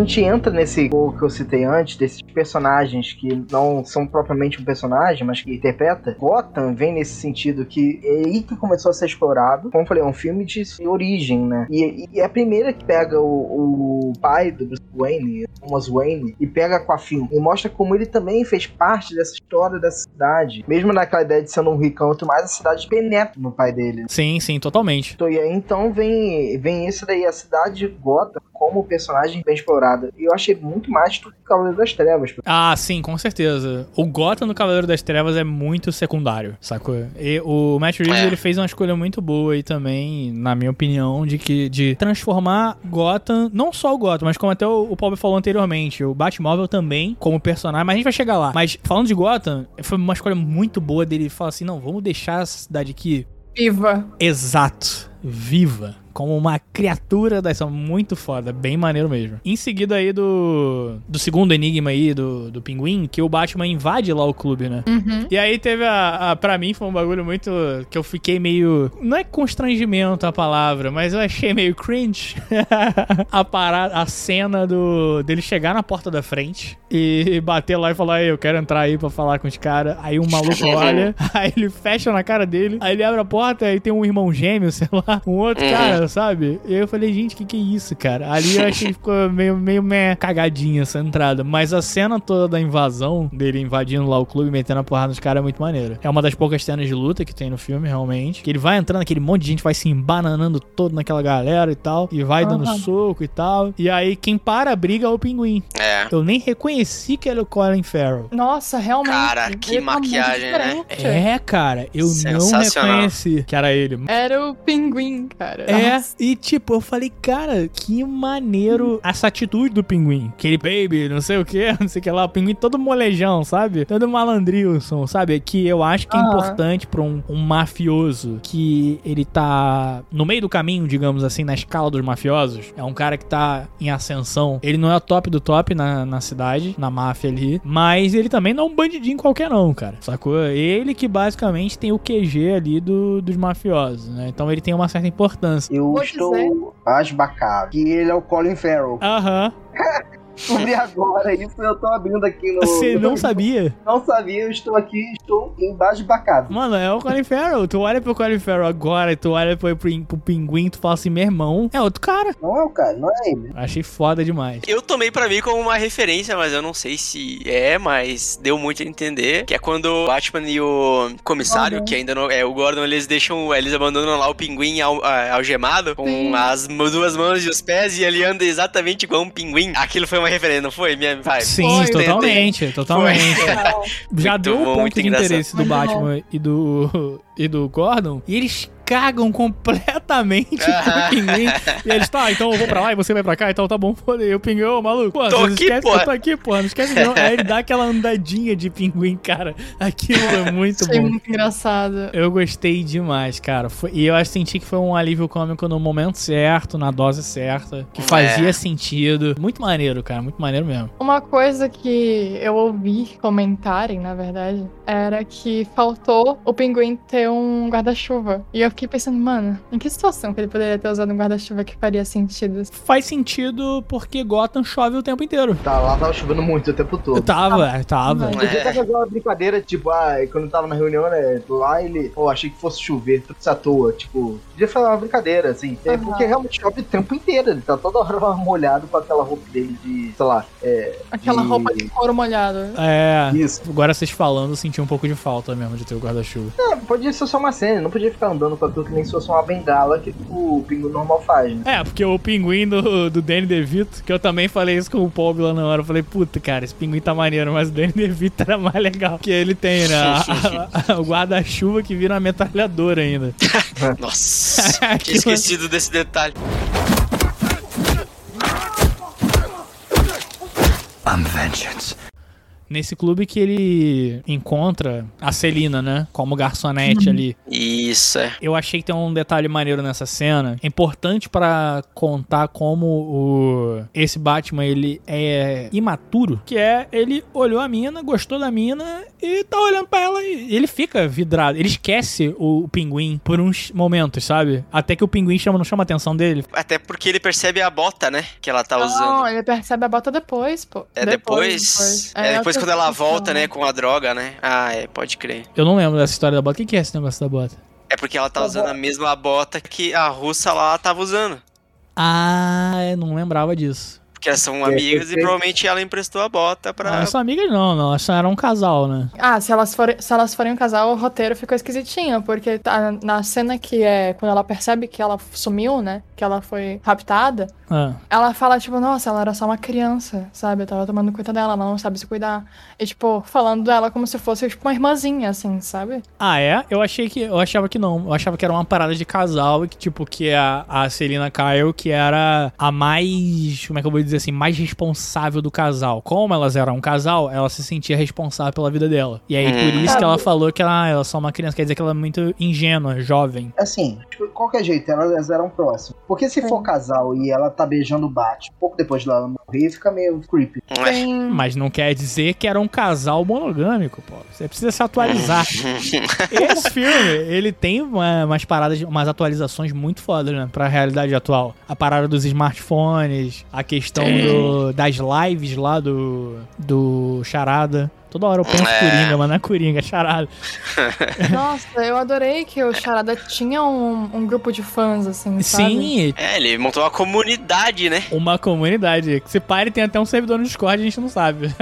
gente entra nesse gol que eu citei antes, desses personagens que não são propriamente um personagem, mas que interpreta. Gotham vem nesse sentido que é aí que começou a ser explorado. Como eu falei, é um filme de origem, né? E, e é a primeira que pega o, o pai do Bruce Wayne, Thomas Wayne, e pega com a Finn e mostra como ele também fez parte dessa história dessa cidade. Mesmo naquela ideia de sendo um ricão e tudo mais, a cidade penetra no pai dele. Sim, sim, totalmente. Então, e aí, então vem, vem isso daí, a cidade de Gotham como personagem bem explorada. E eu achei muito mais do que o Cavaleiro das Trevas. Ah, sim, com certeza. O Gotham no Cavaleiro das Trevas é muito secundário, sacou? E o Matt Reeves, É. ele fez uma escolha muito boa aí também, na minha opinião, de que de transformar Gotham, não só o Gotham, mas como até o, o Paulo falou anteriormente, o Batmóvel também como personagem, mas a gente vai chegar lá. Mas falando de Gotham, foi uma escolha muito boa dele falar assim, não, vamos deixar essa cidade aqui Viva. Exato. Viva. Como uma criatura da ação muito foda, bem maneiro mesmo. Em seguida aí do, do segundo enigma aí, do, do pinguim, que o Batman invade lá o clube, né? Uhum. E aí teve a, a. Pra mim foi um bagulho muito. Que eu fiquei meio. Não é constrangimento a palavra, mas eu achei meio cringe. (laughs) a parada, a cena do. dele chegar na porta da frente e bater lá e falar: "Ei, eu quero entrar aí pra falar com os caras. Aí um maluco (laughs) olha, (laughs) aí ele fecha na cara dele, aí ele abre a porta e tem um irmão gêmeo, sei lá, (laughs) um outro Uhum. cara, sabe? E eu falei, gente, que que é isso, cara? Ali eu achei que ficou meio, meio meh, cagadinha essa entrada. Mas a cena toda da invasão, dele invadindo lá o clube, metendo a porrada nos caras, é muito maneira. É uma das poucas cenas de luta que tem no filme, realmente. Que ele vai entrando, aquele monte de gente vai se embananando todo naquela galera e tal. E vai dando Aham. soco e tal. E aí quem para a briga é o pinguim. É. Eu nem reconheci que era o Colin Farrell. Nossa, realmente. Cara, que tá muito maquiagem, né? É, cara, eu não reconheci que era ele. Era o pinguim, cara. É, Nossa. e tipo, eu falei, cara, que maneiro essa atitude do pinguim. Aquele baby, não sei o que, (laughs) não sei o que lá, o pinguim todo molejão, sabe? Todo malandrilson, sabe? Que eu acho que é Aham. importante pra um, um mafioso que ele tá no meio do caminho, digamos assim, na escala dos mafiosos. É um cara que tá em ascensão. Ele não é o top do top na, na cidade, na máfia ali, mas ele também não é um bandidinho qualquer não, cara. Sacou? Ele que basicamente tem o QG ali do, dos mafiosos, né? Então ele tem uma certa importância. Eu Vou estou dizer- asbacado. Que ele é o Colin Farrell. Aham. (laughs) Descobri agora, isso eu tô abrindo aqui no. Você não sabia? Não sabia, eu estou aqui, estou embasbacado. Mano, é o Colin Farrell. Tu olha pro Colin Farrell agora e tu olha pro, pro, pro pinguim e tu fala assim, meu irmão, é outro cara. Não é o cara, não é ele. Achei foda demais. Eu tomei pra mim como uma referência, mas eu não sei se é, mas deu muito a entender. Que é quando o Batman e o comissário, Gordon. que ainda não. É, o Gordon, eles deixam. Eles abandonam lá o pinguim al- a- algemado, com Sim. as duas mãos e os pés, e ele anda exatamente igual um pinguim. Aquilo foi uma referência, não foi? Minha, vai. Sim, Foi. totalmente, totalmente. (laughs) Já Muito deu bom, o ponto de engraçado. interesse do Batman e do, (laughs) e do Gordon. E eles cagam completamente (laughs) Ah. pro pinguim. E eles, tá, então eu vou pra lá e você vai pra cá, então tá bom, aí. O pinguim, ô maluco, pô, Tô aqui, que eu tô aqui, pô, não esquece não. Aí ele dá aquela andadinha de pinguim, cara. Aquilo é (laughs) muito Achei bom. muito engraçado. Eu gostei demais, cara. Foi- e eu acho senti que foi um alívio cômico no momento certo, na dose certa, que fazia É. sentido. Muito maneiro, cara, muito maneiro mesmo. Uma coisa que eu ouvi comentarem, na verdade, era que faltou o pinguim ter um guarda-chuva. E eu fiquei pensando, mano, em que situação que ele poderia ter usado um guarda-chuva que faria sentido? Faz sentido porque Gotham chove o tempo inteiro. Tá, lá tava chovendo muito o tempo todo. Tava, tava. Não. Podia até fazer uma brincadeira, tipo, ah, quando tava na reunião, né, lá ele, pô, achei que fosse chover, tudo isso à toa, tipo, podia fazer uma brincadeira, assim, é, Aham. porque realmente chove o tempo inteiro, ele tá toda hora (laughs) molhado com aquela roupa dele de, sei lá, é... Aquela de- roupa de couro molhado. É. Isso. Agora vocês falando, eu senti um pouco de falta mesmo de ter o guarda-chuva. É, podia ser só uma cena, não podia ficar andando com aquilo que nem se fosse uma bengala que o pingo normal faz, né? É, porque o pinguim do, do Danny DeVito, que eu também falei isso com o Paul lá na hora, eu falei, puta, cara, esse pinguim tá maneiro, mas o Danny DeVito era mais legal. Que ele tem, né? a- a- o guarda-chuva que vira uma metralhadora ainda. (laughs) Nossa, (laughs) tinha esquecido desse detalhe. I'm vengeance. Nesse clube que ele encontra a Celina, né? Como garçonete ali. Isso, é. Eu achei que tem um detalhe maneiro nessa cena, importante pra contar como o esse Batman ele é imaturo, que é ele olhou a mina, gostou da mina e tá olhando pra ela e ele fica vidrado. Ele esquece o, pinguim por uns momentos, sabe? Até que o pinguim chama, não chama a atenção dele. Até porque ele percebe a bota, né? Que ela tá Não, usando. ele percebe a bota depois, pô. É depois. É depois quando ela volta, né? Com a droga, né? Ah, é, pode crer. Eu não lembro dessa história da bota. O que que é esse negócio da bota? É porque ela tá usando a mesma bota que a russa lá tava usando. Ah, eu não lembrava disso. Porque elas são amigas e provavelmente ela emprestou a bota pra. Não, não são amigas não, não. Elas eram um casal, né? Ah, se elas, forem, se elas forem um casal, o roteiro ficou esquisitinho, porque tá na cena que é quando ela percebe que ela sumiu, né? Que ela foi raptada, Ah. ela fala, tipo, nossa, ela era só uma criança, sabe? Eu tava tomando conta dela, ela não sabe se cuidar. E, tipo, falando dela como se fosse, tipo, uma irmãzinha, assim, sabe? Ah, é? Eu achei que. Eu achava que não. Eu achava que era uma parada de casal e que, tipo, que a, a Celina Kyle, que era a mais. Como é que eu vou dizer assim? Mais responsável do casal. Como elas eram um casal, ela se sentia responsável pela vida dela. E aí, por Hum. isso que ela falou que ela, ela é só uma criança. Quer dizer que ela é muito ingênua, jovem. Assim, de qualquer jeito, elas eram próximas. Porque se for casal e ela tá beijando o Bat pouco depois dela morrer, fica meio creepy. Mas não quer dizer que era um casal monogâmico, pô. Você precisa se atualizar. (laughs) Esse filme, ele tem uma- umas paradas, umas atualizações muito fodas, né? Pra realidade atual. A parada dos smartphones, a questão Tem. do- das lives lá do, do Charada. Toda hora eu penso É. Coringa, mas não é Coringa, é Charada. (laughs) Nossa, eu adorei que o Charada tinha um, um grupo de fãs, assim, sabe? Sim, É, ele montou uma comunidade, né? uma comunidade. Se pare, tem até um servidor no Discord, a gente não sabe. (laughs)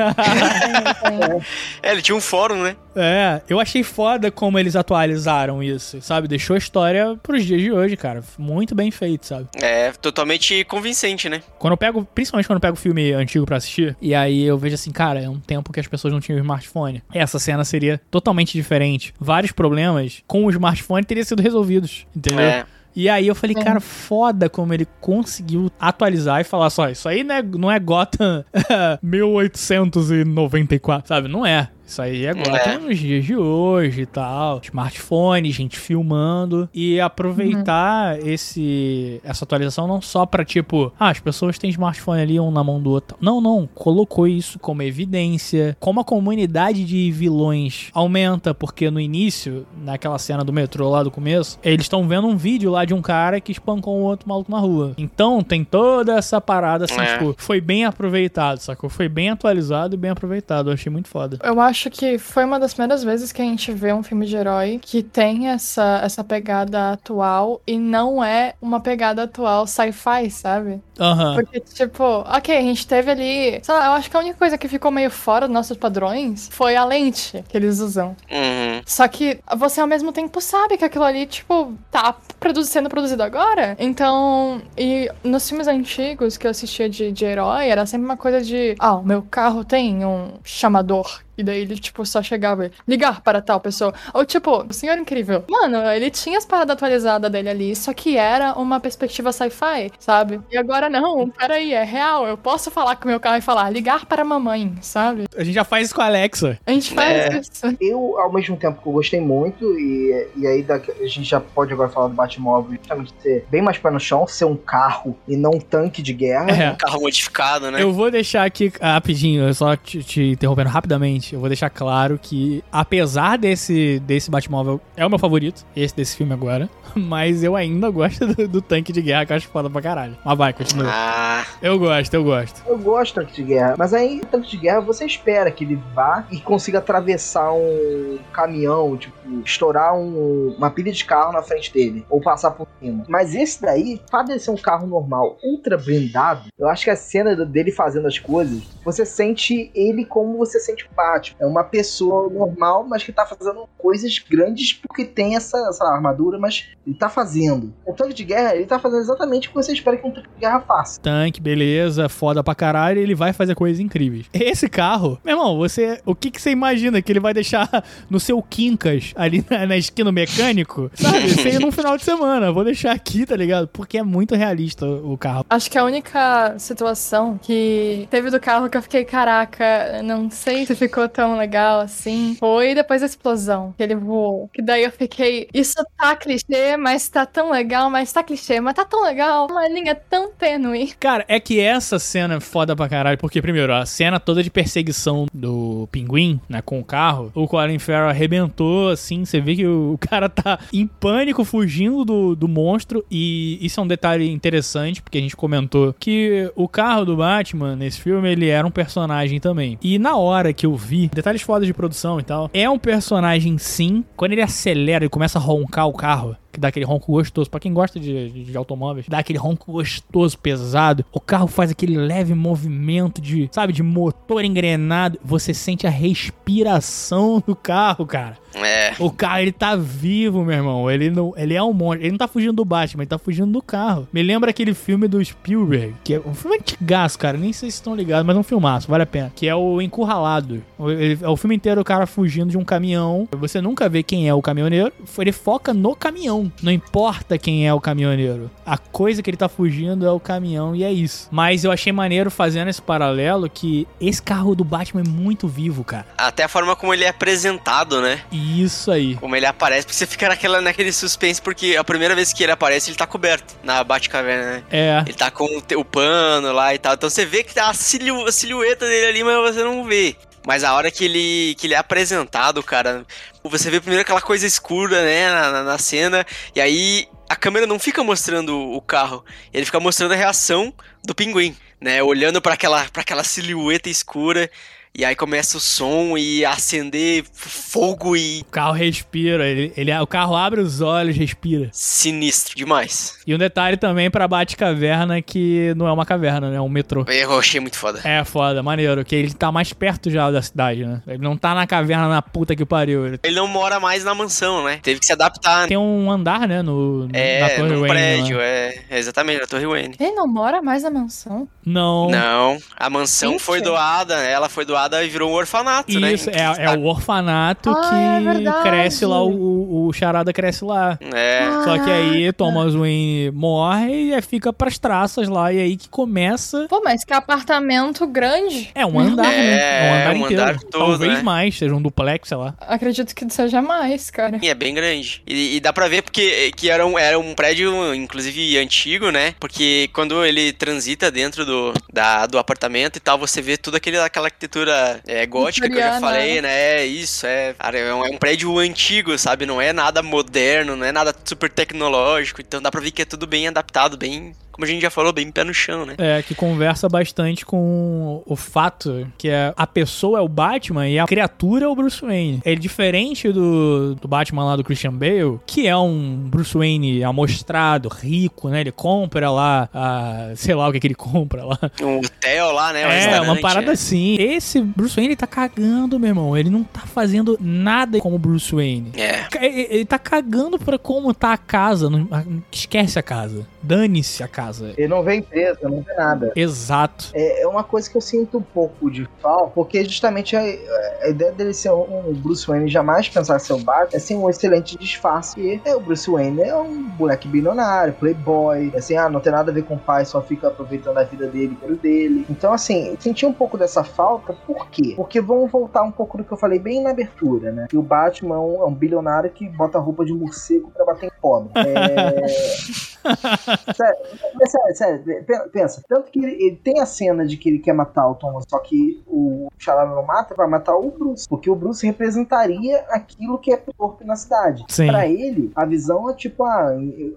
É, ele tinha um fórum, né? É, eu achei foda como eles atualizaram isso, sabe? Deixou a história pros dias de hoje, cara. Muito bem feito, sabe? É, totalmente convincente, né? Quando eu pego, principalmente quando eu pego filme antigo pra assistir, e aí eu vejo assim, cara, é um tempo que as pessoas não tinham smartphone. Essa cena seria totalmente diferente. Vários problemas com o smartphone teriam sido resolvidos, entendeu? É. E aí eu falei, É. cara, foda como ele conseguiu atualizar e falar só, isso aí não é, não é Gotham (laughs) 1894, sabe? Não é. Isso aí é Gotham É. nos dias de hoje e tal. Smartphone, gente filmando. E aproveitar esse essa atualização não só pra tipo, ah, as pessoas têm smartphone ali um na mão do outro. Não, não. Colocou isso como evidência. Como a comunidade de vilões aumenta, porque no início, naquela cena do metrô lá do começo, eles estão vendo um vídeo lá de um cara que espancou um outro maluco na rua. Então tem toda essa parada assim, É. tipo, foi bem aproveitado, sacou? Foi bem atualizado e bem aproveitado. Eu achei muito foda. Eu acho que foi uma das primeiras vezes que a gente vê um filme de herói que tem essa, essa pegada atual e não é uma pegada atual sci-fi, sabe? Aham. Porque, tipo, ok, a gente teve ali. Sei lá, eu acho que a única coisa que ficou meio fora dos nossos padrões foi a lente que eles usam. Uhum. Só que você ao mesmo tempo sabe que aquilo ali, tipo, tá produ- sendo produzido agora. Então, e nos filmes antigos que eu assistia de, de herói, era sempre uma coisa de: ah, o meu carro tem um chamador. E daí ele, tipo, só chegava e ligar para tal pessoa. Ou, tipo, o Senhor Incrível. Mano, ele tinha as paradas atualizadas dele ali, só que era uma perspectiva sci-fi, sabe? E agora não, peraí, é real. Eu posso falar com o meu carro e falar, ligar para a mamãe, sabe? A gente já faz isso com a Alexa. A gente faz É. isso. Eu, ao mesmo tempo que eu gostei muito, e, e aí daqui- a gente já pode agora falar do Batmóvel, justamente ser bem mais pé no chão, ser um carro e não um tanque de guerra. É. Um carro modificado, né? Eu vou deixar aqui rapidinho, só te, te interrompendo rapidamente. Eu vou deixar claro que, apesar desse, desse Batmóvel, é o meu favorito, esse desse filme agora. (laughs) Mas eu ainda gosto do, do tanque de guerra, que eu acho foda pra caralho. Mas vai, continua. Ah, Eu gosto, eu gosto. Eu gosto de tanque de guerra, mas aí tanque de guerra você espera que ele vá e consiga atravessar um caminhão, tipo, estourar um- uma pilha de carro na frente dele, ou passar por cima. Mas esse daí, para dele ser um carro normal, ultra blindado, eu acho que a cena dele fazendo as coisas, você sente ele como você sente o Batman. É uma pessoa normal, mas que tá fazendo coisas grandes porque tem essa, essa armadura, mas ele tá fazendo. O tanque de guerra, ele tá fazendo exatamente o que você espera que um tanque de guerra faça. Tanque, beleza, foda pra caralho, ele vai fazer coisas incríveis. Esse carro, meu irmão, você. O que, que você imagina que ele vai deixar (laughs) no seu Quincas, ali na, na esquina mecânico? Sabe? Isso aí num final de semana. Vou deixar aqui, tá ligado? Porque é muito realista o carro. Acho que a única situação que teve do carro que eu fiquei, caraca, não sei se ficou tão legal assim, foi depois da explosão, que ele voou. Que daí eu fiquei, isso tá clichê, mas tá tão legal, mas tá clichê, mas tá tão legal. Uma linha tão tênue. Cara, é que essa cena é foda pra caralho, porque, primeiro, a cena toda de perseguição do pinguim, né, com o carro, o Colin Farrell arrebentou, assim, você vê que o cara tá em pânico, fugindo do, do monstro, e isso é um detalhe interessante, porque a gente comentou que o carro do Batman, nesse filme, ele era um personagem também. E na hora que eu vi, detalhes fodas de produção e tal, é um personagem sim, quando ele acelera e começa a roncar o carro, que dá aquele ronco gostoso. Pra quem gosta de, de, de automóveis, dá aquele ronco gostoso, pesado. O carro faz aquele leve movimento de, sabe, de motor engrenado. Você sente a respiração do carro, cara. É. O carro, ele tá vivo, meu irmão. Ele, não, ele é um monstro. Ele não tá fugindo do Batman, ele tá fugindo do carro. Me lembra aquele filme do Spielberg, que é um filme antigaço, cara. Nem sei se estão ligados, mas é um filmaço, vale a pena. Que é o Encurralado. Ele- é o filme inteiro o cara fugindo de um caminhão. Você nunca vê quem é o caminhoneiro. Ele foca no caminhão. Não importa quem é o caminhoneiro. A coisa que ele tá fugindo é o caminhão e é isso. Mas eu achei maneiro fazendo esse paralelo que esse carro do Batman é muito vivo, cara. Até a forma como ele é apresentado, né? Isso aí. Como ele aparece, porque você fica naquela, naquele suspense, porque a primeira vez que ele aparece, ele tá coberto na Batcaverna, né? É. Ele tá com o, o pano lá e tal. Então você vê que tá a, silu- a silhueta dele ali, mas você não vê. Mas a hora que ele, que ele é apresentado, cara, você vê primeiro aquela coisa escura, né, na, na- na cena, e aí a câmera não fica mostrando o carro, ele fica mostrando a reação do pinguim, né, olhando pra aquela, pra aquela silhueta escura, e aí começa o som e acender fogo e O carro respira, ele, ele- o carro abre os olhos, respira. sinistro demais. E um detalhe também pra Batcaverna que não é uma caverna, né? É um metrô. Eu achei muito foda. É foda, maneiro, que ele tá mais perto já da cidade, né? Ele não tá na caverna na puta que pariu. Ele Ele não mora mais na mansão, né? Teve que se adaptar. né? tem um andar, né? No, na É, Torre num Wayne, prédio, é, é, exatamente, na Torre Wayne. Ele não mora mais na mansão? Não. Não, a mansão Gente. foi doada, ela foi doada e virou um orfanato, né? Isso, é, é o orfanato Ah, que é cresce lá, o, o, charada cresce lá. É, Só que aí. Thomas Wayne morre e fica pras traças lá. E aí que começa. Pô, mas que apartamento grande. É um andar, né? É um andar um inteiro. andar todo, Talvez né? mais, seja um duplex, sei lá. Acredito que seja mais, cara. E é bem grande. E, e dá pra ver porque que era um, era um prédio, inclusive, antigo, né? Porque quando ele transita dentro do, da, do apartamento e tal, você vê toda aquela arquitetura é, gótica que eu já falei, né? Isso, é. É um, é um prédio antigo, sabe? Não é nada moderno, não é nada super tecnológico. Então dá pra ver que é tudo bem adaptado, bem. Como a gente já falou, bem pé no chão, né? É, que conversa bastante com o fato que é, a pessoa é o Batman e a criatura é o Bruce Wayne. É diferente do, do Batman lá do Christian Bale, que é um Bruce Wayne amostrado, rico, né? Ele compra lá, a, sei lá o que, que ele compra lá. Um hotel lá, né? É, uma parada é. assim. Esse Bruce Wayne ele tá cagando, meu irmão. Ele não tá fazendo nada como Bruce Wayne. É. Ele ele tá cagando pra como tá a casa. não- Esquece a casa. Dane-se a casa. Ele não vê empresa, não vê nada. Exato. É é uma coisa que eu sinto um pouco de falta, porque justamente a, a ideia dele ser um, um Bruce Wayne jamais pensar ser o Batman é ser um excelente disfarce. E é, o Bruce Wayne é um moleque bilionário, playboy, assim, ah, não tem nada a ver com o pai, só fica aproveitando a vida dele pelo dele. Então, assim, eu senti um pouco dessa falta, por quê? Porque vamos voltar um pouco do que eu falei bem na abertura, né? Que o Batman é um, é um bilionário que bota roupa de morcego pra bater em pobre. É... (laughs) sério, sério, sério, pe- pensa. Tanto que ele, ele tem a cena de que ele quer matar o Thomas, só que o Charada não mata pra matar o Bruce. Porque o Bruce representaria aquilo que é torpe na cidade. Sim. Pra ele, a visão é tipo, ah,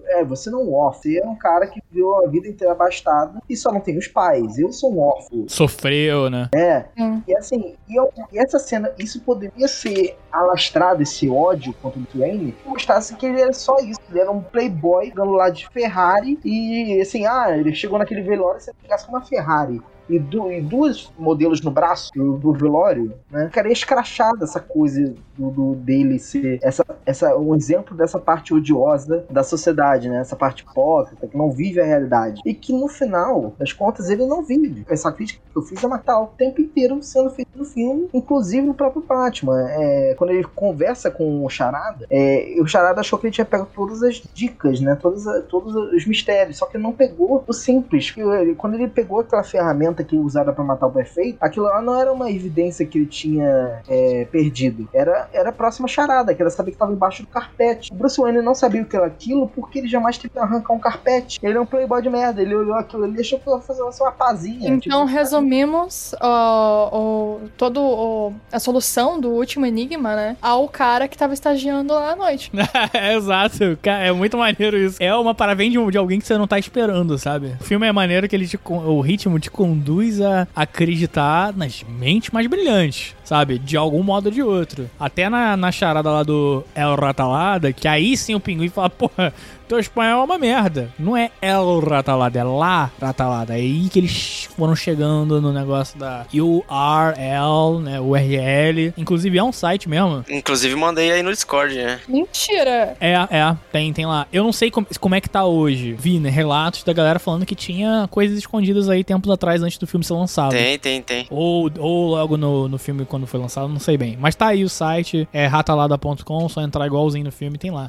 é, você não é um órfão. Você é um cara que viveu a vida inteira abastado e só não tem os pais. Eu sou um órfão. Sofreu, né? É, Sim. e assim, e, eu- e essa cena, isso poderia ser alastrado, esse ódio contra o Twain, se mostrasse que ele era só isso. Ele era um playboy andando lá de Ferrari e assim, ah, ele chegou naquele velório e você com uma Ferrari. E, du e duas modelos no braço do, do velório, né? Cara, é escrachada essa coisa do, do, dele ser essa, essa, um exemplo dessa parte odiosa da sociedade, né? Essa parte hipócrita, que não vive a realidade. E que no final das contas ele não vive. Essa crítica que eu fiz é matar o tempo inteiro sendo feito no filme, inclusive no próprio Batman. É, quando ele conversa com o Charada, é, o Charada achou que ele tinha pego todas as dicas, né? Todos, todos os mistérios, só que ele não pegou o simples. Quando ele pegou aquela ferramenta que ele usava para matar o perfeito, aquilo lá não era uma evidência que ele tinha é, perdido. Era, era a próxima charada, que era saber que estava embaixo do carpete. O Bruce Wayne não sabia o que era aquilo porque ele jamais teve que arrancar um carpete. Ele é um playboy de merda. Ele olhou aquilo ali e achou que ia fazer uma pazinha. Então, tipo, resumimos uh, o, todo o, a solução do último enigma, né? Ao cara que tava estagiando lá à noite. (laughs) é, exato. É muito maneiro isso. É uma parabéns de, de alguém que você não tá esperando, sabe? O filme é maneiro que ele te, o ritmo te conduz a acreditar nas mentes mais brilhantes, sabe? De algum modo ou de outro. Até na, na charada lá do El Ratalada, que aí sim o pinguim fala, porra, teu espanhol é uma merda. Não é El Ratalada, é La Ratalada. É aí que eles foram chegando no negócio da URL, né? URL. Inclusive é um site mesmo. Inclusive mandei aí no Discord, né? Mentira! É, é, tem, tem lá. Eu não sei como, como é que tá hoje. Vi, né? Relatos da galera falando que tinha coisas escondidas aí tempos atrás antes do filme ser lançado. Tem, tem, tem. Ou, ou logo no, no filme quando foi lançado, não sei bem. Mas tá aí o site, é ratalada.com, só entrar igualzinho no filme, tem lá.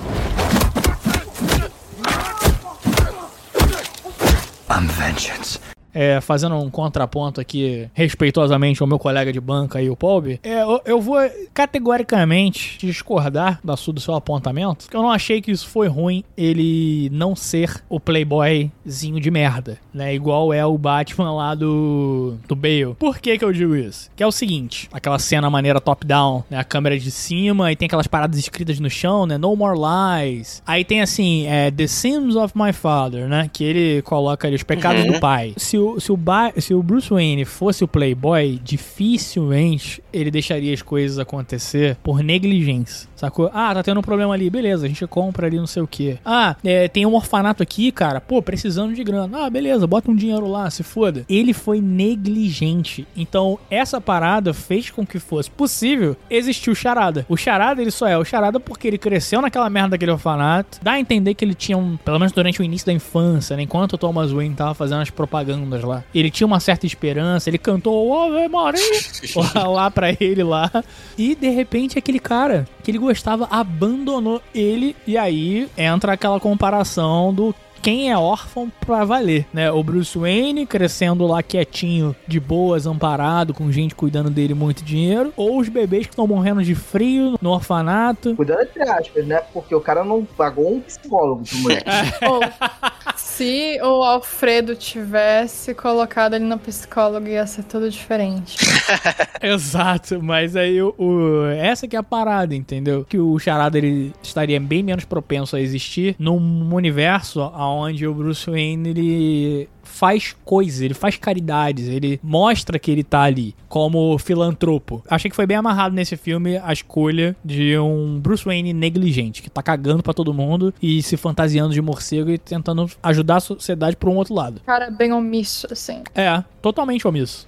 I'm vengeance. É, fazendo um contraponto aqui respeitosamente ao meu colega de banca aí, o Paul, é, eu, eu, vou categoricamente discordar da sua, do seu apontamento, que eu não achei que isso foi ruim ele não ser o playboyzinho de merda, né? Igual é o Batman lá do, do Bale. Por que que eu digo isso? Que é o seguinte, aquela cena maneira top-down, né? A câmera de cima e tem aquelas paradas escritas no chão, né? No more lies. Aí tem assim, é, The Sins of My Father, né? Que ele coloca ali os pecados Uhum. do pai. Se o, se, o Ba- se o Bruce Wayne fosse o Playboy, dificilmente ele deixaria as coisas acontecer por negligência. Sacou? Ah, tá tendo um problema ali. Beleza, a gente compra ali não sei o que. Ah, é, tem um orfanato aqui, cara. Pô, precisando de grana. Ah, beleza, bota um dinheiro lá, se foda. Ele foi negligente. Então, essa parada fez com que fosse possível existir o Charada. O Charada, ele só é o Charada porque ele cresceu naquela merda daquele orfanato. Dá a entender que ele tinha um, pelo menos durante o início da infância, né? Enquanto o Thomas Wayne tava fazendo as propagandas lá. Ele tinha uma certa esperança, ele cantou Ave Maria (laughs) lá, lá pra ele lá. E de repente aquele cara que ele gostava abandonou ele. E aí entra aquela comparação do quem é órfão pra valer, né? O Bruce Wayne crescendo lá quietinho, de boas, amparado, com gente cuidando dele, muito dinheiro. Ou os bebês que estão morrendo de frio no orfanato. Cuidando entre aspas, né? Porque o cara não pagou um psicólogo pro moleque. (laughs) Ou, se o Alfredo tivesse colocado ele no psicólogo, ia ser tudo diferente. (laughs) Exato, mas aí o, o- essa que é a parada, entendeu? Que o Charada ele estaria bem menos propenso a existir num universo onde o Bruce Wayne ele faz coisas, ele faz caridades, ele mostra que ele tá ali como filantropo. Achei que foi bem amarrado nesse filme a escolha de um Bruce Wayne negligente, que tá cagando pra todo mundo e se fantasiando de morcego e tentando ajudar a sociedade por um outro lado. Cara bem omisso, assim. É, totalmente omisso.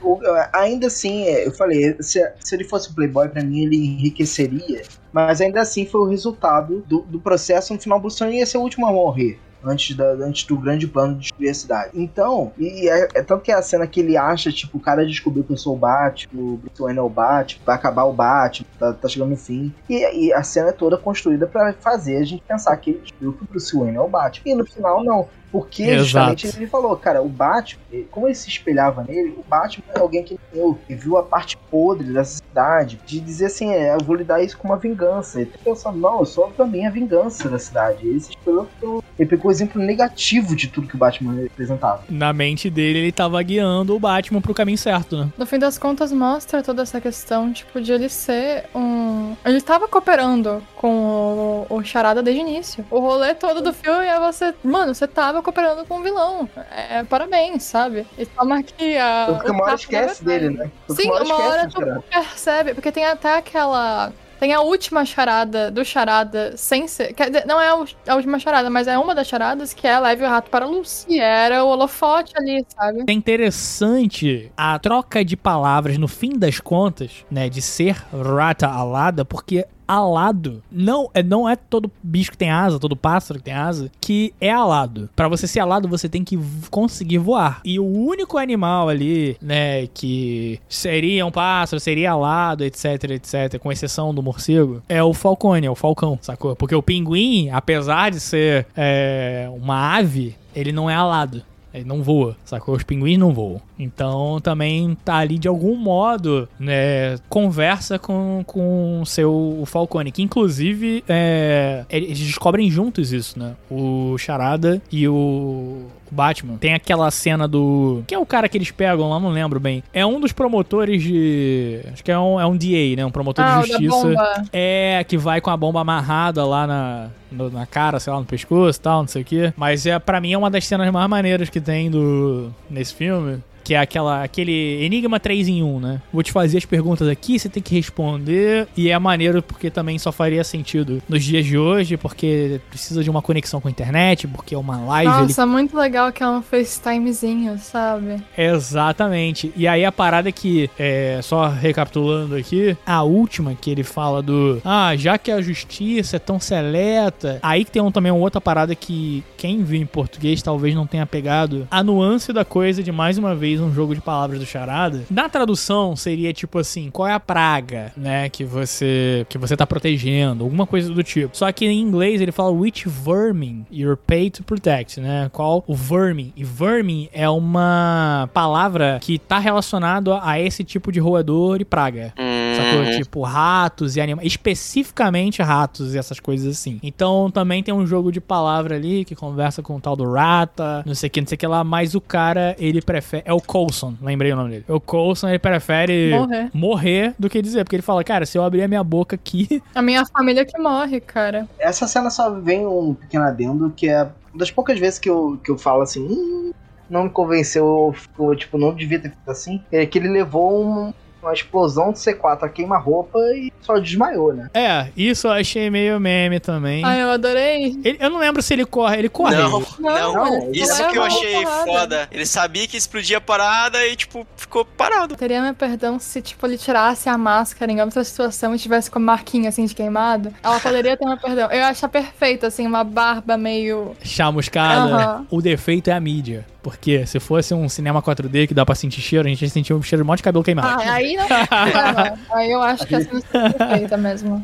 Ainda assim, é, eu falei, se, se ele fosse um playboy, pra mim ele enriqueceria. Mas ainda assim foi o resultado do, do processo. No final, o Bruce Wayne ia ser o último a morrer. Antes, da, antes do grande plano de destruir a cidade. Então, e é, é tanto que é a cena que ele acha, tipo, o cara descobriu que eu sou o Batman, o Bruce Wayne é o Batman, vai acabar o Batman, tá, tá chegando no fim. E, e a cena é toda construída pra fazer a gente pensar que ele descobriu que o Bruce Wayne é o Batman. E no final, não. Porque Exato. justamente ele falou, cara, o Batman, ele- como ele se espelhava nele, o Batman é alguém que eu que viu a parte podre dessa cidade, de dizer assim, é, eu vou lhe dar isso como uma vingança. Ele tá pensando, não, eu sou também a vingança da cidade. Ele se espelhou pelo. Ele pegou o exemplo negativo de tudo que o Batman representava. Na mente dele, ele tava guiando o Batman pro caminho certo, né? No fim das contas, mostra toda essa questão, tipo, de ele ser um. Ele tava cooperando com o, o Charada desde o início. O rolê todo do filme é você. Mano, você tava cooperando com o vilão. É, parabéns, sabe? E toma aqui a. Porque o uma hora esquece dele, né? Porque Sim, uma hora uma hora tu percebe, porque tem até aquela. Tem a última charada do charada sem ser. quer dizer, não é a última charada, mas é uma das charadas que é leve o rato para a luz. E era o holofote ali, sabe? É interessante a troca de palavras no fim das contas, né, de ser rata alada, porque alado não é não é todo bicho que tem asa, todo pássaro que tem asa que é alado. Pra você ser alado, você tem que conseguir voar. E o único animal ali, né, que seria um pássaro, seria alado, etc, etc, com exceção do morcego, é o falcone, é o falcão, sacou? Porque o pinguim, apesar de ser é, uma ave, ele não é alado. Ele não voa, sacou? Os pinguins não voam. Então também tá ali de algum modo, né? Conversa com, com seu Falcone. Que inclusive é, eles descobrem juntos isso, né? O Charada e o Batman. Tem aquela cena do. Quem é o cara que eles pegam lá? Não lembro bem. É um dos promotores de. Acho que é um, é um DA, né? Um promotor Ah, de justiça. É, que vai com a bomba amarrada lá na, no- na cara, sei lá, no pescoço e tal, não sei o quê. Mas é, pra mim é uma das cenas mais maneiras que tem do, nesse filme. Que é aquela, aquele Enigma 3 em 1, né? Vou te fazer as perguntas aqui, você tem que responder. E é maneiro porque também só faria sentido nos dias de hoje, porque precisa de uma conexão com a internet, porque é uma live. ele Nossa, muito legal que é um FaceTimezinho, sabe? Exatamente. E aí a parada que, é, só recapitulando aqui, a última que ele fala do Ah, já que a justiça é tão seleta. Aí que tem um, também uma outra parada que quem viu em português talvez não tenha pegado a nuance da coisa de mais uma vez um jogo de palavras do charada. Na tradução seria tipo assim, qual é a praga, né, que você que você tá protegendo, alguma coisa do tipo. Só que em inglês ele fala which vermin you're paid to protect, né? Qual o vermin? E vermin é uma palavra que tá relacionado a esse tipo de roedor e praga. Sacou? Hum, Tipo, ratos e animais. Especificamente ratos e essas coisas assim. Então também tem um jogo de palavra ali que conversa com o tal do rata, não sei o que, não sei o que lá. Mas o cara, ele prefere. É o Coulson, lembrei o nome dele. O Coulson, ele prefere Morrer. morrer do que dizer. Porque ele fala, cara, se eu abrir a minha boca aqui. (laughs) A minha família que morre, cara. Essa cena só vem um pequeno adendo, que é uma das poucas vezes que eu, que eu falo assim, "Hum, não me convenceu, ou, ou, tipo, não devia ter feito assim, é que ele levou um- uma explosão de C4 a queima-roupa e só desmaiou, né? É, isso eu achei meio meme também. Ai, eu adorei. Ele- eu não lembro se ele corre. Ele corre. Não, Não, não. Isso que eu achei foda. Ele sabia que explodia a parada e, tipo, ficou parado. Teria meu perdão se, tipo, ele tirasse a máscara em outra situação e tivesse com marquinha, assim, de queimado. Ela poderia ter meu perdão. Eu acho perfeito, assim, uma barba meio... chamuscada. Aham. O defeito é a mídia. Porque se fosse um cinema 4D que dá pra sentir cheiro, a gente ia sentir um cheiro de um monte de cabelo queimado. Ah, aí não tem problema. (laughs) Aí eu acho que essa é perfeita mesmo.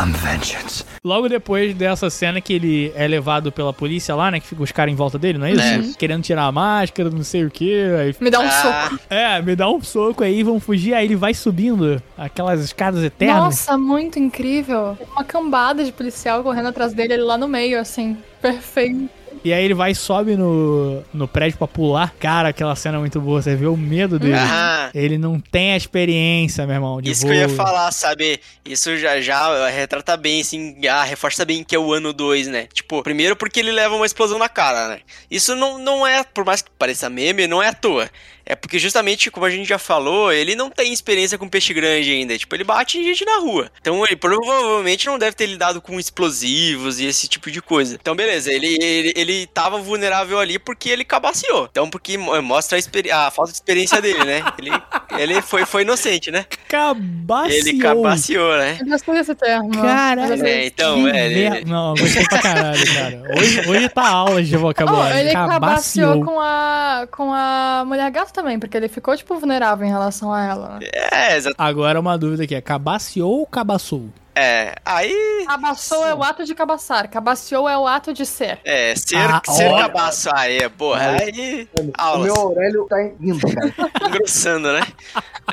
I'm vengeance. Logo depois dessa cena que ele é levado pela polícia lá, né? Que fica os caras em volta dele, não é isso? É. Querendo tirar a máscara, não sei o que. Aí, Me dá um Ah, soco. é, me dá um soco aí, vão fugir. Aí ele vai subindo aquelas escadas eternas. Nossa, muito incrível. Uma cambada de policial correndo atrás dele, ele lá no meio, assim. Perfeito. E aí ele vai e sobe no, no prédio pra pular. Cara, aquela cena é muito boa. Você vê o medo dele. Ah, Ele não tem a experiência, meu irmão, de isso voo. que eu ia falar, sabe? Isso já já retrata bem, assim, ah, reforça bem que é o ano 2, né? Tipo, primeiro porque ele leva uma explosão na cara, né? Isso não, não é, por mais que pareça meme, não é à toa. É porque justamente, como a gente já falou, ele não tem experiência com peixe grande ainda. Tipo, ele bate em gente na rua. Então ele provavelmente não deve ter lidado com explosivos e esse tipo de coisa. Então, beleza, ele, ele, ele tava vulnerável ali porque ele cabaciou. Então, porque mo- mostra a, a falta de experiência dele, né? Ele, ele foi, foi inocente, né? Cabaciou. Ele cabaciou, né? Eu gostei desse termo. Caralho. É, então, Que é, ele-. Não, gostei pra caralho, cara. Hoje, hoje tá aula de Oh, vocabulário. ele Cabaciou. cabaciou com a, com a mulher gato também, porque ele ficou, tipo, vulnerável em relação a ela. né? É, exato. Agora uma dúvida aqui, é cabaciou ou cabaçou? É, aí. Cabaçou é o ato de cabaçar, cabaciou é o ato de ser. É, ser, Ah, ser cabaço. Aí, porra, aí. O meu Aurélio tá indo, cara. (laughs) Engrossando, né?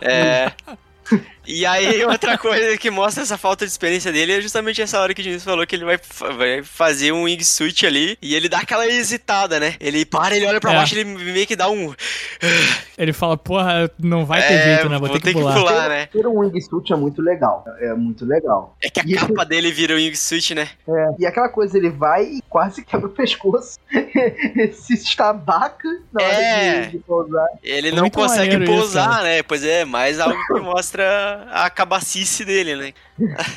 É. (laughs) E aí, (laughs) outra coisa que mostra essa falta de experiência dele é justamente essa hora que o Diniz falou que ele vai, vai fazer um wingsuit ali e ele dá aquela hesitada, né? Ele para, ele olha pra É. baixo, ele meio que dá um. (sighs) Ele fala, porra, não vai ter é, jeito, né? Vou, ter que pular. né? Ter um wingsuit é muito legal. É muito legal. É que a E- capa dele vira o wingsuit, né? É. E aquela coisa, ele vai e quase quebra o pescoço. (laughs) Se estabaca na hora É. de, de pousar. Ele Foi não muito consegue isso, pousar, cara. né? Pois é, mais algo que mostra a cabacice dele, né?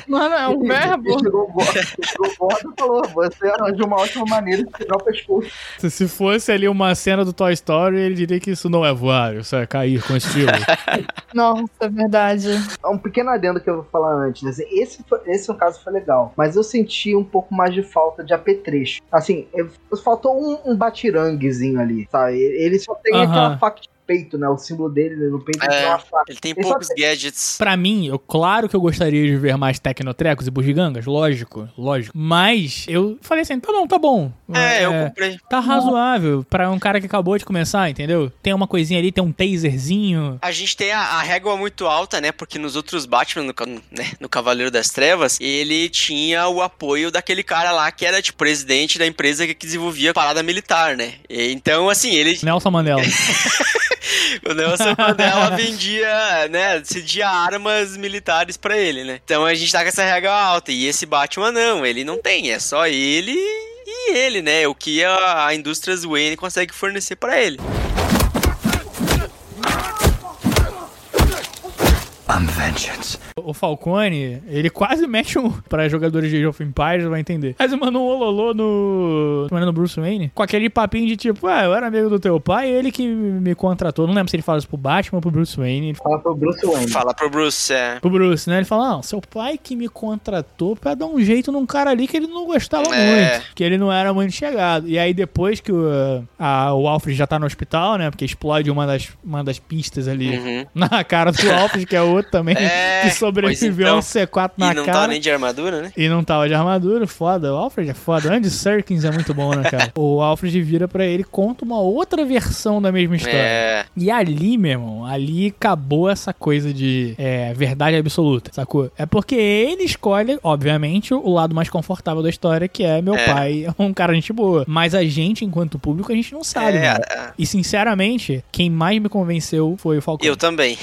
Mano, é um verbo. Ele chegou o Gordon chegou o Gordon e falou: Você arranjou uma ótima maneira de quebrar o pescoço. Se, se fosse ali uma cena do Toy Story, ele diria que isso não é voar, isso é cair com estilo. (laughs) Nossa, é verdade. Um pequeno adendo que eu vou falar antes. Assim, esse, foi- esse caso foi legal. Mas eu senti um pouco mais de falta de apetrecho. Assim, eu- faltou um, um batiranguezinho ali, sabe? Ele só tem Aham. aquela faca peito, né? O símbolo dele no peito É. tem uma faca. Ele tem Ele poucos gadgets. Pra mim, eu, claro que eu gostaria de ver mais tecnotrecos e bugigangas, lógico, lógico. Mas eu falei assim, tá bom, tá bom. É, eu comprei. Tá razoável pra um cara que acabou de começar, entendeu? Tem uma coisinha ali, tem um taserzinho. A gente tem a, a régua muito alta, né? Porque nos outros Batman, no, né, no Cavaleiro das Trevas, ele tinha o apoio daquele cara lá que era, tipo, presidente da empresa que desenvolvia parada militar, né? E, então, assim, ele. Nelson Mandela. (laughs) (laughs) O Nelson Mandela (laughs) vendia, né? Cedia armas militares pra ele, né? Então a gente tá com essa régua alta. E esse Batman não, ele não tem. É só ele e ele, né? O que a, a indústria Wayne consegue fornecer pra ele. I'm vengeance. O Falcone, ele quase (laughs) mete um. Pra jogadores de Age of Empires, vai entender. Mas mano, um ololô no. no Bruce Wayne. Com aquele papinho de tipo, ah, eu era amigo do teu pai, ele que me contratou. Não lembro se ele fala isso pro Batman ou pro Bruce Wayne. Ele Fala pro Bruce Wayne. Fala pro Bruce, é. pro Bruce, né? Ele fala, não, seu pai que me contratou pra dar um jeito num cara ali que ele não gostava É. muito. Que ele não era muito chegado. E aí depois que o, a- o Alfred já tá no hospital, né? Porque explode uma das, uma das pistas ali Uhum. (laughs) na cara do Alfred, que é outro também, É, que sobreviveu a um pois C4 na E não cara. tá nem de armadura, né? E não tava de armadura, foda. O Alfred é foda. Andy Serkins é muito bom, né, cara? (laughs) o Alfred vira pra ele e conta uma outra versão da mesma história. É. E ali, meu irmão, ali acabou essa coisa de é, verdade absoluta, sacou? É porque ele escolhe, obviamente, o lado mais confortável da história, que é meu É. pai é um cara gente boa. Mas a gente, enquanto público, a gente não sabe, É, mano. é. E sinceramente, quem mais me convenceu foi o Falcão. Eu também.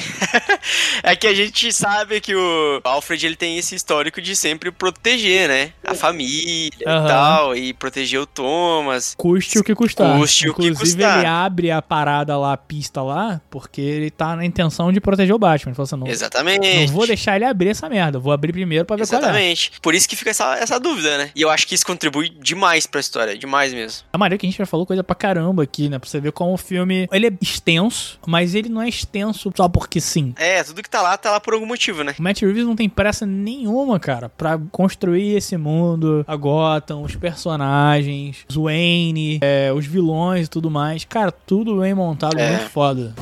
(laughs) é que a gente sabe que o Alfred ele tem esse histórico de sempre proteger, né? A família Aham. e tal, e proteger o Thomas. Custe o que custar. Custe o que Inclusive, custar. ele abre a parada lá, a pista lá, porque ele tá na intenção de proteger o Batman. Ele falou assim, não, Exatamente. não vou deixar ele abrir essa merda, vou abrir primeiro pra ver qual é. Exatamente. Por isso que fica essa, essa dúvida, né? E eu acho que isso contribui demais pra história, demais mesmo. A maneira que a gente já falou coisa pra caramba aqui, né? Pra você ver como o filme. Ele é extenso, mas ele não é extenso só porque sim. É, tudo que tá lá, tá lá por algum motivo, né? O Matt Reeves não tem pressa nenhuma, cara, pra construir esse mundo, a Gotham, os personagens, os Wayne, é, os vilões e tudo mais. Cara, tudo bem montado, É. muito foda.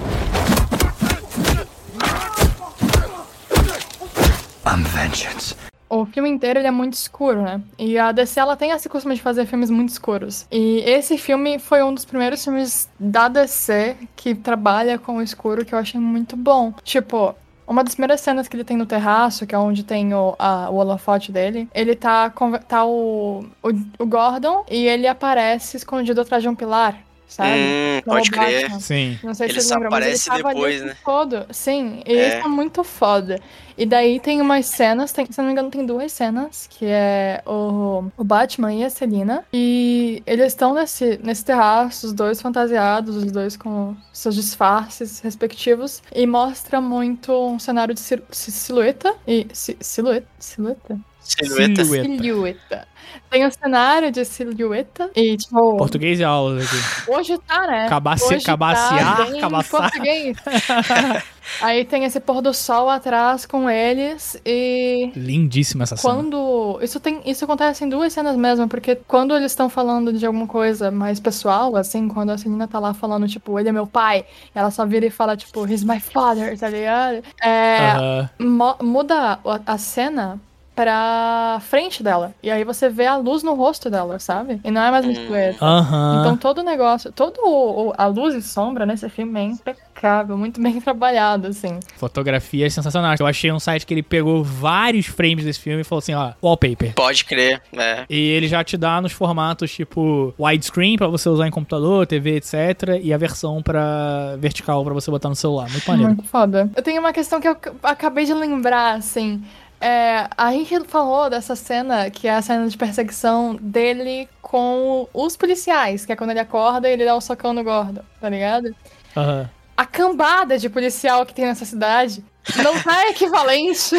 I'm vengeance. O filme inteiro ele é muito escuro, né? E a DC ela tem esse costume de fazer filmes muito escuros. E esse filme foi um dos primeiros filmes da DC que trabalha com o escuro que eu achei muito bom. Tipo, uma das primeiras cenas que ele tem no terraço, que é onde tem o, a, o holofote dele, ele tá, tá o, o, o Gordon e ele aparece escondido atrás de um pilar, sabe? Hum, pode crer. Sim. Não sei Ele se lembram, mas ele aparece tava depois, ali né? todo. Sim, e É. isso é muito foda. E daí tem umas cenas, tem, se não me engano, tem duas cenas, que é o, o Batman e a Selina. E eles estão nesse, nesse terraço, os dois fantasiados, os dois com seus disfarces respectivos. E mostra muito um cenário de sil- si- silhueta. E. si- silhueta? Silhueta? Silhueta. Silhueta. Silhueta. Tem um cenário de silhueta. E, tipo. Português e aulas aqui. Hoje tá, né? Cabaci- Hoje cabaciar, tá cabaçar. português. (laughs) Aí tem esse pôr do sol atrás com eles e Lindíssima essa cena. quando isso tem isso acontece em duas cenas mesmo, porque quando eles estão falando de alguma coisa mais pessoal, assim, quando a Celina tá lá falando tipo, ele é meu pai, ela só vira e fala tipo, he's my father, tá ligado? É, Aham. mo- muda a cena pra frente dela. E aí você vê a luz no rosto dela, sabe? E não é mais uma silhueta. Aham. Então todo o negócio, todo o, o- a luz e sombra nesse filme é impecável, muito bem (laughs) trabalhado, assim. Fotografia é sensacional. Eu achei um site que ele pegou vários frames desse filme e falou assim, ó, wallpaper. Pode crer, é. E ele já te dá nos formatos tipo widescreen pra você usar em computador, TV, etc. E a versão para vertical pra você botar no celular. Muito maneiro. Muito foda. Eu tenho uma questão que eu acabei de lembrar, assim. É, a gente falou dessa cena, que é a cena de perseguição dele com os policiais, que é quando ele acorda e ele dá o socão no Gordon, tá ligado? Aham. A cambada de policial que tem nessa cidade não tá (laughs) equivalente.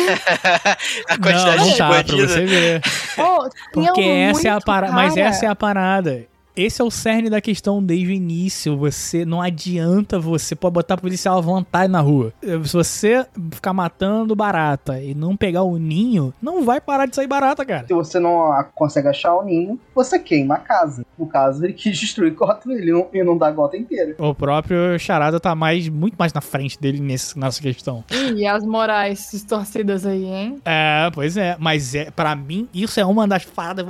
a quantidade Não, não de tá, pra você ver. Tinha Porque essa é a parada. Mas essa é a parada. Esse é o cerne da questão desde o início. Você não adianta você pode botar policial à vontade na rua. Se você ficar matando barata e não pegar o ninho, não vai parar de sair barata, cara. Se você não consegue achar o ninho, você queima a casa. No caso, ele quis (laughs) destruir Gotham ele não, e não dá Gotham inteira. O próprio Charada tá mais, muito mais na frente dele nesse, nessa questão. Ih, as morais distorcidas aí, hein? É, pois é. Mas é, para mim, isso é uma das paradas.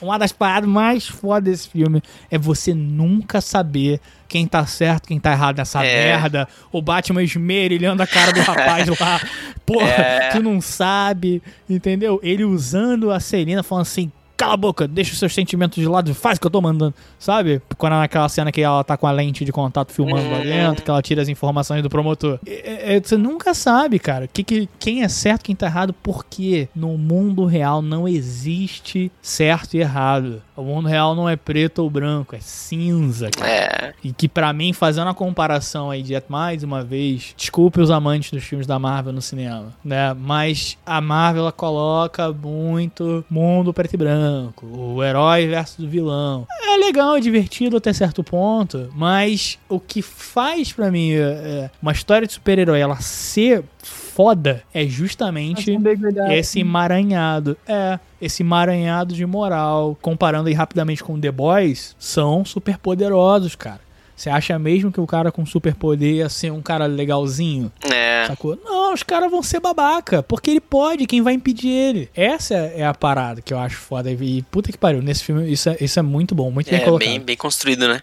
Uma das paradas mais fodas desse filme é você nunca saber quem tá certo, quem tá errado nessa É. merda. O Batman esmerilhando a cara do rapaz lá. (laughs) Porra, É. tu não sabe, entendeu? Ele usando a Serena falando assim. Cala a boca, deixa os seus sentimentos de lado, faz o que eu tô mandando, sabe? Quando é naquela cena que ela tá com a lente de contato filmando lá Uhum. dentro, que ela tira as informações do promotor. É- é- você nunca sabe, cara, que, que, quem é certo, quem tá errado, porque no mundo real não existe certo e errado. O mundo real não é preto ou branco, é cinza, cara. É. E que pra mim, fazendo a comparação aí de mais uma vez, desculpe os amantes dos filmes da Marvel no cinema, né? Mas a Marvel ela coloca muito mundo preto e branco, o herói versus o vilão. É legal, é divertido até certo ponto, mas o que faz pra mim é, é, uma história de super-herói ela ser foda é justamente ambiguidade. esse emaranhado. É, esse emaranhado de moral. Comparando aí rapidamente com The Boys, são super poderosos, cara. Você acha mesmo que o cara com superpoder ia ser um cara legalzinho? É. Sacou? Não, os caras vão ser babaca. Porque ele pode, quem vai impedir ele? Essa é a parada que eu acho foda. E puta que pariu, nesse filme isso é, isso é muito bom, muito bem É colocado. bem, bem construído, né?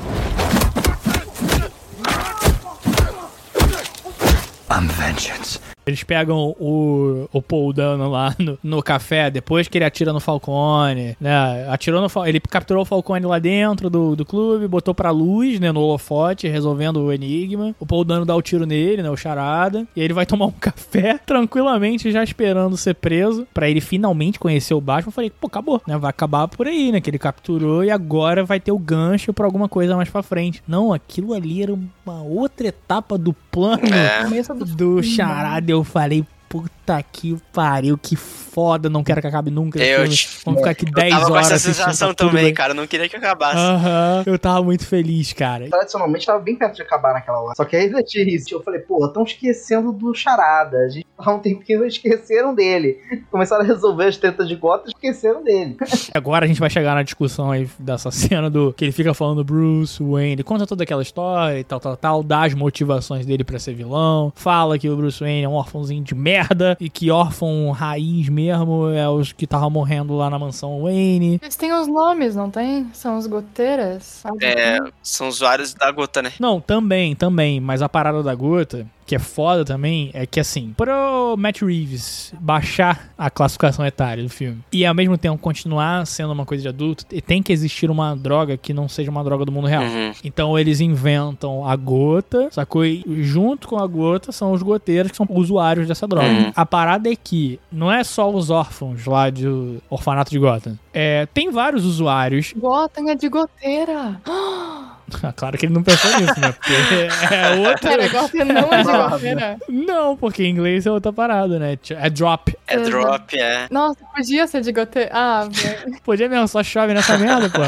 I'm vengeance. Eles pegam o, o Paul Dano lá no, no café, depois que ele atira no Falcone, né? Atirou no Ele capturou o Falcone lá dentro do, do clube, botou pra luz, né? No holofote, resolvendo o enigma. O Paul Dano dá o tiro nele, né? O charada. E aí ele vai (laughs) tomar um café tranquilamente, já esperando ser preso, pra ele finalmente conhecer o Batman. Eu falei, pô, acabou, né? Vai acabar por aí, né? Que ele capturou e agora vai ter o gancho pra alguma coisa mais pra frente. Não, aquilo ali era uma outra etapa do plano É. Do charada, eu falei, puta que pariu, que foda, não quero que acabe nunca. Eu Vamos ficar aqui 10 Eu tava com horas essa sensação também, bem. cara. Eu não queria que acabasse. Aham, eu tava muito feliz, cara. Tradicionalmente tava bem perto de acabar naquela hora. Só que aí tinha isso. Eu falei, pô, estão esquecendo do Charada. A gente há um tempinho esqueceram dele. Começaram a resolver as tretas de Gotham e esqueceram dele. (laughs) Agora a gente vai chegar na discussão aí dessa cena do que ele fica falando Bruce Wayne, ele conta toda aquela história e tal, tal, tal, dá as motivações dele pra ser vilão, fala que o Bruce Wayne é um órfãozinho de merda e que órfão raiz mesmo é os que estavam morrendo lá na mansão Wayne. Eles têm os nomes, não tem? São os goteiras? É, são usuários da gota, né? Não, também, também, mas a parada da gota, que é foda também, é que assim, pro Matt Reeves baixar a classificação etária do filme e ao mesmo tempo continuar sendo uma coisa de adulto, e tem que existir uma droga que não seja uma droga do mundo real. Uhum. Então eles inventam a gota, sacou? E junto com a gota são os goteiros que são usuários dessa droga. Uhum. A parada é que não é só os órfãos lá do orfanato de Gotham. É, tem vários usuários. Gotham é de goteira. (gasps) claro que ele não pensou nisso, né? Porque é outro. Pera, Gotham não é de goteira. Não, porque em inglês é outra parada, né? É drop. É drop, é. Nossa, podia ser de goteira. Ah, velho. (laughs) Podia mesmo, só chove nessa merda, pô.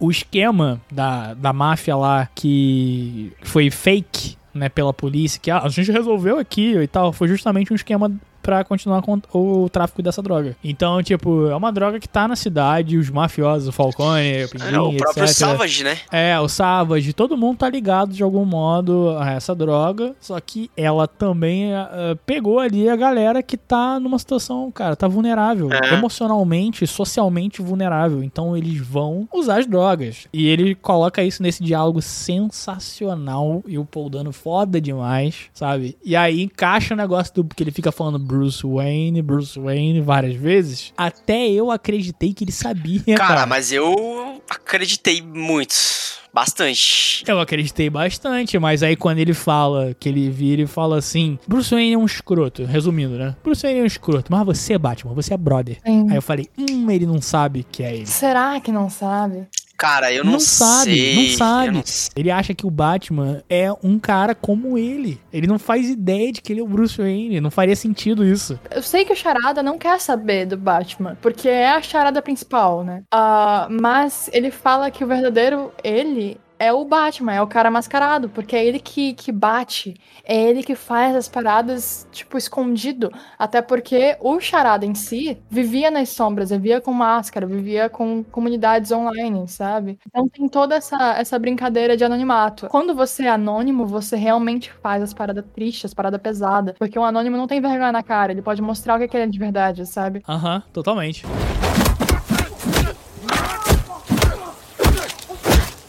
(laughs) o esquema da, da máfia lá que foi fake, né, pela polícia, que ah, a gente resolveu aqui e tal, foi justamente um esquema pra continuar com o tráfico dessa droga. Então, tipo, é uma droga que tá na cidade, os mafiosos, o Falcone, o Pinguim, É, o próprio etc. Savage, né? É, o Savage, todo mundo tá ligado de algum modo a essa droga, só que ela também eh, pegou ali a galera que tá numa situação, cara, tá vulnerável, É. emocionalmente, socialmente vulnerável, então eles vão usar as drogas. E ele coloca isso nesse diálogo sensacional e o Paul Dano foda demais, sabe? E aí encaixa o negócio do que ele fica falando Bruce Wayne, Bruce Wayne várias vezes, até eu acreditei que ele sabia, cara. Cara, mas eu acreditei muito. Bastante. Eu acreditei bastante, mas aí quando ele fala, que ele vira e fala assim: Bruce Wayne é um escroto, resumindo, né? Bruce Wayne é um escroto, mas você é Batman, você é brother. Sim. Aí eu falei: hum, ele não sabe que é ele. Será que não sabe? Cara, eu não, Não sabe, sei. não sabe. Eu não. Ele acha que o Batman é um cara como ele. Ele não faz ideia de que ele é o Bruce Wayne. Não faria sentido isso. Eu sei que o Charada não quer saber do Batman, porque é a charada principal, né? Ah, mas ele fala que o verdadeiro ele é o Batman, é o cara mascarado, porque é ele que, que bate, é ele que faz as paradas, tipo, escondido. Até porque o Charada em si vivia nas sombras, vivia com máscara, vivia com comunidades online, sabe? Então tem toda essa, essa brincadeira de anonimato. Quando você é anônimo, você realmente faz as paradas tristes, as paradas pesadas. Porque um anônimo não tem vergonha na cara, ele pode mostrar o que que ele é de verdade, sabe? Aham, totalmente.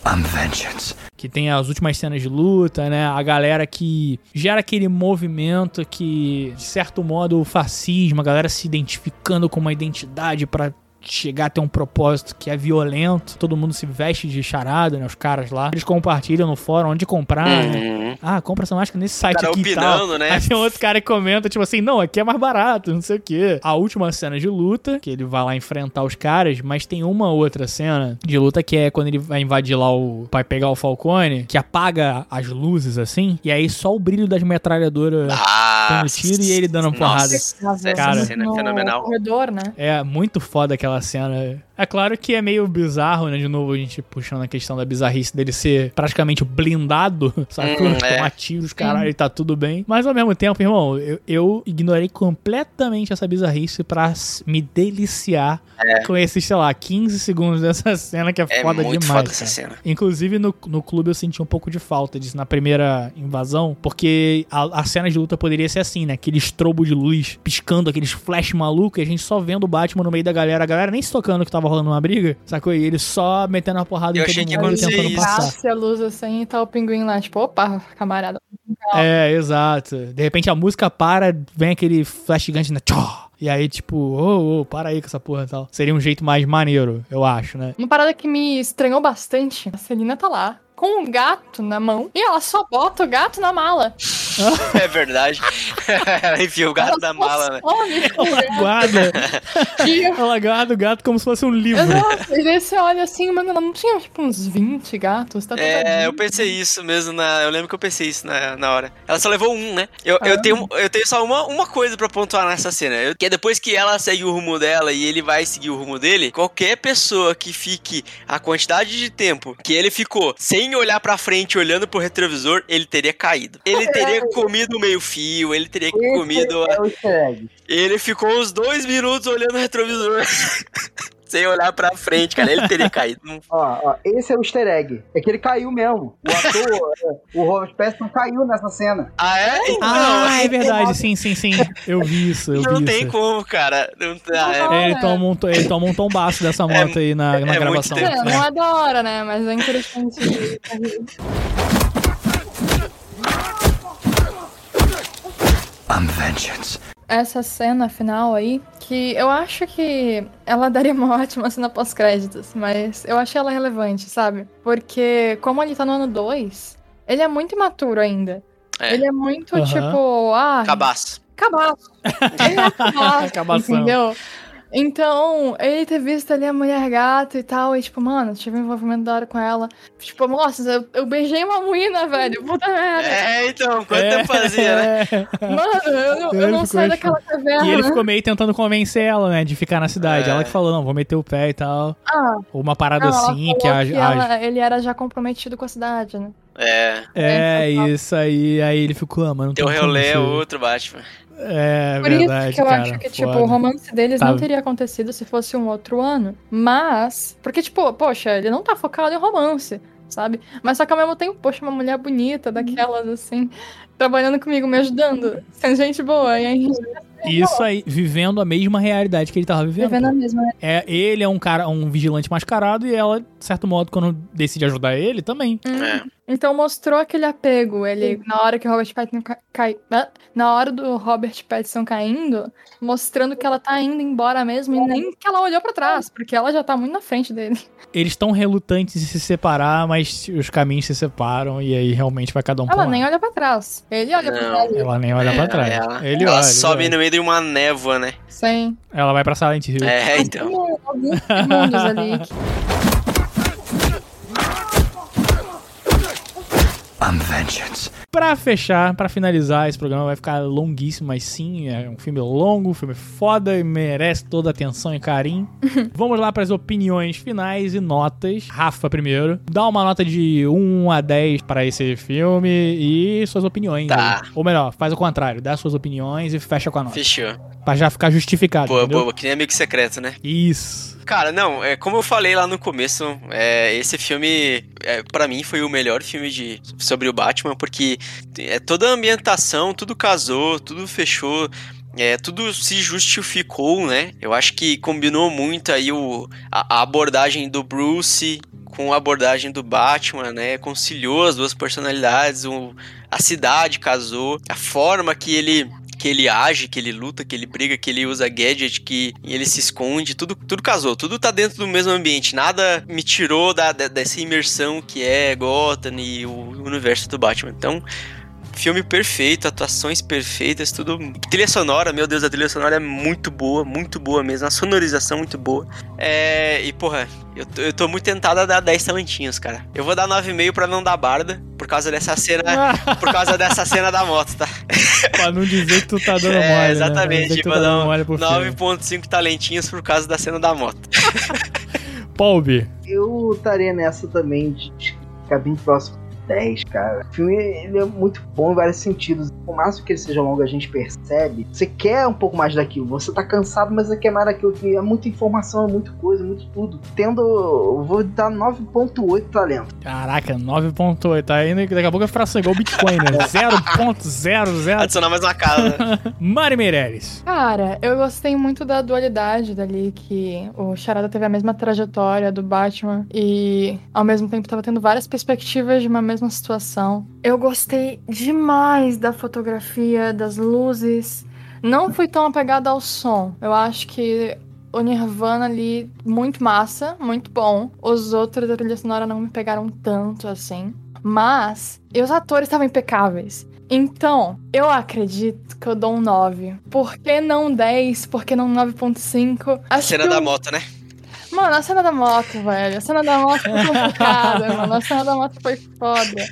I'm vengeance. que tem as últimas cenas de luta, né? A galera que gera aquele movimento que, de certo modo, o fascismo, a galera se identificando com uma identidade pra chegar a ter um propósito que é violento. Todo mundo se veste de charada, né? Os caras lá. Eles compartilham no fórum onde comprar. né? Uhum. Ah, compra essa máscara nesse site cara aqui e tal. opinando, né? Aí tem outro cara que comenta, tipo assim, não, aqui é mais barato, não sei o quê. A última cena de luta, que ele vai lá enfrentar os caras, mas tem uma outra cena de luta que é quando ele vai invadir lá o... vai pegar o Falcone, que apaga as luzes, assim, e aí só o brilho das metralhadoras Ah, dando tiro e ele dando porrada. Essa Cara. cena é no fenomenal. corredor, né? É muito foda aquela cena. É claro que é meio bizarro, né? De novo, a gente puxando a questão da bizarrice dele ser praticamente blindado, (laughs) sacou? Hum, é. Tomar tiros, caralho, e tá tudo bem. Mas ao mesmo tempo, irmão, eu, eu ignorei completamente essa bizarrice pra me deliciar com esses, sei lá, 15 segundos dessa (laughs) cena que é, É foda muito demais. foda essa cena. Inclusive, no, no clube eu senti um pouco de falta disso na primeira invasão, porque a, a cena de luta poderia ser assim, né? Aquele estrobo de luz piscando, aqueles flash maluco, e a gente só vendo o Batman no meio da galera, a galera nem se tocando que tava rolando uma briga, sacou? E ele só metendo a porrada Eu em todo achei que mundo ia tentando acontecer passar. Passe a luz assim e tá o pinguim lá, tipo, opa, camarada. É, exato. De repente a música para, vem aquele flash gigante, né? Tchó! E aí, tipo, ô, ô, para aí com essa porra e tal. Seria um jeito mais maneiro, eu acho, né? Uma parada que me estranhou bastante, a Celina tá lá, com um gato na mão, e ela só bota o gato na mala. (laughs) É verdade. Ela enfia o gato na mala, né? Ela gato. guarda, (laughs) ela guarda o gato como se fosse um livro. Exato. E daí você olha assim, mano, ela não tinha tipo uns 20 gatos, tá É, eu tadinha. pensei isso mesmo na. Eu lembro que eu pensei isso na, na hora. Ela só levou um, né? Eu, eu, Ah. tenho, eu tenho só uma, uma coisa pra pontuar nessa cena. Eu- que é depois que ela segue o rumo dela e ele vai seguir o rumo dele, qualquer pessoa que fique a quantidade de tempo que ele ficou sem olhar pra frente, olhando pro retrovisor, ele teria caído. Ele teria comido meio fio, ele teria comido. É. Ele ficou uns dois minutos olhando o retrovisor. (laughs) sem olhar pra frente, cara. Ele teria (laughs) caído. Não Ó, ó, esse é o easter egg. É que ele caiu mesmo. O (laughs) ator, é, o Robert Pattinson caiu nessa cena. Ah, é? Então, Ah, é verdade, sim, sim, sim. Eu vi isso, eu não vi tem isso. como, cara. Não, ah, é- Não, É, ele, né? toma um, ele toma um tombaço dessa moto aí na, na é muito gravação. tempo. É, não é da hora, né? Mas é interessante. I'm vengeance. Essa cena final aí, que eu acho que ela daria uma (laughs) ótima cena pós-créditos, mas eu achei ela relevante, sabe? Porque, como ele tá no ano 2, ele é muito imaturo ainda. É. Ele é muito Aham. tipo, ah, Cabaço. cabaço. (laughs) Ele é cabaço, entendeu? Então, ele ter visto ali a mulher gato e tal, e tipo, mano, tive um envolvimento da hora com ela. Tipo, nossa, eu, eu beijei uma menina, velho. Puta merda. É, então, quanto tempo fazia, né? É. (laughs) Mano, eu, não- eu Ele não saio daquela caverna. E ele ficou meio tentando convencer ela, né, de ficar na cidade. É. Ela que falou, não, vou meter o pé e tal. Ah, Ou uma parada não, assim, que a, que a- ela- ele era já comprometido com a cidade, né? É, É, isso aí. Aí ele ficou, ah, mano. teu rolê é outro Batman. É, Por verdade, isso que eu cara, acho que, tipo, foda. o romance deles Tá. não teria acontecido se fosse um outro ano. Mas. Porque, tipo, poxa, ele não tá focado em romance, sabe? Mas só que ao mesmo tempo, poxa, uma mulher bonita daquelas, assim, trabalhando comigo, me ajudando, sendo gente boa. E aí, Isso aí, vivendo a mesma realidade que ele tava vivendo. vivendo a mesma. É, ele é um cara, um vigilante mascarado e ela, de certo modo, quando decide ajudar ele, também. É. Então mostrou aquele apego. Ele, na hora que o Robert Pattinson ca- cai. Na hora do Robert Pattinson caindo, mostrando que ela tá indo embora mesmo, e nem que ela olhou pra trás, porque ela já tá muito na frente dele. (laughs) Eles estão relutantes em se separar, mas os caminhos se separam e aí realmente vai cada um pra Ela nem olha pra trás. Ele olha pra Não. trás. Ela nem olha pra trás. Ela, ele ela olha. sobe ele no meio de uma névoa, né? Sim. Ela vai pra Silent Hill. É, então. Tem alguns segundos ali. I'm vengeance. Pra fechar, pra finalizar, esse programa vai ficar longuíssimo, mas sim, é um filme longo, um filme foda e merece toda a atenção e carinho. (laughs) Vamos lá pras opiniões finais e notas. Rafa primeiro. Dá uma nota de 1 a 10 para esse filme e suas opiniões. Tá. aí. Ou melhor, faz o contrário, dá suas opiniões e fecha com a nota. Fechou. Pra já ficar justificado. Boa, entendeu? boa, que nem amigo secreto, né? Isso. Cara, não, é, como eu falei lá no começo, é, esse filme, é, para mim, foi o melhor filme de, sobre o Batman, porque é, toda a ambientação, tudo casou, tudo fechou, é, tudo se justificou, né? Eu acho que combinou muito aí o, a, a abordagem do Bruce com a abordagem do Batman, né? Conciliou as duas personalidades, o, a cidade casou, a forma que ele que ele age, que ele luta, que ele briga, que ele usa gadget, que ele se esconde, tudo, tudo casou, tudo tá dentro do mesmo ambiente, nada me tirou da, da- dessa imersão que é Gotham e o universo do Batman. Então, filme perfeito, atuações perfeitas, tudo. Trilha sonora, meu Deus, a trilha sonora é muito boa, muito boa mesmo, a sonorização muito boa. É, e porra, eu tô, eu tô muito tentado a dar 10 talentinhos, cara. Eu vou dar 9,5 pra não dar barda, por causa dessa cena, por causa dessa cena da moto, tá? pra não dizer que tu tá dando É, mole. né? Não exatamente, vou tá dar dando um mole pro filme. 9,5 talentinhos por causa da cena da moto. Paul Eu estaria nessa também de ficar bem próximo 10, cara. O filme ele é muito bom em vários sentidos. Por mais que ele seja longo, a gente percebe. Você quer um pouco mais daquilo. Você tá cansado, mas você quer mais daquilo. que É muita informação, é muita coisa, muito tudo. Tendo. Eu vou dar 9,8 talento. Caraca, 9.8. Tá indo daqui a pouco vai ficar assim, igual o Bitcoin, né? (laughs) 0.00. Adicionar mais uma casa. né? (laughs) Mari Meirelles. Cara, eu gostei muito da dualidade dali, que o Charada teve a mesma trajetória do Batman e ao mesmo tempo tava tendo várias perspectivas de uma mesma situação. Eu gostei demais da fotografia, das luzes. Não fui tão apegada ao som. Eu acho que o Nirvana ali, muito massa, muito bom. Os outros da trilha sonora não me pegaram tanto assim. Mas, e os atores estavam impecáveis. Então, eu acredito que eu dou um 9. Por que não 10? Por que não 9.5? Acho cena que da eu- moto, né? Mano, a cena da moto, velho. A cena da moto foi complicada, (laughs) mano. A cena da moto foi foda.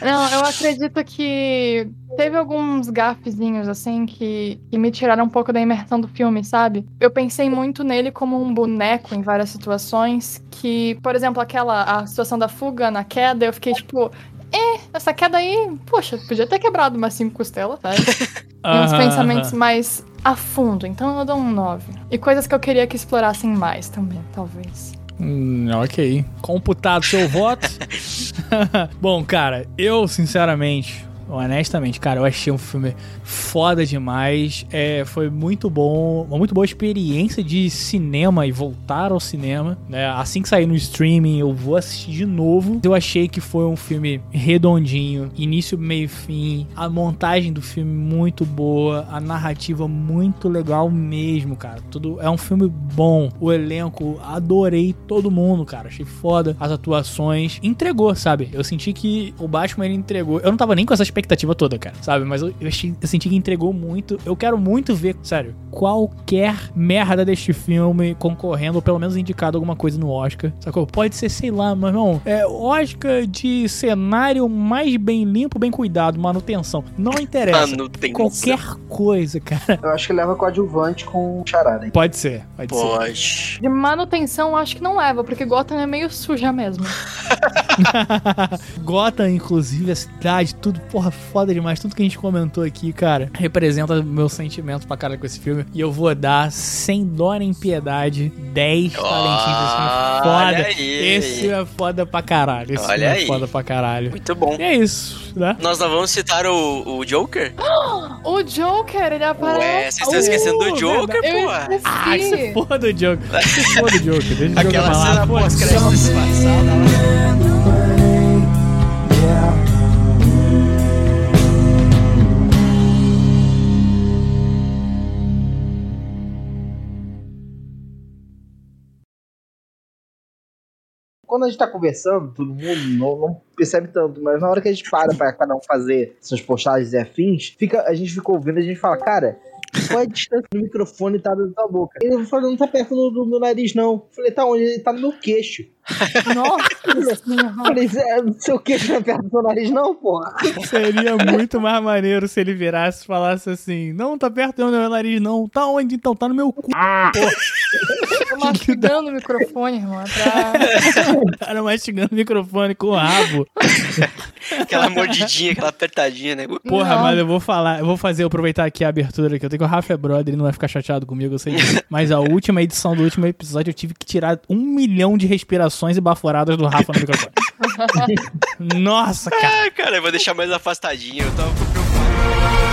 Não, eu acredito que teve alguns gafezinhos, assim, que, que me tiraram um pouco da imersão do filme, sabe? Eu pensei muito nele como um boneco em várias situações. Que, por exemplo, aquela a situação da fuga na queda, eu fiquei tipo. É, essa queda aí, poxa, podia ter quebrado umas cinco costelas, sabe? E (laughs) uns pensamentos mais a fundo. Então eu dou um 9. E coisas que eu queria que explorassem mais também, talvez. Hum, ok. Computado seu voto. (laughs) (laughs) Bom, cara, eu sinceramente, honestamente, cara, eu achei um filme foda demais. É, foi muito bom, uma muito boa experiência de cinema e voltar ao cinema. Né? Assim que sair no streaming, eu vou assistir de novo. Eu achei que foi um filme redondinho, início, meio fim. A montagem do filme muito boa, a narrativa muito legal mesmo, cara. Tudo é um filme bom. O elenco, adorei todo mundo, cara. Achei foda as atuações. Entregou, sabe? Eu senti que o Batman ele entregou. Eu não tava nem com essa expectativa toda, cara, sabe? Mas eu, eu, senti que entregou muito. Eu quero muito ver, sério, qualquer merda deste filme concorrendo, ou pelo menos indicado alguma coisa no Oscar, sacou? Pode ser, sei lá, mas não. É Oscar de cenário mais bem limpo, bem cuidado, manutenção. Não interessa. Manutenção. Qualquer coisa, cara. Eu acho que leva coadjuvante com charada. Pode ser, pode ser. Pode. De manutenção, eu acho que não leva, porque Gotham é meio suja mesmo. (laughs) Gotham, inclusive, a cidade, tudo, porra, foda demais. Tudo que a gente comentou aqui, cara, representa meu sentimento pra cara com esse filme. E eu vou dar, sem dó nem piedade, 10 talentinhos pra esse filme. Olha Foda. aí. Esse é foda pra caralho. Esse Olha filme é aí. foda pra caralho. Muito bom. E é isso, né? Nós não vamos citar o, o Joker? (gasps) O Joker, ele Ué, aparece. vocês estão esquecendo do Uh, Joker, Eu pô. esqueci. Ah, se foda do Joker. Se foda do Joker. Deixa o Joker Aquela falar. cena Pô, pós-crédito disfarçada lá. Quando a gente tá conversando, todo mundo não, não percebe tanto, mas na hora que a gente para pra cada um fazer suas postagens e afins, fica, a gente fica ouvindo, a gente fala, cara, qual é a distância do microfone tá da tua boca? Ele falou, não tá perto do, meu nariz, não. Falei, tá onde? Ele tá no meu queixo. Nossa senhora. Eu falei, "Zé, seu queixo não é perto do seu nariz, não, porra. Seria muito mais maneiro se ele virasse e falasse assim: Não, tá perto do meu nariz, não. Tá onde então? Tá no meu cu. Tô mastigando o microfone, irmão. Pra... (laughs) Cara mastigando o microfone com o rabo. Aquela mordidinha, aquela apertadinha, né? Porra, Não. mas eu vou falar, eu vou fazer, aproveitar aqui a abertura que eu tenho que o Rafa é brother, ele não vai ficar chateado comigo, eu sei. Mas a última edição do último episódio eu tive que tirar um milhão de respirações imitações e baforadas do Rafa no microfone. (laughs) Nossa, cara. É, cara, eu vou deixar mais afastadinho. Eu tava preocupado.